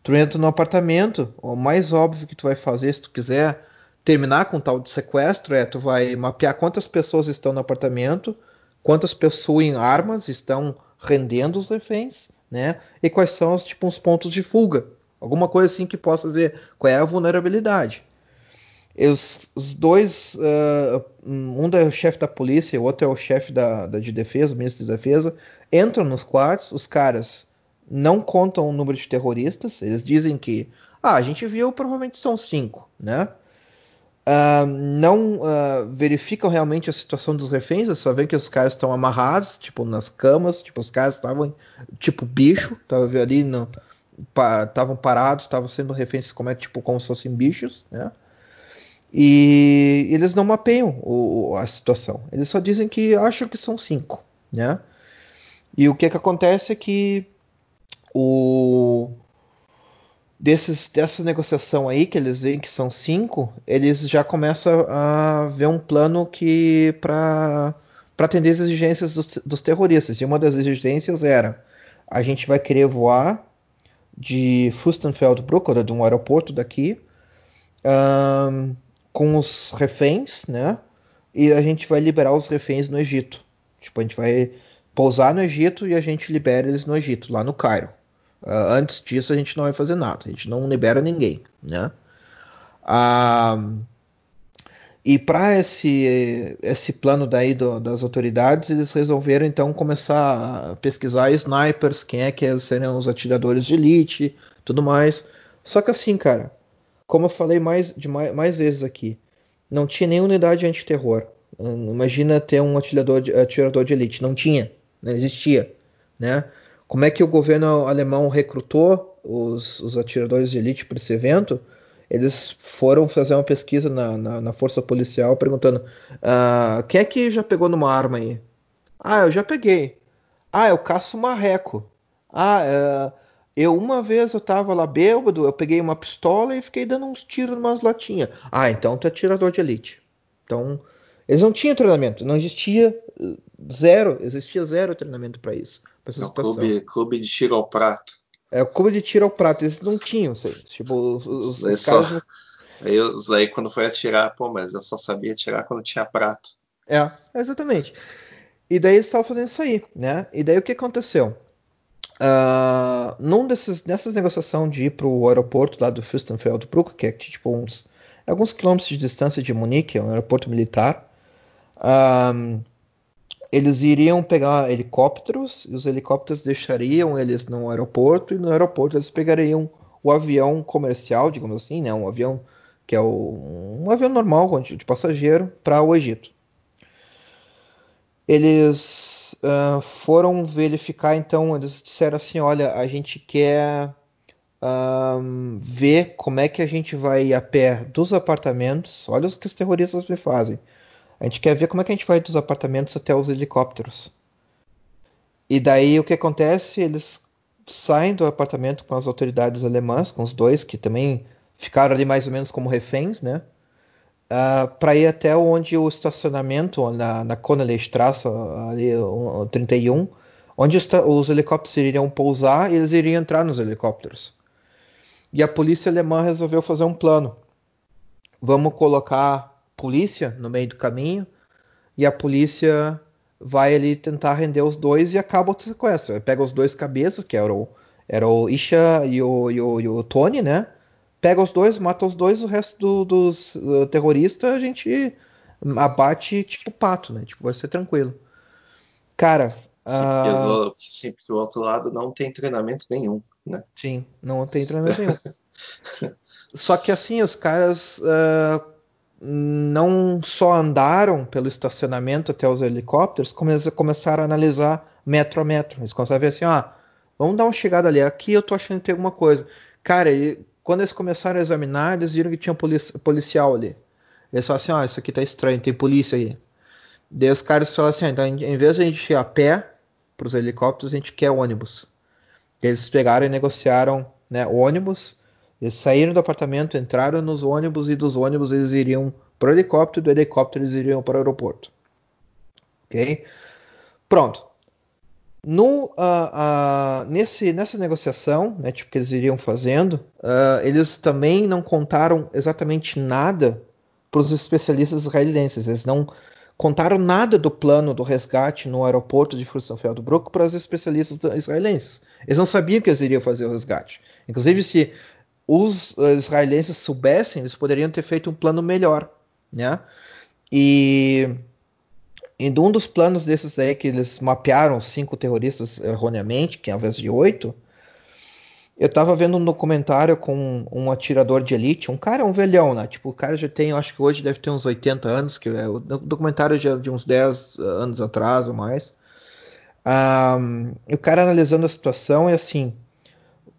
Tu entra no apartamento, o mais óbvio que tu vai fazer se tu quiser terminar com tal de sequestro é tu vai mapear quantas pessoas estão no apartamento, quantas possuem armas, estão rendendo os reféns, né? E quais são os, tipo, os pontos de fuga. Alguma coisa assim que possa dizer qual é a vulnerabilidade. Os, os dois, uh, um é o chefe da polícia, o outro é o chefe da, da, de defesa, o ministro de defesa, entram nos quartos, os caras não contam o número de terroristas. Eles dizem que, ah, a gente viu, provavelmente são cinco, né? Uh, não uh, verificam realmente a situação dos reféns, eles só veem que os caras estão amarrados, tipo, nas camas, tipo, os caras estavam tipo bicho, estavam ali, estavam pa, parados, estavam sendo reféns como é, tipo, como se fossem bichos, né? E eles não mapeiam o, a situação, eles só dizem que acham que são cinco, né? E o que, que acontece é que o desses, dessa negociação aí, que eles veem que são cinco, eles já começam a ver um plano que para atender as exigências dos, dos, terroristas. E uma das exigências era: a gente vai querer voar de Fürstenfeldbruck, ou de um aeroporto daqui, um, com os reféns, né? E a gente vai liberar os reféns no Egito. Tipo, a gente vai pousar no Egito e a gente libera eles no Egito, lá no Cairo. Uh, antes disso a gente não vai fazer nada, a gente não libera ninguém, né? Uh, e para esse, esse plano daí do, das autoridades, eles resolveram então começar a pesquisar snipers, quem é que seriam os atiradores de elite, tudo mais. Só que assim, cara, como eu falei mais, de mais, mais vezes aqui, não tinha nenhuma unidade antiterror. Imagina ter um atirador de, atirador de elite, não tinha, não existia, né? Como é que o governo alemão recrutou os, os atiradores de elite para esse evento? Eles foram fazer uma pesquisa na, na, na força policial perguntando: uh, quem é que já pegou numa arma aí? Ah, eu já peguei. Ah, eu caço marreco. Ah, uh, eu uma vez eu tava lá bêbado, eu peguei uma pistola e fiquei dando uns tiros numas latinhas. Ah, então tu é atirador de elite. Então, eles não tinham treinamento, não existia zero, existia zero treinamento para isso essa é Clube, clube de tiro ao prato. É o clube de tiro ao prato, eles não tinham, sei. Tipo, os, os, os só, caras... Aí, aí quando foi atirar, pô, mas eu só sabia atirar quando tinha prato. É, exatamente. E daí eles estavam fazendo isso aí, né? E daí o que aconteceu? Uh, num desses, nessas negociações de ir para o aeroporto lá do Fürstenfeldbruck, que é tipo uns alguns quilômetros de distância de Munique, é um aeroporto militar, uh, eles iriam pegar helicópteros e os helicópteros deixariam eles no aeroporto e no aeroporto eles pegariam o avião comercial, digamos assim, né, um avião que é o, um avião normal de, passageiro para o Egito. Eles uh, foram verificar, então eles disseram assim, olha, a gente quer uh, ver como é que a gente vai a pé dos apartamentos. Olha o que os terroristas me fazem a gente quer ver como é que a gente vai dos apartamentos até os helicópteros. E daí o que acontece? Eles saem do apartamento com as autoridades alemãs, com os dois que também ficaram ali mais ou menos como reféns, né? Uh, ah, para ir até onde o estacionamento na, na Straße, ali, 31, onde os, os, helicópteros iriam pousar e eles iriam entrar nos helicópteros. E a polícia alemã resolveu fazer um plano. Vamos colocar polícia no meio do caminho e a polícia vai ali tentar render os dois e acaba o sequestro. Pega os dois cabeças, que era o, era o Isha e o, e o, e o Tony, né? Pega os dois, mata os dois, o resto do, dos uh, terroristas a gente abate tipo pato, né? Tipo, vai ser tranquilo. Cara. Sim, porque, uh... do, sim, porque o outro lado não tem treinamento nenhum, né? Sim, não tem treinamento nenhum. Só que assim, os caras. Uh não só andaram pelo estacionamento até os helicópteros, como eles começaram a analisar metro a metro. Eles começaram a ver assim, ah, vamos dar uma chegada ali, aqui eu tô achando que tem alguma coisa. Cara, ele, quando eles começaram a examinar, eles viram que tinha um policial ali. Eles falaram assim, ah, isso aqui tá estranho, tem polícia aí. Daí os caras falaram assim, ah, então em vez de a gente ir a pé para os helicópteros, a gente quer ônibus. Eles pegaram e negociaram né, ônibus eles saíram do apartamento, entraram nos ônibus e dos ônibus eles iriam para o helicóptero, do helicóptero eles iriam para o aeroporto. Ok? Pronto. No, uh, uh, nesse, nessa negociação, né, tipo, que eles iriam fazendo, uh, eles também não contaram exatamente nada para os especialistas israelenses. Eles não contaram nada do plano do resgate no aeroporto de Fürstenfeldbruck para os especialistas israelenses. Eles não sabiam que eles iriam fazer o resgate. Inclusive, se os eh, israelenses soubessem, eles poderiam ter feito um plano melhor, né? E em um dos planos desses aí que eles mapearam cinco terroristas erroneamente, que ao invés de oito, Eu tava vendo um documentário com um atirador de elite, um cara, um velhão, né? Tipo, o cara já tem, acho que hoje deve ter uns 80 anos, que é o documentário já de uns 10 anos atrás ou mais. Um, o cara analisando a situação é assim,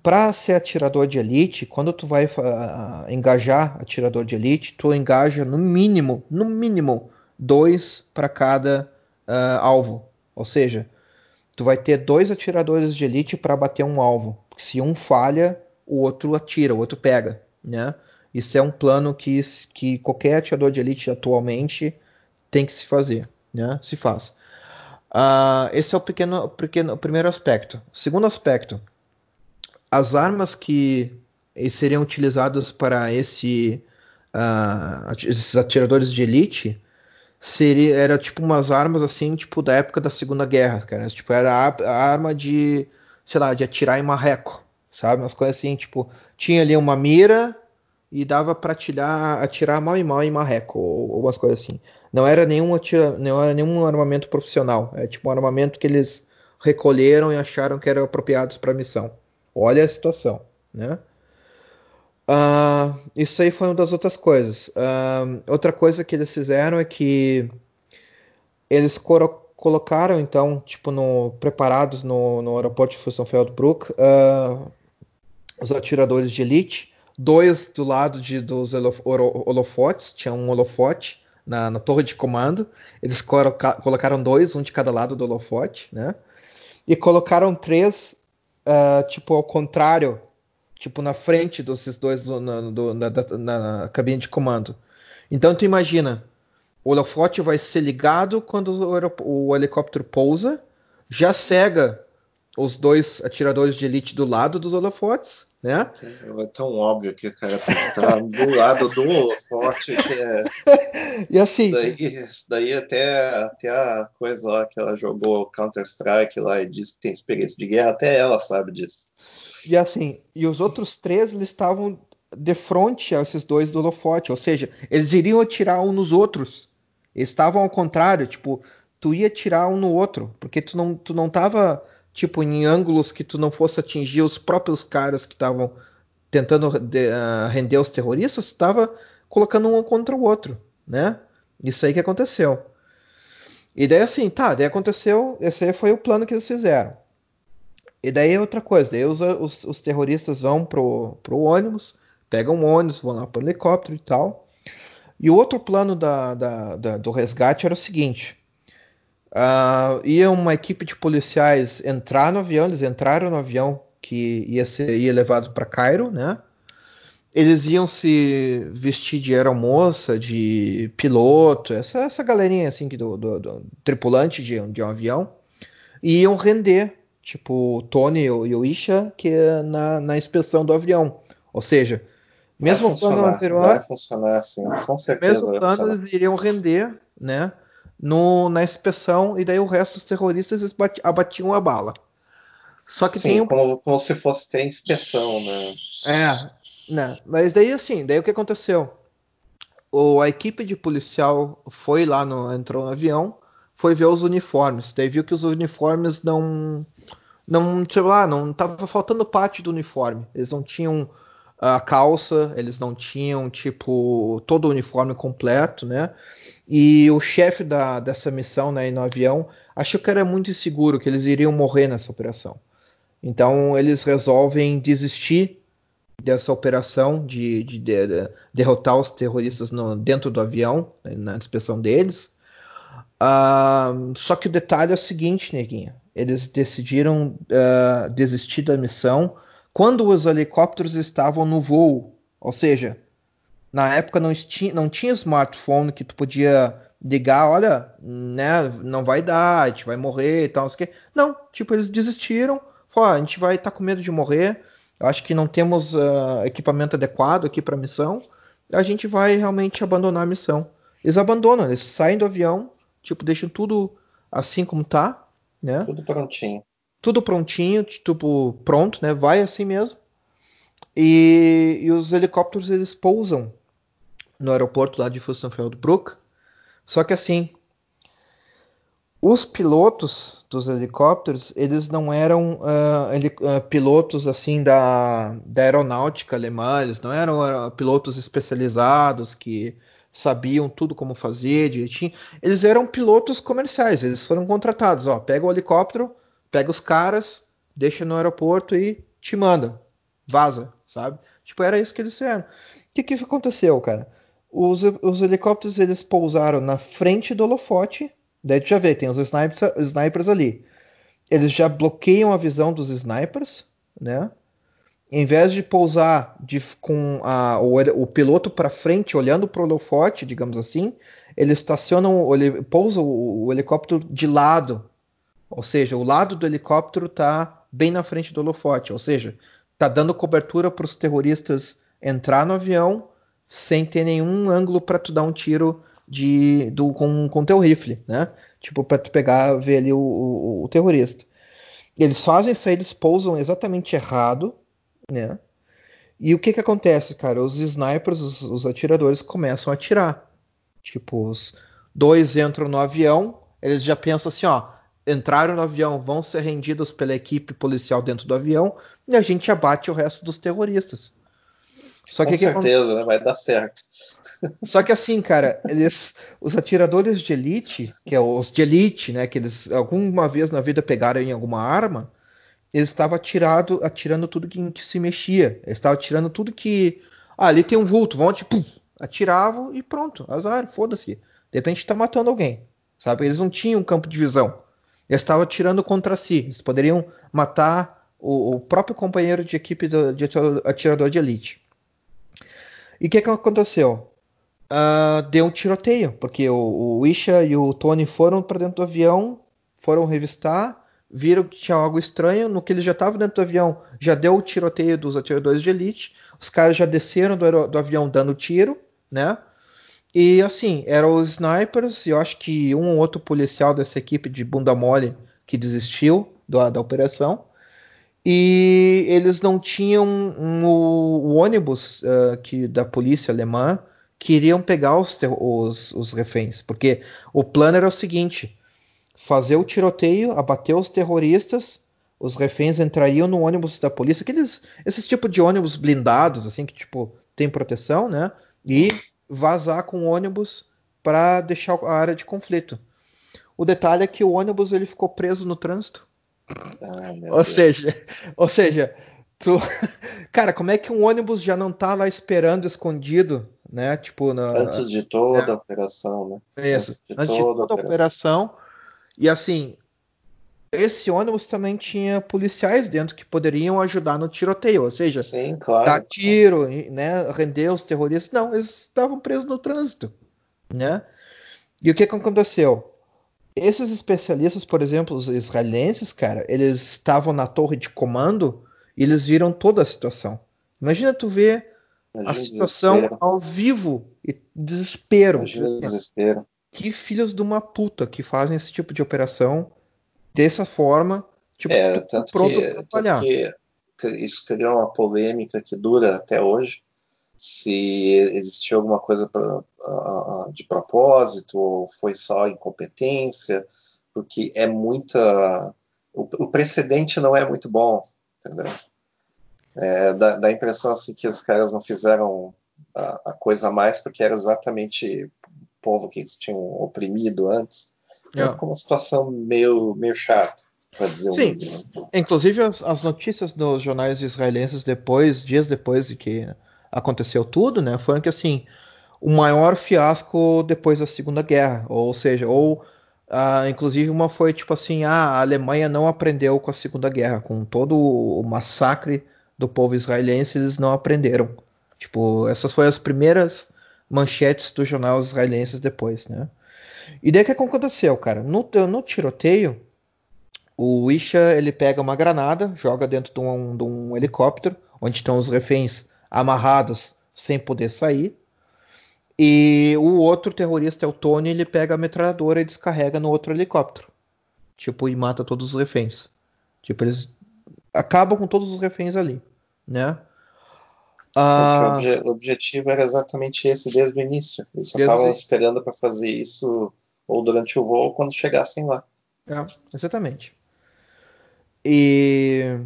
para ser atirador de elite, quando tu vai uh, engajar atirador de elite, tu engaja no mínimo, no mínimo, dois para cada uh, alvo. Ou seja, tu vai ter dois atiradores de elite para bater um alvo. Porque se um falha, o outro atira, o outro pega, né? Isso é um plano que, que qualquer atirador de elite atualmente tem que se fazer, né? Se faz. Uh, esse é o pequeno, pequeno, o primeiro aspecto. O segundo aspecto, as armas que seriam utilizadas para esse, uh, esses atiradores de elite seria era tipo umas armas assim tipo da época da Segunda Guerra, cara. Tipo era a, a arma de sei lá de atirar em marreco, sabe? Umas coisas assim tipo tinha ali uma mira e dava para atirar, atirar mal e mal em marreco ou, ou umas coisas assim. Não era nenhum atira, não era nenhum armamento profissional. É tipo um armamento que eles recolheram e acharam que eram apropriados para a missão. Olha a situação, né? Uh, isso aí foi uma das outras coisas. Uh, outra coisa que eles fizeram é que eles colocaram, então, tipo, no, preparados no, no aeroporto de Fussenfeldbruck, uh, os atiradores de elite, dois do lado de, dos holofotes, tinha um holofote na, na torre de comando, eles colocaram dois, um de cada lado do holofote, né? E colocaram três uh, tipo, ao contrário, tipo, na frente desses dois do, na, do, na, na, cabine de comando. Então, tu imagina, o holofote vai ser ligado quando o, o helicóptero pousa, já cega os dois atiradores de elite do lado dos holofotes, né? É tão óbvio que o cara que estar do lado do holofote. É... e assim. Daí, daí até, até a coisa lá que ela jogou Counter-Strike lá e disse que tem experiência de guerra, até ela sabe disso. E assim, e os outros três eles estavam de frente a esses dois do holofote, ou seja, eles iriam atirar um nos outros. Eles estavam ao contrário, tipo, tu ia atirar um no outro, porque tu não, tu não tava tipo em ângulos que tu não fosse atingir os próprios caras que estavam tentando de, uh, render os terroristas, estava colocando um contra o outro, né? Isso aí que aconteceu. E daí assim, tá, daí aconteceu, esse aí foi o plano que eles fizeram. E daí é outra coisa, daí os, os, os terroristas vão pro, pro ônibus, pegam um ônibus, vão lá pro helicóptero e tal. E o outro plano da, da, da, do resgate era o seguinte: Uh, ia uma equipe de policiais entrar no avião, eles entraram no avião que ia ser ia levado para Cairo, né? Eles iam se vestir de aeromoça, de piloto, essa, essa galerinha assim do, do, do tripulante de, de, um avião, e iam render, tipo Tony e o Isha, que é na, na inspeção do avião. Ou seja, mesmo o plano anterior. Vai funcionar assim, com certeza. Mesmo plano, eles iriam render, né? No, na inspeção e daí o resto dos terroristas abatiam a bala. Só que Sim, tem um... como, como se fosse ter inspeção, né? É, né? Mas daí assim, daí o que aconteceu? O, a equipe de policial foi lá no entrou no avião, foi ver os uniformes, daí viu que os uniformes não não, sei lá, não tava faltando parte do uniforme. Eles não tinham a calça, eles não tinham tipo todo o uniforme completo, né? E o chefe da, dessa missão né, no avião achou que era muito inseguro, que eles iriam morrer nessa operação. Então eles resolvem desistir dessa operação de, de, de, de derrotar os terroristas no, dentro do avião, né, na inspeção deles. Uh, só que o detalhe é o seguinte, neguinha. Eles decidiram uh, desistir da missão quando os helicópteros estavam no voo. Ou seja, na época não tinha, não tinha smartphone que tu podia ligar, olha, né, não vai dar, a gente vai morrer e tal, não sei o quê. Não, tipo, eles desistiram, falaram, a gente vai estar tá com medo de morrer, acho que não temos uh, equipamento adequado aqui para a missão, a gente vai realmente abandonar a missão. Eles abandonam, eles saem do avião, tipo, deixam tudo assim como tá, né? Tudo prontinho. Tudo prontinho, tipo, pronto, né? Vai assim mesmo. E, e os helicópteros eles pousam no aeroporto lá de Fürstenfeldbruck. Só que assim, os pilotos dos helicópteros, eles não eram uh, uh, pilotos assim da, da aeronáutica alemã, eles não eram uh, pilotos especializados que sabiam tudo como fazer direitinho. Eles eram pilotos comerciais, eles foram contratados. Ó, pega o helicóptero, pega os caras, deixa no aeroporto e te manda, vaza, sabe? Tipo, era isso que eles fizeram. O que, que aconteceu, cara? Os, os helicópteros eles pousaram na frente do holofote Daí já vê, tem os snipers, snipers ali. Eles já bloqueiam a visão dos snipers, né? Em vez de pousar de, com a, o, o, piloto para frente, olhando para o holofote, digamos assim, eles estacionam, ele pousa o, o, helicóptero de lado. Ou seja, o lado do helicóptero está bem na frente do holofote. Ou seja, está dando cobertura para os terroristas entrar no avião sem ter nenhum ângulo para tu dar um tiro de do, com, com teu rifle, né? Tipo, para tu pegar, ver ali o, o, o, terrorista. Eles fazem isso aí, eles pousam exatamente errado, né? E o que que acontece, cara? Os snipers, os, os atiradores começam a atirar. Tipo, os dois entram no avião, eles já pensam assim, ó, entraram no avião, vão ser rendidos pela equipe policial dentro do avião e a gente abate o resto dos terroristas. Só Com que certeza, que... né? Vai dar certo. Só que assim, cara, eles, os atiradores de elite, que é os de elite, né, que eles alguma vez na vida pegaram em alguma arma, eles estavam atirado, atirando tudo que, que, se mexia. Eles estavam atirando tudo que. Ah, ali tem um vulto, vão tipo, atiravam e pronto, azar, foda-se. De repente tá matando alguém, sabe? Eles não tinham campo de visão. Eles estavam atirando contra si. Eles poderiam matar o, o próprio companheiro de equipe do, de atirador de elite. E o que, que aconteceu? uh, deu um tiroteio, porque o, o Isha e o Tony foram para dentro do avião, foram revistar, viram que tinha algo estranho. No que eles já estavam dentro do avião, já deu o tiroteio dos atiradores de elite. Os caras já desceram do, do avião dando tiro, né? E assim, eram os snipers, e eu acho que um ou outro policial dessa equipe de bunda mole que desistiu da, da operação. E eles não tinham um, um, o, ônibus uh, que, da polícia alemã queriam pegar os, os, os reféns, porque o plano era o seguinte: fazer o tiroteio, abater os terroristas, os reféns entrariam no ônibus da polícia, aqueles esses tipos de ônibus blindados, assim que tipo tem proteção, né? E vazar com o ônibus para deixar a área de conflito. O detalhe é que o ônibus ele ficou preso no trânsito. Ai, ou Deus. seja, ou seja, tu, cara, como é que um ônibus já não tá lá esperando escondido né? Tipo na, antes de toda né? a operação, né? Isso, antes de, antes toda, de toda, a operação. operação. E assim, esse ônibus também tinha policiais dentro que poderiam ajudar no tiroteio, ou seja, Sim, claro, dar tiro, né, render os terroristas. Não, eles estavam presos no trânsito, né? E o que, que aconteceu? Esses especialistas, por exemplo, os israelenses, cara, eles estavam na torre de comando e eles viram toda a situação. Imagina tu ver Imagina a situação desespero. ao vivo e desespero. Imagina desespero. Que filhos de uma puta que fazem esse tipo de operação dessa forma, tipo, é, tanto pronto que, pra trabalhar. que isso criou uma polêmica que dura até hoje. Se existiu alguma coisa pra, uh, de propósito ou foi só incompetência, porque é muita. O, o precedente não é muito bom, entendeu? É, dá, dá, a impressão assim, que os caras não fizeram a, a, coisa mais porque era exatamente o povo que eles tinham oprimido antes. É. Então, ficou uma situação meio, meio chata. Dizer Sim, um inclusive as, as, notícias nos jornais israelenses depois, dias depois de que aconteceu tudo, né, foram que assim o maior fiasco depois da Segunda Guerra, ou seja, ou uh, inclusive uma foi tipo assim, ah, a Alemanha não aprendeu com a Segunda Guerra, com todo o massacre do povo israelense, eles não aprenderam. Tipo, essas foram as primeiras manchetes dos jornais israelenses depois, né? E daí o que aconteceu, cara? No, no tiroteio, o Isha ele pega uma granada, joga dentro de um, de um, helicóptero, onde estão os reféns amarrados sem poder sair. E o outro terrorista é o Tony, ele pega a metralhadora e descarrega no outro helicóptero. Tipo, e mata todos os reféns. Tipo, eles acabam com todos os reféns ali né? Ah, o, obje o, objetivo era exatamente esse desde o início. Eles só estavam esperando para fazer isso ou durante o voo, ou quando chegassem lá. É, exatamente. E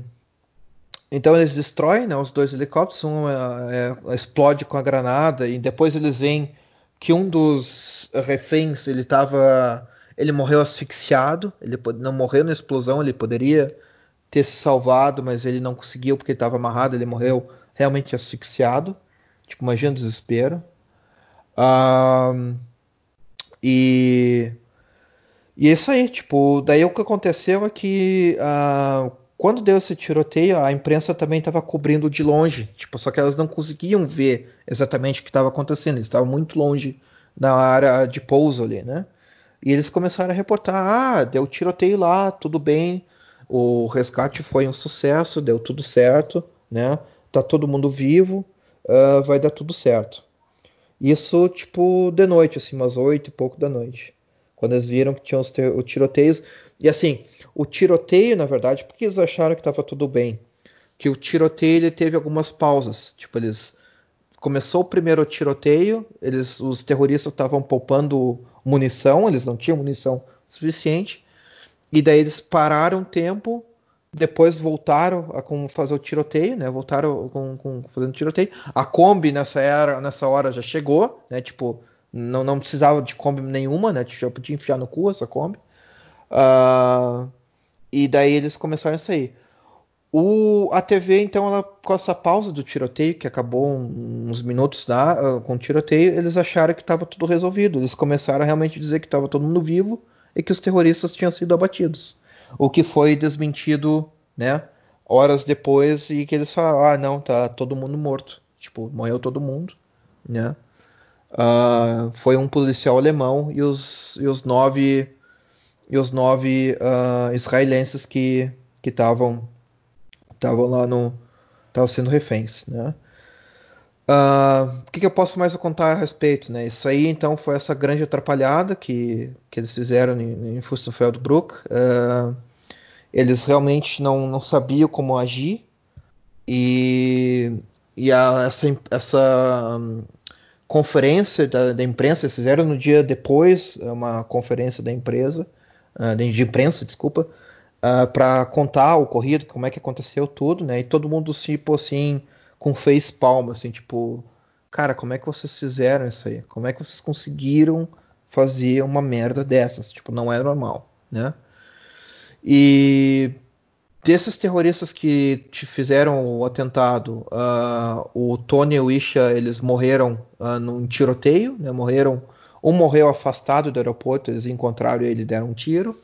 então eles destroem né, os dois helicópteros, um é, é, explode com a granada e depois eles veem que um dos reféns ele estava, ele morreu asfixiado, ele não morreu na explosão, ele poderia ter se salvado, mas ele não conseguiu porque estava amarrado, ele morreu realmente asfixiado, tipo imagina o desespero. Um, e e é isso aí, tipo, daí o que aconteceu é que uh, quando deu esse tiroteio, a imprensa também estava cobrindo de longe, tipo, só que elas não conseguiam ver exatamente o que estava acontecendo, eles estavam muito longe da área de pouso ali, né? E eles começaram a reportar: ah, deu tiroteio lá, tudo bem, o resgate foi um sucesso, deu tudo certo, né? Tá todo mundo vivo, uh, vai dar tudo certo. Isso, tipo, de noite, assim, umas oito e pouco da noite. Quando eles viram que tinha os tiroteios, e assim, o tiroteio, na verdade, porque eles acharam que estava tudo bem? Que o tiroteio ele teve algumas pausas. Tipo, eles começou o primeiro tiroteio, eles, os terroristas estavam poupando munição, eles não tinham munição suficiente, e daí eles pararam um tempo, depois voltaram a com, fazer o tiroteio, né? Voltaram com, com, fazendo tiroteio. A Kombi nessa era, nessa hora já chegou, né? Tipo, não, não precisava de Kombi nenhuma, né? Já podia enfiar no cu essa Kombi. Uh, e daí eles começaram a sair. O, a TV, então, ela, com essa pausa do tiroteio, que acabou uns minutos da, uh, com o tiroteio, eles acharam que estava tudo resolvido. Eles começaram a realmente dizer que estava todo mundo vivo e que os terroristas tinham sido abatidos. O que foi desmentido, né, horas depois, e que eles falaram: ah, não, tá todo mundo morto. Tipo, morreu todo mundo, né? Uh, foi um policial alemão e os, e os nove e os nove uh, israelenses que estavam estavam lá no estavam sendo reféns, né? Uh, o que, que, eu posso mais contar a respeito, né? Isso aí então foi essa grande atrapalhada que, que eles fizeram em, em. Uh, eles realmente não, não sabiam como agir e, e a, essa, essa um, conferência da, da imprensa eles fizeram no dia depois uma conferência da empresa uh, de imprensa, desculpa, uh, ah, para contar o ocorrido, como é que aconteceu tudo, né? E todo mundo tipo assim com face palma, assim, tipo, cara, como é que vocês fizeram isso aí? Como é que vocês conseguiram fazer uma merda dessas? Tipo, não é normal, né? E desses terroristas que te fizeram o atentado, uh, o Tony e o Isha, eles morreram uh, num tiroteio, né? Morreram um morreu afastado do aeroporto, eles encontraram ele e deram um tiro.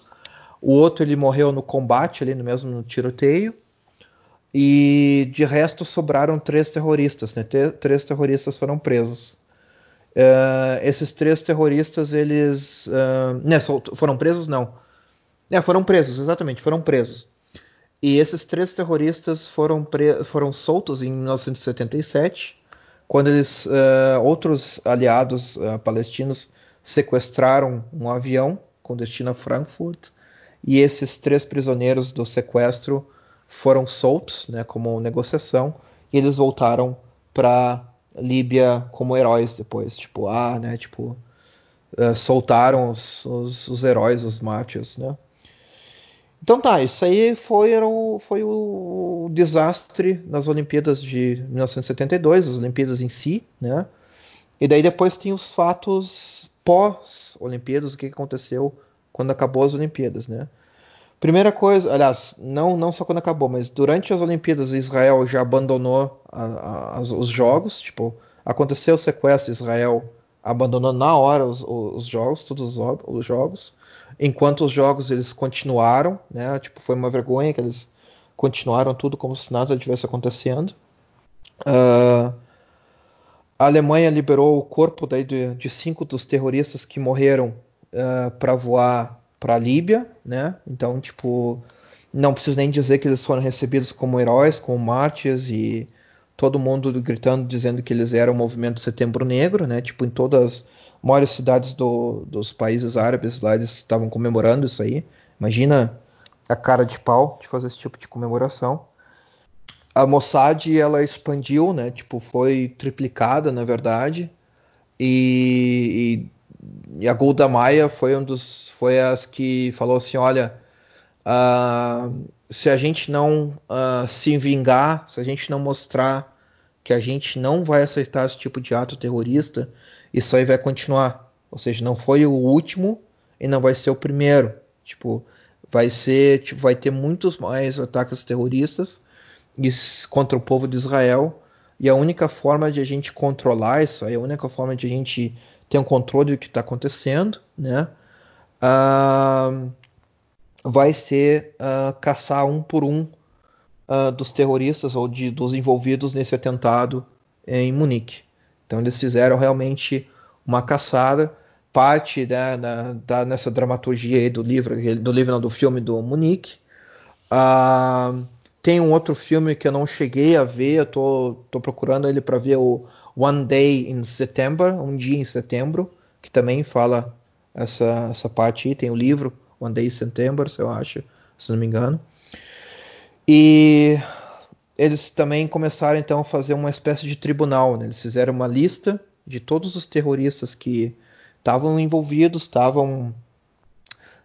O outro ele morreu no combate, ali no mesmo no tiroteio. E de resto sobraram três terroristas, né? Três terroristas foram presos. Uh, esses três terroristas, eles. Uh, né, foram presos? Não. É, foram presos, exatamente, foram presos. E esses três terroristas foram, foram soltos em 1977 quando eles uh, outros aliados uh, palestinos sequestraram um avião com destino a Frankfurt e esses três prisioneiros do sequestro foram soltos, né, como negociação e eles voltaram para Líbia como heróis depois, tipo, ah, né, tipo, uh, soltaram os, os, os, heróis, os mártires, né. Então tá, isso aí foi, o, foi o, o, desastre nas Olimpíadas de 1972, as Olimpíadas em si, né? E daí depois tem os fatos pós-Olimpíadas, o que aconteceu quando acabou as Olimpíadas, né? Primeira coisa, aliás, não, não só quando acabou, mas durante as Olimpíadas Israel já abandonou a, a, os jogos, tipo, aconteceu o sequestro, Israel abandonou na hora os, os jogos, todos os, os jogos enquanto os jogos eles continuaram, né? Tipo, foi uma vergonha que eles continuaram tudo como se nada tivesse acontecendo. Uh, a Alemanha liberou o corpo daí de, de cinco dos terroristas que morreram uh, ah, para voar para a Líbia, né? Então, tipo, não preciso nem dizer que eles foram recebidos como heróis, como mártires e todo mundo gritando dizendo que eles eram o movimento Setembro Negro, né? Tipo, em todas maiores cidades do, dos países árabes lá eles estavam comemorando isso aí. Imagina a cara de pau de fazer esse tipo de comemoração. A Mossad ela expandiu, né? Tipo, foi triplicada na verdade. E, e e a Golda Meir foi um dos foi as que falou assim, olha, uh, se a gente não uh, se vingar, se a gente não mostrar que a gente não vai aceitar esse tipo de ato terrorista, isso aí vai continuar. Ou seja, não foi o último e não vai ser o primeiro. Tipo, vai ser, tipo, vai ter muitos mais ataques terroristas contra o povo de Israel. E a única forma de a gente controlar isso, a única forma de a gente ter um controle do que está acontecendo, né? Uh, vai ser uh, caçar um por um uh, dos terroristas ou de, dos envolvidos nesse atentado em Munique. Então eles fizeram realmente uma caçada, parte né, da, da, nessa dramaturgia do livro, do livro não, do filme do Munique. Uh, tem um outro filme que eu não cheguei a ver, eu tô, tô procurando ele para ver o One Day in September, um dia em setembro, que também fala essa, essa parte aí, tem o livro One Day in September, eu acho, se não me engano. E eles também começaram então a fazer uma espécie de tribunal. Né? Eles fizeram uma lista de todos os terroristas que estavam envolvidos, estavam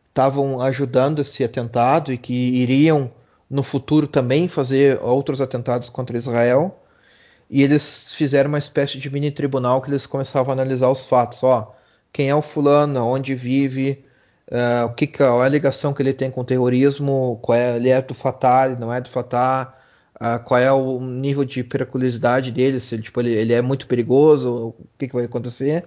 estavam ajudando esse atentado e que iriam no futuro também fazer outros atentados contra Israel. E eles fizeram uma espécie de mini tribunal que eles começavam a analisar os fatos. Ó, quem é o fulano, onde vive, uh, o que, qual é a ligação que ele tem com o terrorismo, qual é, ele é do Fatah, ele não é do Fatah, uh, qual é o nível de periculosidade dele, se ele, tipo, ele, ele é muito perigoso, o que, que vai acontecer.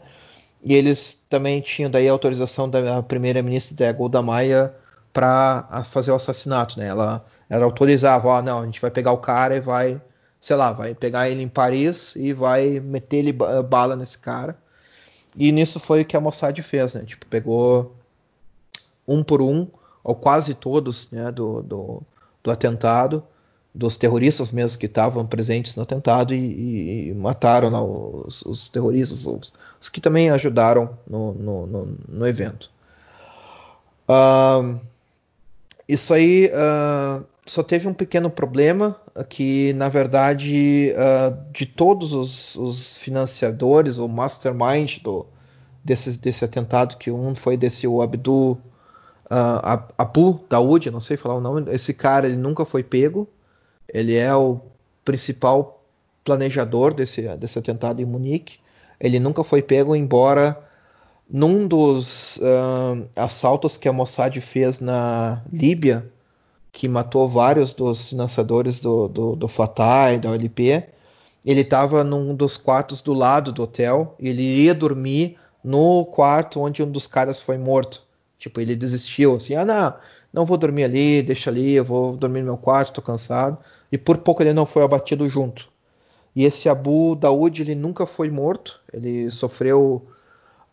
E eles também tinham daí a autorização da primeira-ministra da Golda Meir para fazer o assassinato, né? Ela, ela autorizava, ó, não, a gente vai pegar o cara e vai, sei lá, vai pegar ele em Paris e vai meter ele bala nesse cara. E nisso foi o que a Mossad fez, né? Tipo, pegou um por um, ou quase todos, né, do, do, do atentado, dos terroristas mesmo que estavam presentes no atentado e, e mataram né, os, os, terroristas, os, os, que também ajudaram no, no, no, no evento. Uh, isso aí uh, só teve um pequeno problema que, na verdade, uh, de todos os, os, financiadores, o mastermind do, desse, desse atentado, que um foi desse o Abdul Abu Daoud, não sei falar o nome, esse cara ele nunca foi pego, ele é o principal planejador desse, desse atentado em Munique, ele nunca foi pego, embora num dos uh, assaltos que a Mossad fez na Líbia, que matou vários dos financiadores do, do, do Fatah e da OLP, ele estava num dos quartos do lado do hotel, e ele iria dormir no quarto onde um dos caras foi morto. Tipo, ele desistiu, assim, ah, não, não vou dormir ali, deixa ali, eu vou dormir no meu quarto, tô cansado. E por pouco ele não foi abatido junto. E esse Abu Daoud, ele nunca foi morto, ele sofreu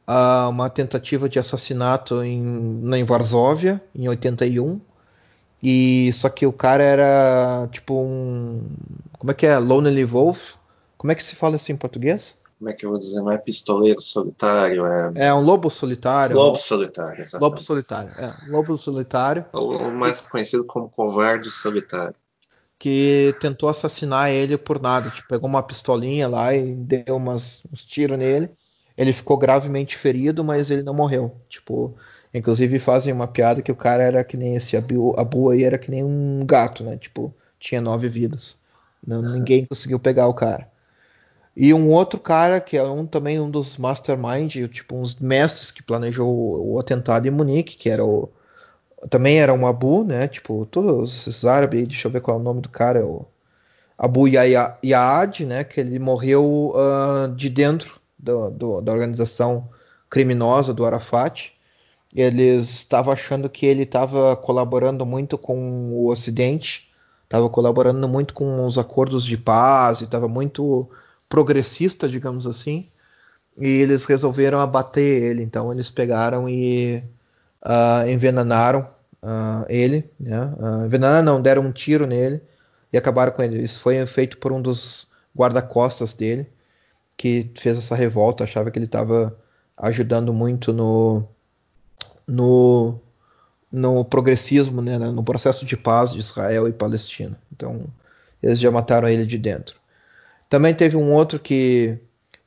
uh, uma tentativa de assassinato em, em Varsóvia, em 81. E só que o cara era tipo um. Como é que é? Lonely Wolf? Como é que se fala isso em português? Como é que eu vou dizer, não é pistoleiro solitário, é. É um lobo solitário. Lobo solitário, exatamente. Lobo solitário, é. Lobo solitário. Ou mais conhecido como covarde solitário. Que tentou assassinar ele por nada. Tipo, pegou uma pistolinha lá e deu umas, uns tiros nele. Ele ficou gravemente ferido, mas ele não morreu. Tipo, inclusive fazem uma piada que o cara era que nem esse Abu, Abu aí era que nem um gato, né? Tipo, tinha nove vidas. Não, ninguém conseguiu pegar o cara. E um outro cara, que é um também um dos mastermind, tipo, uns mestres que planejou o, o atentado em Munique, que era o. Também era um Abu, né? Tipo, todos esses árabes, deixa eu ver qual é o nome do cara, é o Abu Yaad, né? Que ele morreu uh, de dentro do, do, da organização criminosa do Arafat. Eles estavam achando que ele estava colaborando muito com o Ocidente, estava colaborando muito com os acordos de paz e estava muito progressista, digamos assim, e eles resolveram abater ele. Então eles pegaram e uh, envenenaram uh, ele, né? Uh, envenenaram não, deram um tiro nele e acabaram com ele. Isso foi feito por um dos guarda-costas dele que fez essa revolta, achava que ele estava ajudando muito no no, no progressismo, né, no processo de paz de Israel e Palestina. Então eles já mataram ele de dentro. Também teve um outro que,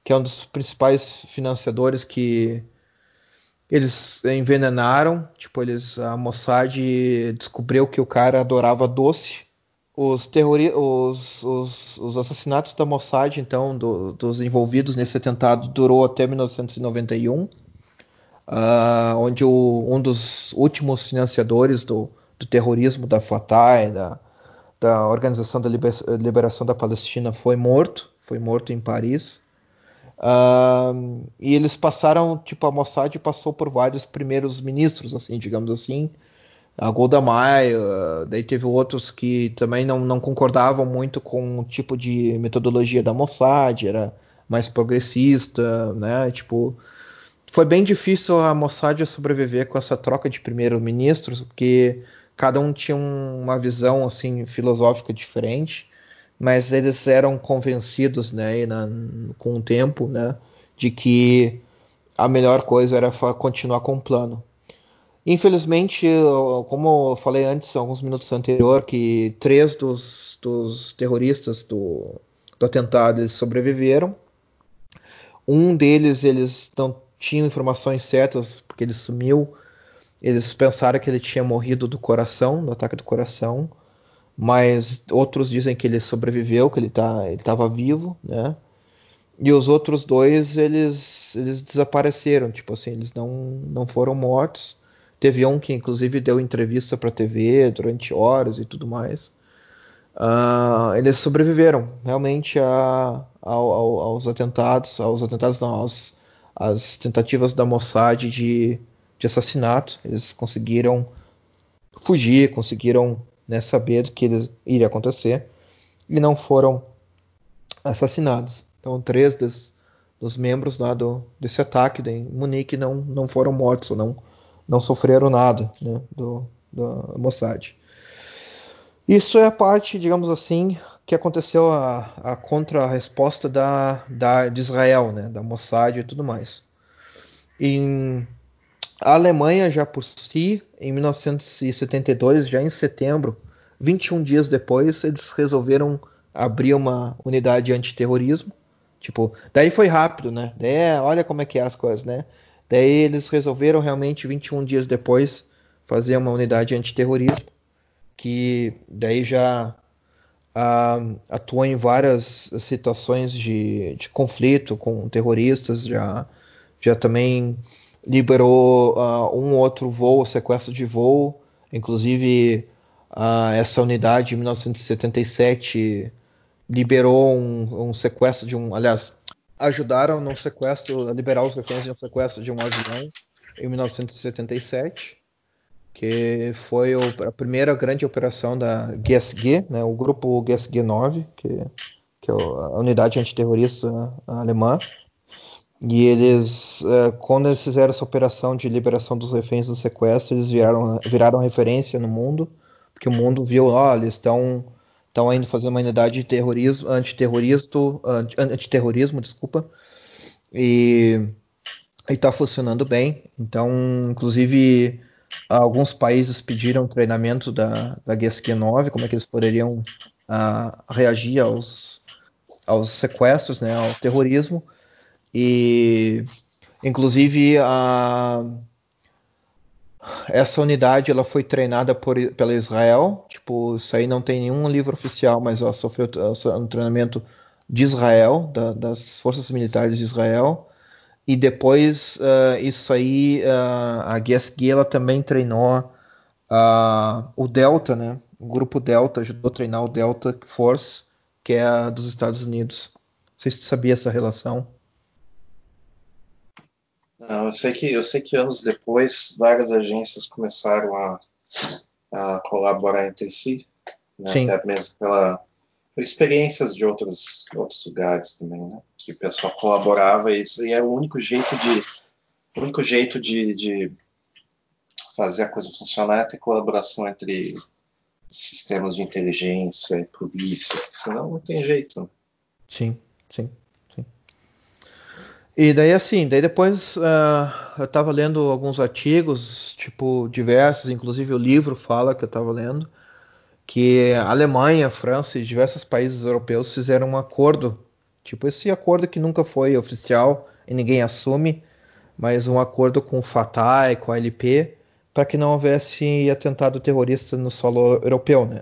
que é um dos principais financiadores que, eles envenenaram, tipo, eles a Mossad descobriu que o cara adorava doce. Os, terrori os, os, os assassinatos da Mossad, então, do, dos envolvidos nesse atentado, durou até 1991, uh, onde o, um dos últimos financiadores do, do terrorismo da Fatah, da, da Organização da Liberação da Palestina, foi morto, foi morto em Paris. Uh, e eles passaram, tipo, a Mossad passou por vários primeiros ministros, assim, digamos assim. A Golda Meir, uh, daí teve outros que também não, não concordavam muito com o tipo de metodologia da Mossad, era mais progressista, né? Tipo, foi bem difícil a Mossad sobreviver com essa troca de primeiros-ministros, porque cada um tinha uma visão assim filosófica diferente mas eles eram convencidos, né, na, com o tempo, né, de que a melhor coisa era continuar com o plano. Infelizmente, como eu falei antes, alguns minutos anterior, que três dos, dos terroristas do, do atentado eles sobreviveram. Um deles eles não tinham informações certas porque ele sumiu. Eles pensaram que ele tinha morrido do coração, do ataque do coração mas outros dizem que ele sobreviveu, que ele tá, estava vivo, né? E os outros dois eles eles desapareceram, tipo assim, eles não não foram mortos. Teve um que inclusive deu entrevista para TV durante horas e tudo mais. Uh, eles sobreviveram realmente a, ao, aos atentados, aos atentados não, aos, às tentativas da Mossad de, de assassinato. Eles conseguiram fugir, conseguiram né, saber que eles iria acontecer e não foram assassinados. Então, três dos, membros lá do, desse ataque em Munique não, não foram mortos, não, não sofreram nada né, do, do Mossad. Isso é a parte, digamos assim, que aconteceu a, a contra-resposta da, da, de Israel, né, da Mossad e tudo mais. Em a Alemanha, já por si, em 1972, já em setembro, 21 dias depois, eles resolveram abrir uma unidade antiterrorismo. Tipo, daí foi rápido, né? Daí, é, olha como é que é as coisas, né? Daí eles resolveram realmente 21 dias depois fazer uma unidade antiterrorismo, que daí já uh, atuou em várias situações de, de conflito com terroristas, já, já também liberou uh, um outro voo, sequestro de voo, inclusive uh, essa unidade em 1977 liberou um, um, sequestro de um, aliás, ajudaram no sequestro, a liberar os reféns de um sequestro de um avião em 1977, que foi o, a primeira grande operação da GSG, né, o grupo GSG 9, que, que é a unidade antiterrorista alemã. E eles, uh, quando eles fizeram essa operação de liberação dos reféns do sequestro, eles viraram, viraram referência no mundo, porque o mundo viu, ó, eles estão estão indo fazer uma unidade de terrorismo, antiterrorismo, antiterrorismo, desculpa, e está funcionando bem. Então, inclusive, alguns países pediram treinamento da, da GSQ 9, como é que eles poderiam uh, reagir aos, aos sequestros, né, ao terrorismo. E inclusive a essa unidade ela foi treinada por, pela Israel, tipo, isso aí não tem nenhum livro oficial, mas ela sofreu um treinamento de Israel, da, das forças militares de Israel. E depois uh, isso aí, uh, a GSG ela também treinou uh, o Delta, né? O grupo Delta ajudou a treinar o Delta Force, que é a dos Estados Unidos. Não sei se você sabia essa relação. Não, eu sei que eu sei que anos depois várias agências começaram a, a colaborar entre si, né? até mesmo pela experiências de outros outros lugares também, né? Que o pessoal colaborava e e era o único jeito de o único jeito de, de fazer a coisa funcionar é ter colaboração entre sistemas de inteligência e polícia, senão não tem jeito. Né? Sim, sim. E daí assim, daí depois uh, eu estava lendo alguns artigos, tipo, diversos, inclusive o livro fala que eu estava lendo, que a Alemanha, a França e diversos países europeus fizeram um acordo, tipo esse acordo que nunca foi oficial e ninguém assume, mas um acordo com o Fatah e com a LP para que não houvesse atentado terrorista no solo europeu, né?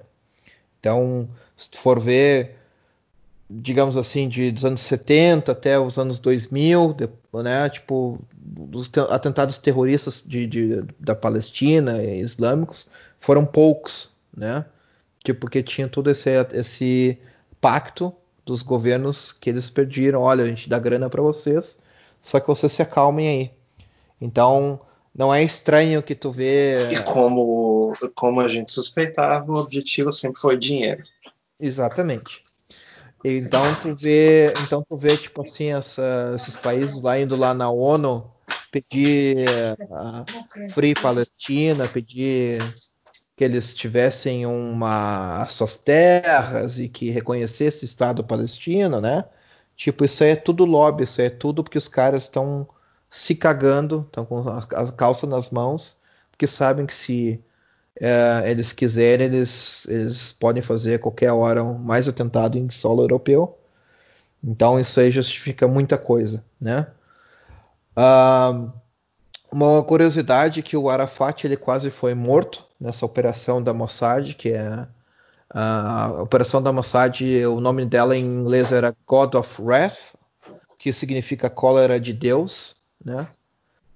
Então, se tu for ver, digamos assim, de, dos anos 70 até os anos 2000, né, tipo, os atentados terroristas de, de, da Palestina e islâmicos foram poucos, né? Tipo, porque tinha todo esse, esse pacto dos governos que eles pediram, olha, a gente dá grana para vocês, só que vocês se acalmem aí. Então, não é estranho que tu vê. E como, como a gente suspeitava, o objetivo sempre foi dinheiro. Exatamente. Então tu vê, então tu vê tipo assim essa, esses países lá indo lá na ONU pedir a Free Palestina, pedir que eles tivessem uma suas terras e que reconhecesse o Estado palestino, né? Tipo, isso aí é tudo lobby, isso aí é tudo porque os caras estão se cagando, estão com a calça nas mãos, porque sabem que se é, eles quiserem, eles, eles podem fazer a qualquer hora mais atentado em solo europeu. Então isso aí justifica muita coisa, né? Uh, uma curiosidade é que o Arafat ele quase foi morto nessa operação da Mossad, que é a operação da Mossad, o nome dela em inglês era God of Wrath, que significa cólera de Deus, né?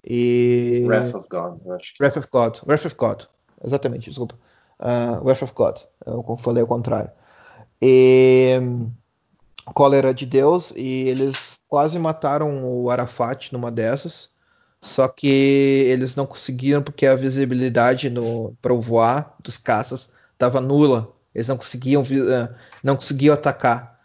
E Wrath of God, acho que... Wrath of God, Wrath of God, exatamente, desculpa. Uh, Wrath of God, eu falei ao contrário. E cólera de Deus e eles quase mataram o Arafat numa dessas. Só que eles não conseguiram porque a visibilidade para o voar dos caças estava nula. Eles não conseguiam, eh, não conseguiam atacar.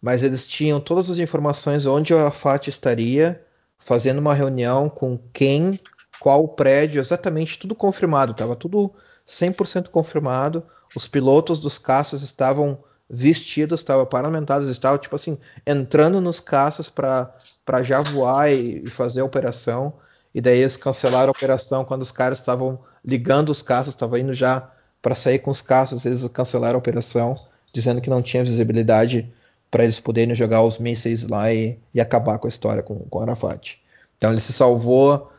Mas eles tinham todas as informações onde o Arafat estaria, fazendo uma reunião com quem, qual prédio, exatamente tudo confirmado. Estava tudo 100% confirmado. Os pilotos dos caças estavam vestidos, estavam parlamentados, estavam tipo assim entrando nos caças para já voar e, e fazer a operação e daí eles cancelaram a operação quando os caras estavam ligando os caças, estavam indo já para sair com os caças, eles cancelaram a operação, dizendo que não tinha visibilidade para eles poderem jogar os mísseis lá e, e, acabar com a história com, com Arafat. Então ele se salvou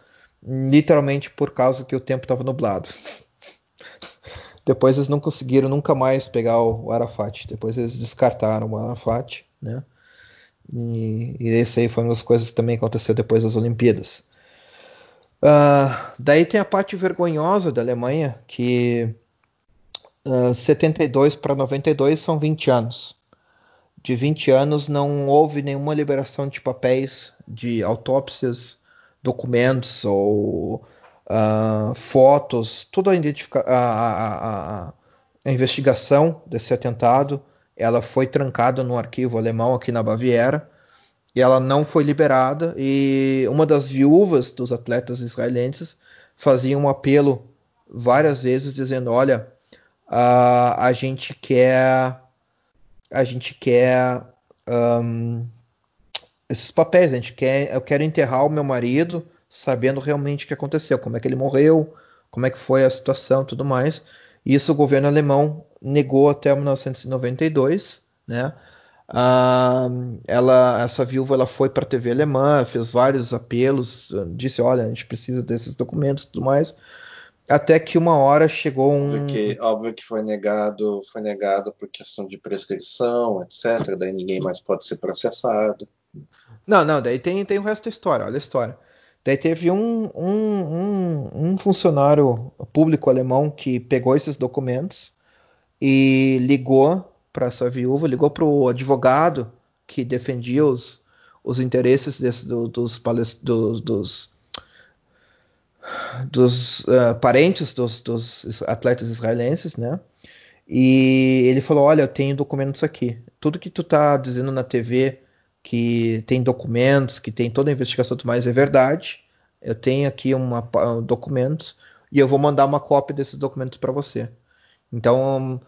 literalmente por causa que o tempo estava nublado. Depois eles não conseguiram nunca mais pegar o Arafat. Depois eles descartaram o Arafat, né? E, e esse aí foi uma das coisas que também aconteceu depois das Olimpíadas. Uh, daí tem a parte vergonhosa da Alemanha, que uh, 72 para 92 são 20 anos. De 20 anos não houve nenhuma liberação de papéis, de autópsias, documentos ou uh, fotos, toda a, a, a, a investigação desse atentado ela foi trancada no arquivo alemão aqui na Baviera e ela não foi liberada. E uma das viúvas dos atletas israelenses fazia um apelo várias vezes dizendo: olha, a, a gente quer a gente quer um, esses papéis, a gente quer, eu quero enterrar o meu marido sabendo realmente o que aconteceu, como é que ele morreu, como é que foi a situação, tudo mais. Isso o governo alemão negou até 1992, né? Ah, ela, essa viúva ela foi para a TV alemã, fez vários apelos, disse, olha, a gente precisa desses documentos tudo mais. Até que uma hora chegou um. Óbvio que, óbvio que foi negado, foi negado por questão de prescrição, etc. Daí ninguém mais pode ser processado. Não, não, daí tem, tem o resto da história, olha a história. Daí teve um, um, um, um funcionário público alemão que pegou esses documentos e ligou para essa viúva, ligou para o advogado que defendia os, os interesses desse, do, dos, dos, dos, dos uh, parentes dos, dos, atletas israelenses, né? E ele falou: Olha, eu tenho documentos aqui. Tudo que tu tá dizendo na TV que tem documentos, que tem toda a investigação e tudo mais, é verdade. Eu tenho aqui uma, documentos e eu vou mandar uma cópia desses documentos para você. Então,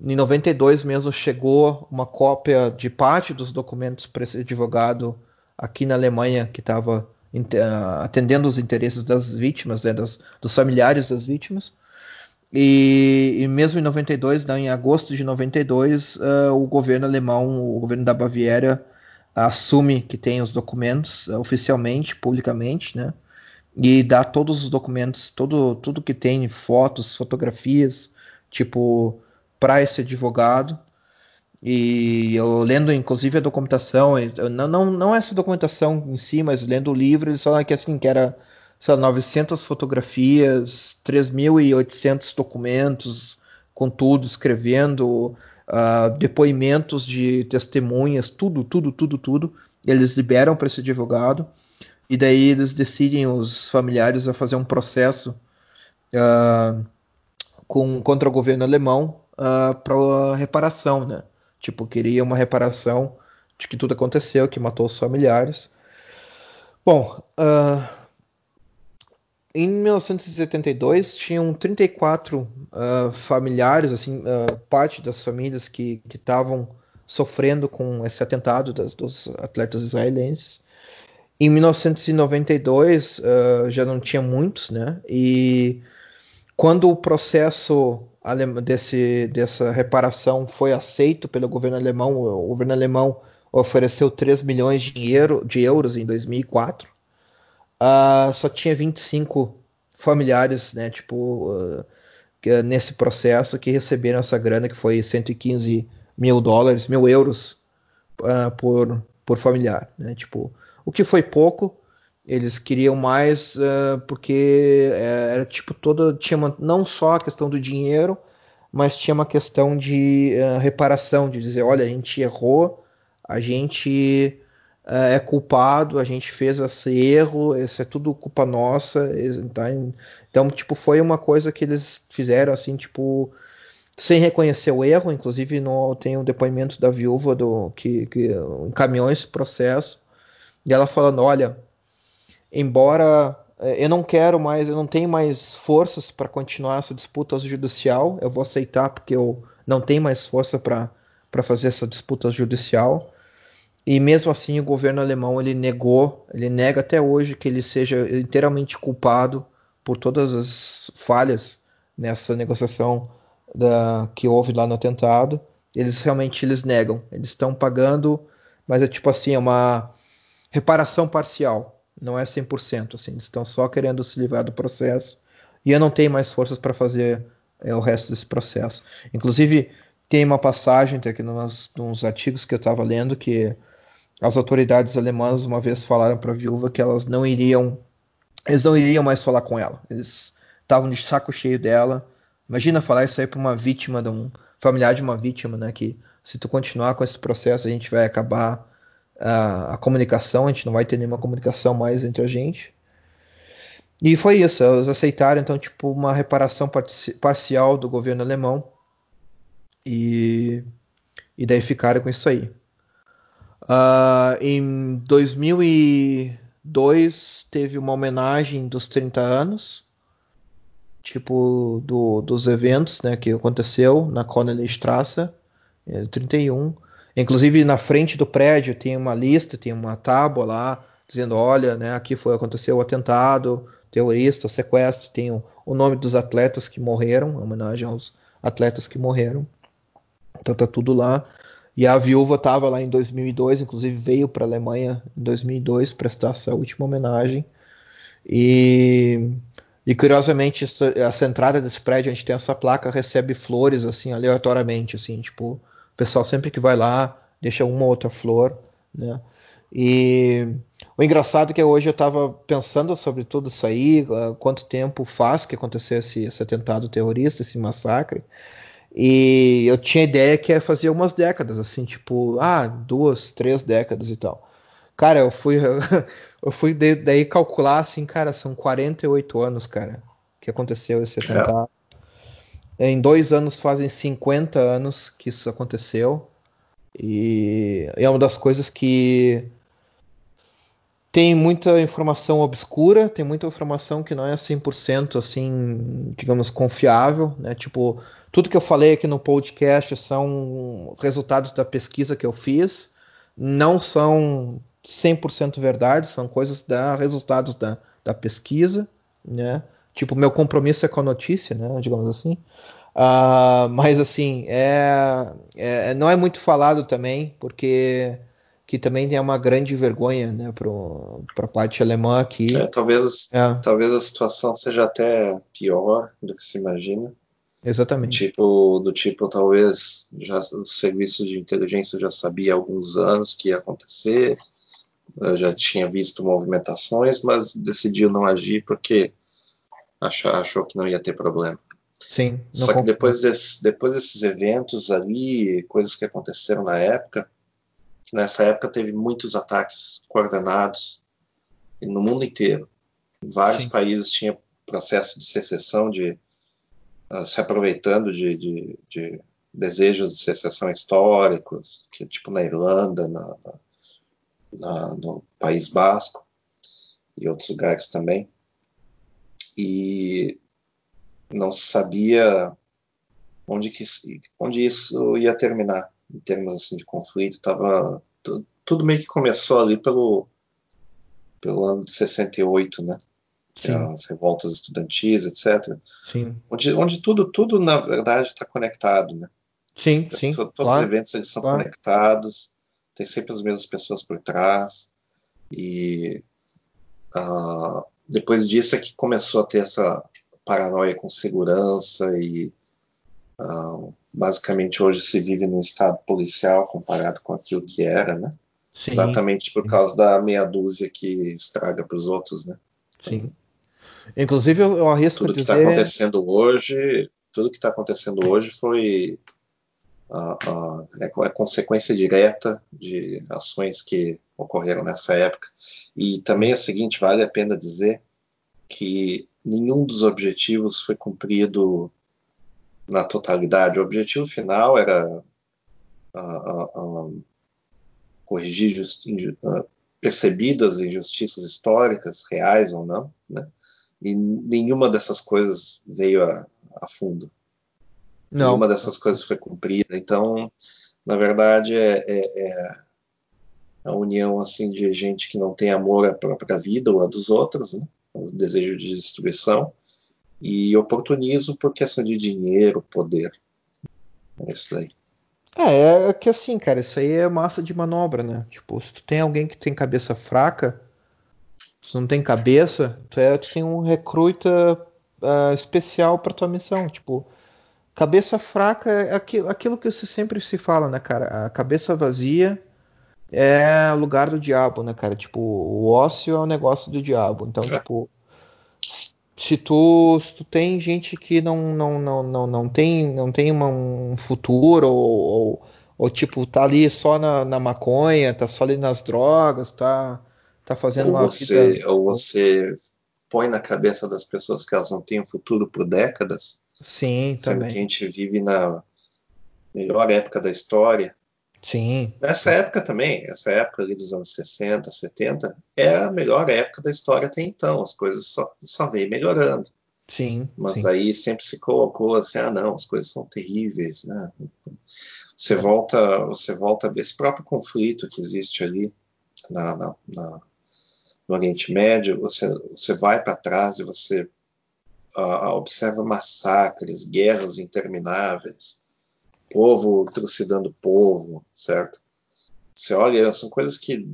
em 92 mesmo chegou uma cópia de parte dos documentos para esse advogado aqui na Alemanha que estava ah, atendendo os interesses das vítimas, né, das, dos familiares das vítimas. E, e, mesmo em 92, né, em agosto de 92, uh, o governo alemão, o governo da Baviera, assume que tem os documentos uh, oficialmente, publicamente, né? e dá todos os documentos, todo, tudo que tem, fotos, fotografias, tipo, para esse advogado. E eu lendo, inclusive, a documentação, não, não, não essa documentação em si, mas lendo o livro, eles falaram que assim, que era sei lá, 900 fotografias, 3.800 documentos, com tudo, escrevendo, uh, depoimentos de testemunhas, tudo, tudo, tudo, tudo. Eles liberam para esse advogado e daí eles decidem os familiares a fazer um processo uh, com, contra o governo alemão uh, para reparação, né? Tipo, queria uma reparação de que tudo aconteceu, que matou os familiares. Bom, uh, em 1972 tinham 34 uh, familiares, assim, uh, parte das famílias que estavam sofrendo com esse atentado das, dos atletas israelenses. Em 1992 uh, já não tinha muitos, né? E quando o processo desse, dessa reparação foi aceito pelo governo alemão. O governo alemão ofereceu 3 milhões de, euro, de euros em 2004. Uh, só tinha 25 familiares, né, tipo, uh, nesse processo que receberam essa grana, que foi 115 mil dólares, mil euros uh, por, por familiar, né, tipo, o que foi pouco, eles queriam mais porque eh, era tipo toda tinha uma, não só a questão do dinheiro, mas tinha uma questão de reparação, de dizer, olha, a gente errou, a gente é culpado, a gente fez esse erro, isso é tudo culpa nossa, tá? então tipo foi uma coisa que eles fizeram assim tipo sem reconhecer o erro, inclusive no, tem um depoimento da viúva do que, que encaminhou esse processo e ela falando, olha embora é, eu não quero mais, eu não tenho mais forças para continuar essa disputa judicial, eu vou aceitar porque eu não tenho mais força para fazer essa disputa judicial. E mesmo assim o governo alemão ele negou, ele nega até hoje que ele seja inteiramente culpado por todas as falhas nessa negociação da, que houve lá no atentado. Eles realmente eles negam, eles estão pagando, mas é tipo assim, é uma reparação parcial não é 100%, assim, eles estão só querendo se livrar do processo e eu não tenho mais forças para fazer é, o resto desse processo. Inclusive, tem uma passagem aqui nos, nos artigos que eu estava lendo que as autoridades alemãs uma vez falaram para a viúva que elas não iriam, eles não iriam mais falar com ela. Eles estavam de saco cheio dela. Imagina falar isso aí para uma vítima, de um familiar de uma vítima, né? Que se tu continuar com esse processo a gente vai acabar a, a, comunicação, a gente não vai ter nenhuma comunicação mais entre a gente. E foi isso, eles aceitaram então tipo uma reparação parci parcial do governo alemão e, e daí ficaram com isso aí. Uh, em 2002 teve uma homenagem dos 30 anos, tipo do, dos eventos né, que aconteceu na Connelly Strasse, 31. Inclusive na frente do prédio tem uma lista, tem uma tábua lá dizendo, olha, né, aqui foi aconteceu o atentado, terrorista, sequestro, tem o, o nome dos atletas que morreram, em homenagem aos atletas que morreram. Então tá tudo lá. E a viúva estava lá em 2002, inclusive veio para a Alemanha em 2002 prestar essa última homenagem. E, e curiosamente, essa, essa entrada desse prédio, a gente tem essa placa, recebe flores assim aleatoriamente, assim, tipo, pessoal sempre que vai lá deixa uma ou outra flor, né? E o engraçado é que hoje eu estava pensando sobre tudo isso aí, uh, quanto tempo faz que aconteceu esse, esse, atentado terrorista, esse massacre, e eu tinha ideia que ia fazer umas décadas, assim, tipo, ah, duas, três décadas e tal. Cara, eu fui, eu fui daí calcular, assim, cara, são 48 anos, cara, que aconteceu esse é. atentado. É. Em dois anos fazem 50 anos que isso aconteceu. E é uma das coisas que tem muita informação obscura, tem muita informação que não é 100% assim, digamos, confiável, né? Tipo, tudo que eu falei aqui no podcast são resultados da pesquisa que eu fiz, não são 100% verdade, são coisas da resultados da, da pesquisa, né? Tipo, meu compromisso é com a notícia, né? Digamos assim. Uh, mas assim, é, é, não é muito falado também, porque que também é uma grande vergonha né, para a parte alemã aqui. É, talvez, é. talvez a situação seja até pior do que se imagina. Exatamente. Do tipo, do tipo talvez já, o serviço de inteligência já sabia há alguns anos que ia acontecer, já tinha visto movimentações, mas decidiu não agir porque achou, achou que não ia ter problema. Sim. Só que depois, desse, depois desses eventos ali, coisas que aconteceram na época, nessa época teve muitos ataques coordenados no mundo inteiro. Vários Sim. países tinham processo de secessão, de uh, se aproveitando de, de, de, desejos de secessão históricos, que tipo na Irlanda, na, na, no País Basco e outros lugares também. E não se sabia onde, que, onde isso ia terminar em termos assim, de conflito. Tava, tudo meio que começou ali pelo, pelo ano de 68, né? Sim. As revoltas estudantis, etc. Sim. Onde, onde tudo, tudo, na verdade, está conectado, né? Sim, sim. Todos claro. os eventos eles são claro. conectados, tem sempre as mesmas pessoas por trás. E uh, depois disso é que começou a ter essa paranoia com segurança e uh, basicamente hoje se vive num estado policial comparado com aquilo que era, né? Sim. Exatamente por causa da meia dúzia que estraga para os outros, né? Sim. Inclusive eu, arrisco tudo que está acontecendo hoje, tudo que está acontecendo hoje foi uh, uh, é, é, consequência direta de ações que ocorreram nessa época. E também é o seguinte, vale a pena dizer que nenhum dos objetivos foi cumprido na totalidade. O objetivo final era uh, uh, corrigir uh, percebidas injustiças históricas, reais ou não, né? e nenhuma dessas coisas veio a, a fundo. Não. Nenhuma dessas coisas foi cumprida. Então, na verdade, é, é, é a união assim de gente que não tem amor à própria vida ou a dos outros, né? o desejo de destruição, e oportunismo por questão de dinheiro, poder. É isso daí. É, é que assim, cara, isso aí é massa de manobra, né? Tipo, se tu tem alguém que tem cabeça fraca, se não tem cabeça, tu, é, tu tem um recruta uh, especial para tua missão. Tipo, cabeça fraca é aquilo, aquilo que se sempre se fala, né, cara? A cabeça vazia é lugar do diabo, né, cara? Tipo, o ócio é o negócio do diabo. Então, é. tipo, se tu, se tu tem gente que não, não, não, não, não tem, não tem uma, um futuro ou, ou, ou, tipo tá ali só na, na, maconha, tá só ali nas drogas, tá, tá fazendo ou uma você, vida... Ou você põe na cabeça das pessoas que elas não têm um futuro por décadas. Sim, sendo também. que a gente vive na melhor época da história Sim. Nessa época também, essa época ali dos anos 60, 70, é a melhor época da história até então. As coisas só, só vêm melhorando. Sim. Mas sim. aí sempre se colocou assim, ah não, as coisas são terríveis, né? Você volta, você volta a ver esse próprio conflito que existe ali na, na, na no Oriente Médio, você, você vai para trás e você uh, observa massacres, guerras intermináveis, povo trucidando povo, certo? Você olha, são coisas que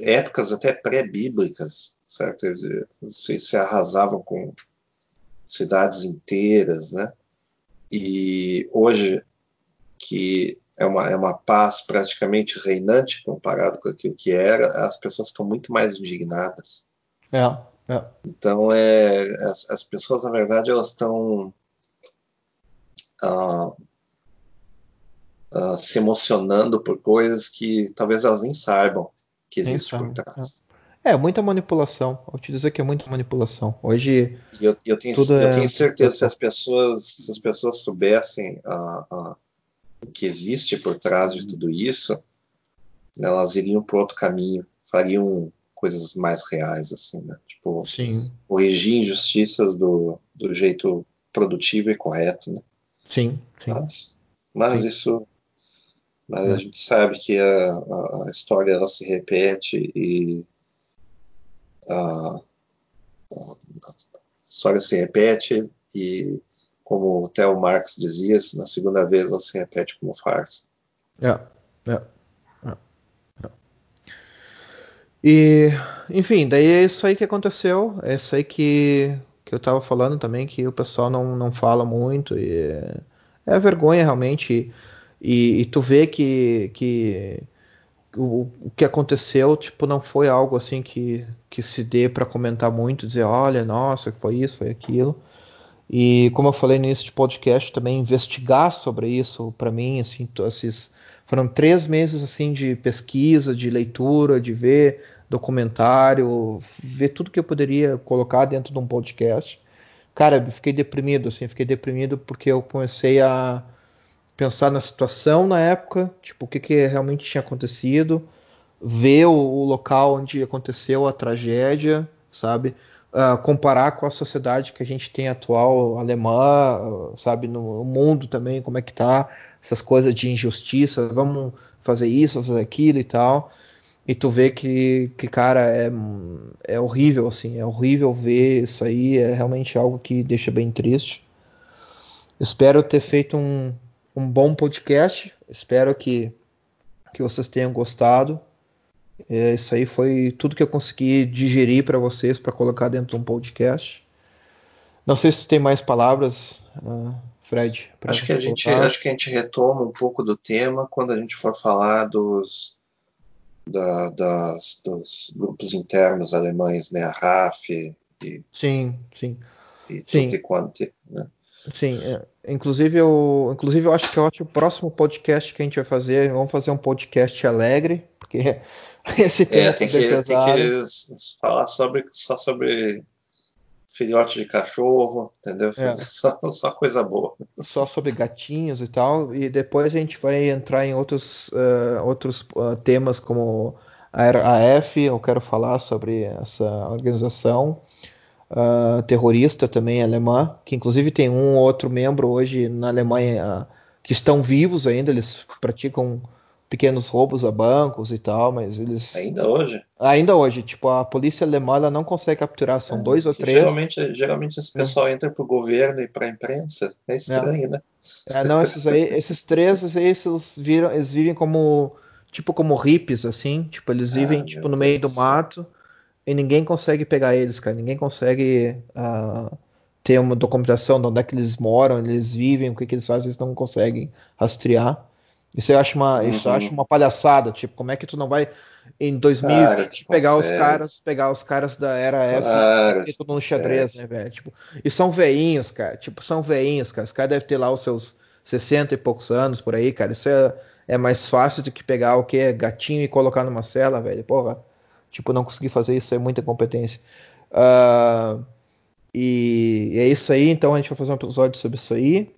épocas até pré-bíblicas, certo? Se, se arrasavam com cidades inteiras, né? E hoje que é uma, é uma paz praticamente reinante comparado com aquilo que era, as pessoas estão muito mais indignadas. É, é. Então, é, as, as pessoas, na verdade, elas estão uh, uh, se emocionando por coisas que talvez elas nem saibam que existe por trás. É. é. muita manipulação. Vou te dizer que é muita manipulação. Hoje. Eu, eu, tenho, eu é... tenho, certeza que se as pessoas, se as pessoas soubessem uh, uh, o que existe por trás de tudo isso, elas iriam por outro caminho, fariam coisas mais reais, assim, né? Tipo, sim. corrigir injustiças do, do jeito produtivo e correto, né? Sim, sim. Mas, mas sim. isso mas a gente sabe que a, a, história ela se repete e a, a, história se repete e como o Theo Marx dizia, na segunda vez ela se repete como farsa. É, é, é, E, enfim, daí é isso aí que aconteceu, é isso aí que, que eu tava falando também, que o pessoal não, não fala muito, e é, é vergonha realmente, e, e, tu vê que, que o, o, que aconteceu, tipo, não foi algo assim que, que se dê para comentar muito, dizer, olha, nossa, foi isso, foi aquilo, e como eu falei no início de podcast, também investigar sobre isso, para mim, assim, esses foram três meses assim de pesquisa, de leitura, de ver documentário, ver tudo que eu poderia colocar dentro de um podcast. Cara, eu fiquei deprimido, assim, fiquei deprimido porque eu comecei a pensar na situação na época, tipo, o que, que realmente tinha acontecido, ver o, o local onde aconteceu a tragédia, sabe? Uh, comparar com a sociedade que a gente tem atual, alemã, sabe, no mundo também, como é que tá, essas coisas de injustiça, vamos fazer isso, fazer aquilo e tal. E tu vê que, que cara, é, é horrível, assim, é horrível ver isso aí, é realmente algo que deixa bem triste. Espero ter feito um, um bom podcast, espero que, que vocês tenham gostado. É, isso aí foi tudo que eu consegui digerir para vocês para colocar dentro de um podcast. Não sei se tem mais palavras. Uh, Fred? Acho que, a gente, acho que a gente retoma um pouco do tema quando a gente for falar dos, da, das, dos grupos internos alemães, né? A RAF e, sim, sim. e tudo quanto, né? Sim, é. Inclusive eu, inclusive eu acho que eu acho que o próximo podcast que a gente vai fazer, vamos fazer um podcast alegre, porque esse tema é, tem, que, tem que falar sobre, só sobre filhote de cachorro, entendeu? É. Só, só, coisa boa. Só sobre gatinhos e tal. E depois a gente vai entrar em outros, uh, outros uh, temas como a RAF, eu quero falar sobre essa organização uh, terrorista também alemã, que inclusive tem um ou outro membro hoje na Alemanha que estão vivos ainda, eles praticam pequenos roubos a bancos e tal, mas eles. Ainda hoje? Ainda hoje. Tipo, a polícia alemã ela não consegue capturar, são é, dois ou três. Geralmente, geralmente esse pessoal é. entra pro governo e pra imprensa. É estranho, é. né? É, não, esses aí, esses três, esses, viram, eles vivem como. Tipo como hippies, assim. Tipo, eles vivem ah, tipo, no meio do mato e ninguém consegue pegar eles, cara. Ninguém consegue. Uh, ter uma documentação de onde é que eles moram, onde eles vivem, o que, que eles fazem, eles não conseguem rastrear. Isso eu acho uma, uhum. isso eu acho uma palhaçada, tipo, como é que tu não vai em 2020 pegar os caras, pegar os caras da era F claro, e tudo no xadrez, né, velho? Tipo, e são veinhos, cara, tipo, são veinhos, cara. Os caras devem ter lá os seus 60 e poucos anos por aí, cara. Isso é, é mais fácil do que pegar o que gatinho e colocar numa cela, velho. Porra, tipo, não conseguir fazer isso é muita competência. Uh, e, e é isso aí, então a gente vai fazer um episódio sobre isso aí.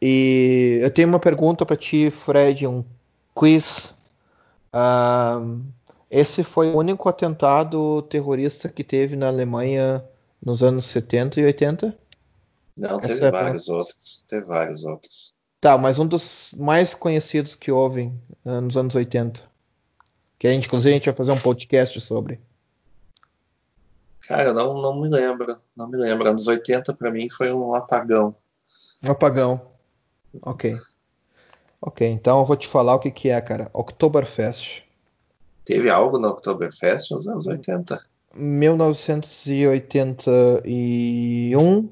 E eu tenho uma pergunta para ti, Fred, um quiz. Uh, esse foi o único atentado terrorista que teve na Alemanha nos anos 70 e 80? Não, Essa teve é vários outros. Teve vários outros. Tá, mas um dos mais conhecidos que houve uh, nos anos 80. Que a gente, inclusive, a gente vai fazer um podcast sobre. Cara, não, não me lembro. Não me lembro. Anos 80 para mim foi um apagão. Um apagão. Ok. Ok, então eu vou te falar o que, que é, cara. Oktoberfest. Teve algo no Oktoberfest nos anos 80? 1981.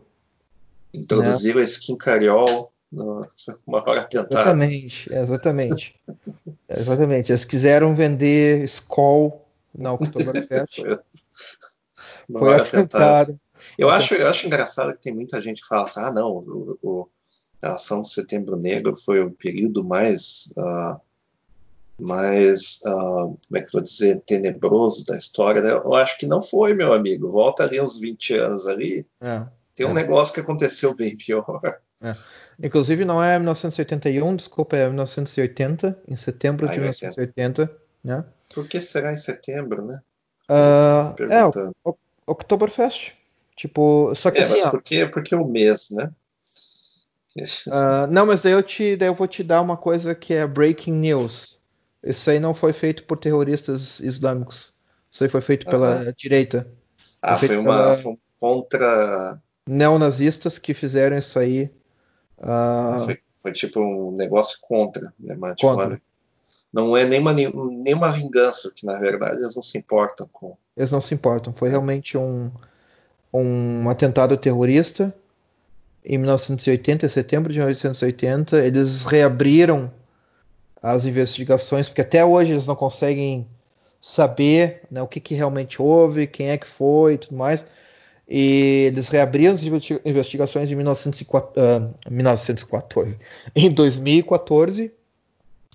Introduziram né? a skin cariol no maior atentado. Exatamente, exatamente. exatamente. Eles quiseram vender Skoll na Oktoberfest. Foi atentado. Eu acho, eu acho engraçado que tem muita gente que fala assim: ah, não, o, o a ação de Setembro Negro foi o período mais, uh, mais uh, como é que vou dizer, tenebroso da história. Né? Eu acho que não foi, meu amigo. Volta ali uns 20 anos ali. É, tem um é. negócio que aconteceu bem pior. É. Inclusive não é 1981, desculpa, é 1980, em setembro de 1980. Né? Por que será em setembro, né? Uh, é, o, Oktoberfest. Tipo, só que é, assim, mas por que, por que o mês, né? Uh, não, mas daí eu, te, daí eu vou te dar uma coisa que é breaking news. Isso aí não foi feito por terroristas islâmicos. Isso aí foi feito pela direita. Ah, foi, foi uma foi contra. Neonazistas que fizeram isso aí. Uh... Foi, foi, tipo um negócio contra, né? Tipo, contra. não é nenhuma, nenhuma vingança, que na verdade eles não se importam com. Eles não se importam. Foi realmente um, um atentado terrorista em 1980, em setembro de 1980. Eles reabriram as investigações, porque até hoje eles não conseguem saber né, o que, que realmente houve, quem é que foi e tudo mais. E eles reabriram as investigações em 1914, uh, 1914 em 2014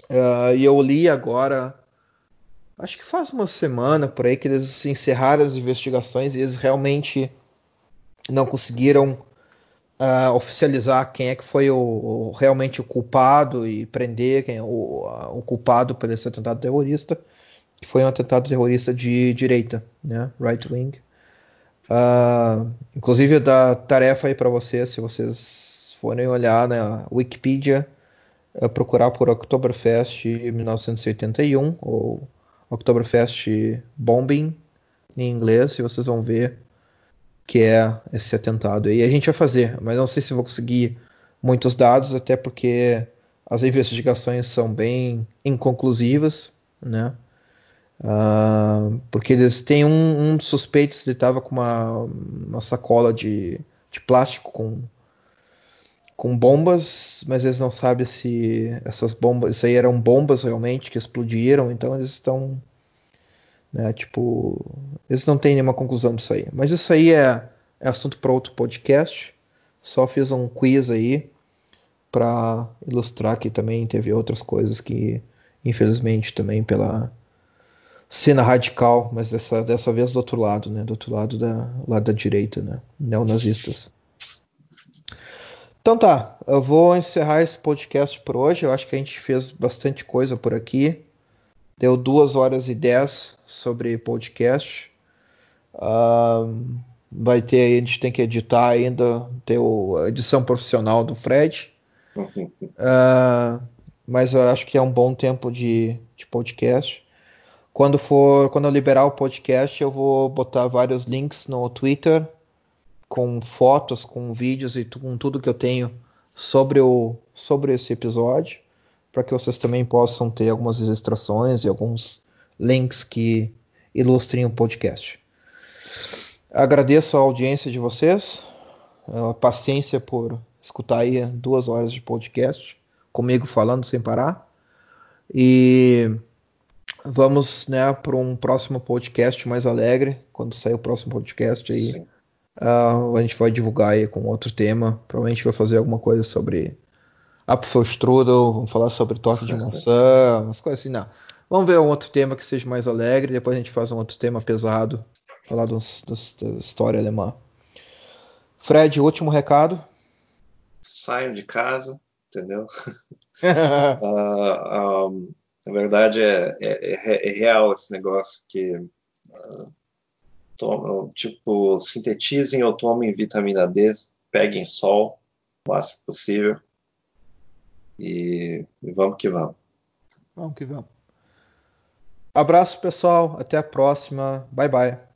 Uh, e eu li agora, acho que faz uma semana por aí que eles encerraram as investigações e eles realmente não conseguiram uh, oficializar quem é que foi o, o, realmente o culpado e prender quem é o, o culpado por esse atentado terrorista, que foi um atentado terrorista de direita, né, right wing. Uh, inclusive da tarefa aí para vocês, se vocês forem olhar na né, Wikipedia procurar por Oktoberfest 1981 ou Oktoberfest Bombing em inglês e vocês vão ver que é esse atentado. E a gente vai fazer, mas não sei se vou conseguir muitos dados, até porque as investigações são bem inconclusivas, né? Uh, porque eles têm um, um suspeito, ele estava com uma, uma sacola de, de plástico com com bombas, mas eles não sabem se essas bombas, isso aí eram bombas realmente que explodiram, então eles estão, né, tipo, eles não têm nenhuma conclusão disso aí. Mas isso aí é, é assunto para outro podcast. Só fiz um quiz aí para ilustrar que também teve outras coisas que, infelizmente, também pela cena radical, mas dessa, dessa vez do outro lado, né, do outro lado da, lado da direita, né, neonazistas. Então tá, eu vou encerrar esse podcast por hoje. Eu acho que a gente fez bastante coisa por aqui. Deu duas horas e dez sobre podcast. Vai ter, a gente tem que editar ainda, ter a edição profissional do Fred. Uh, mas eu acho que é um bom tempo de, de podcast. Quando for, quando eu liberar o podcast, eu vou botar vários links no Twitter com fotos, com vídeos e com tudo que eu tenho sobre, o, sobre esse episódio, para que vocês também possam ter algumas ilustrações e alguns links que ilustrem o podcast. Agradeço a audiência de vocês, a paciência por escutar aí duas horas de podcast comigo falando sem parar. E vamos né, para um próximo podcast mais alegre, quando sair o próximo podcast aí. Uh, a gente vai divulgar aí com outro tema. Provavelmente vai fazer alguma coisa sobre Apfelstrudel, vamos falar sobre torta de maçã, umas coisas assim. Não. Vamos ver um outro tema que seja mais alegre. Depois a gente faz um outro tema pesado. Falar dos, dos, da história alemã. Fred, último recado. Saiam de casa, entendeu? uh, um, na verdade, é, é, é, é, real esse negócio que uh, tipo, sintetizem ou tomem vitamina D, peguem sol o máximo possível e, e vamos que vamos. Vamos que vamos. Abraço, pessoal. Até a próxima. Bye, bye.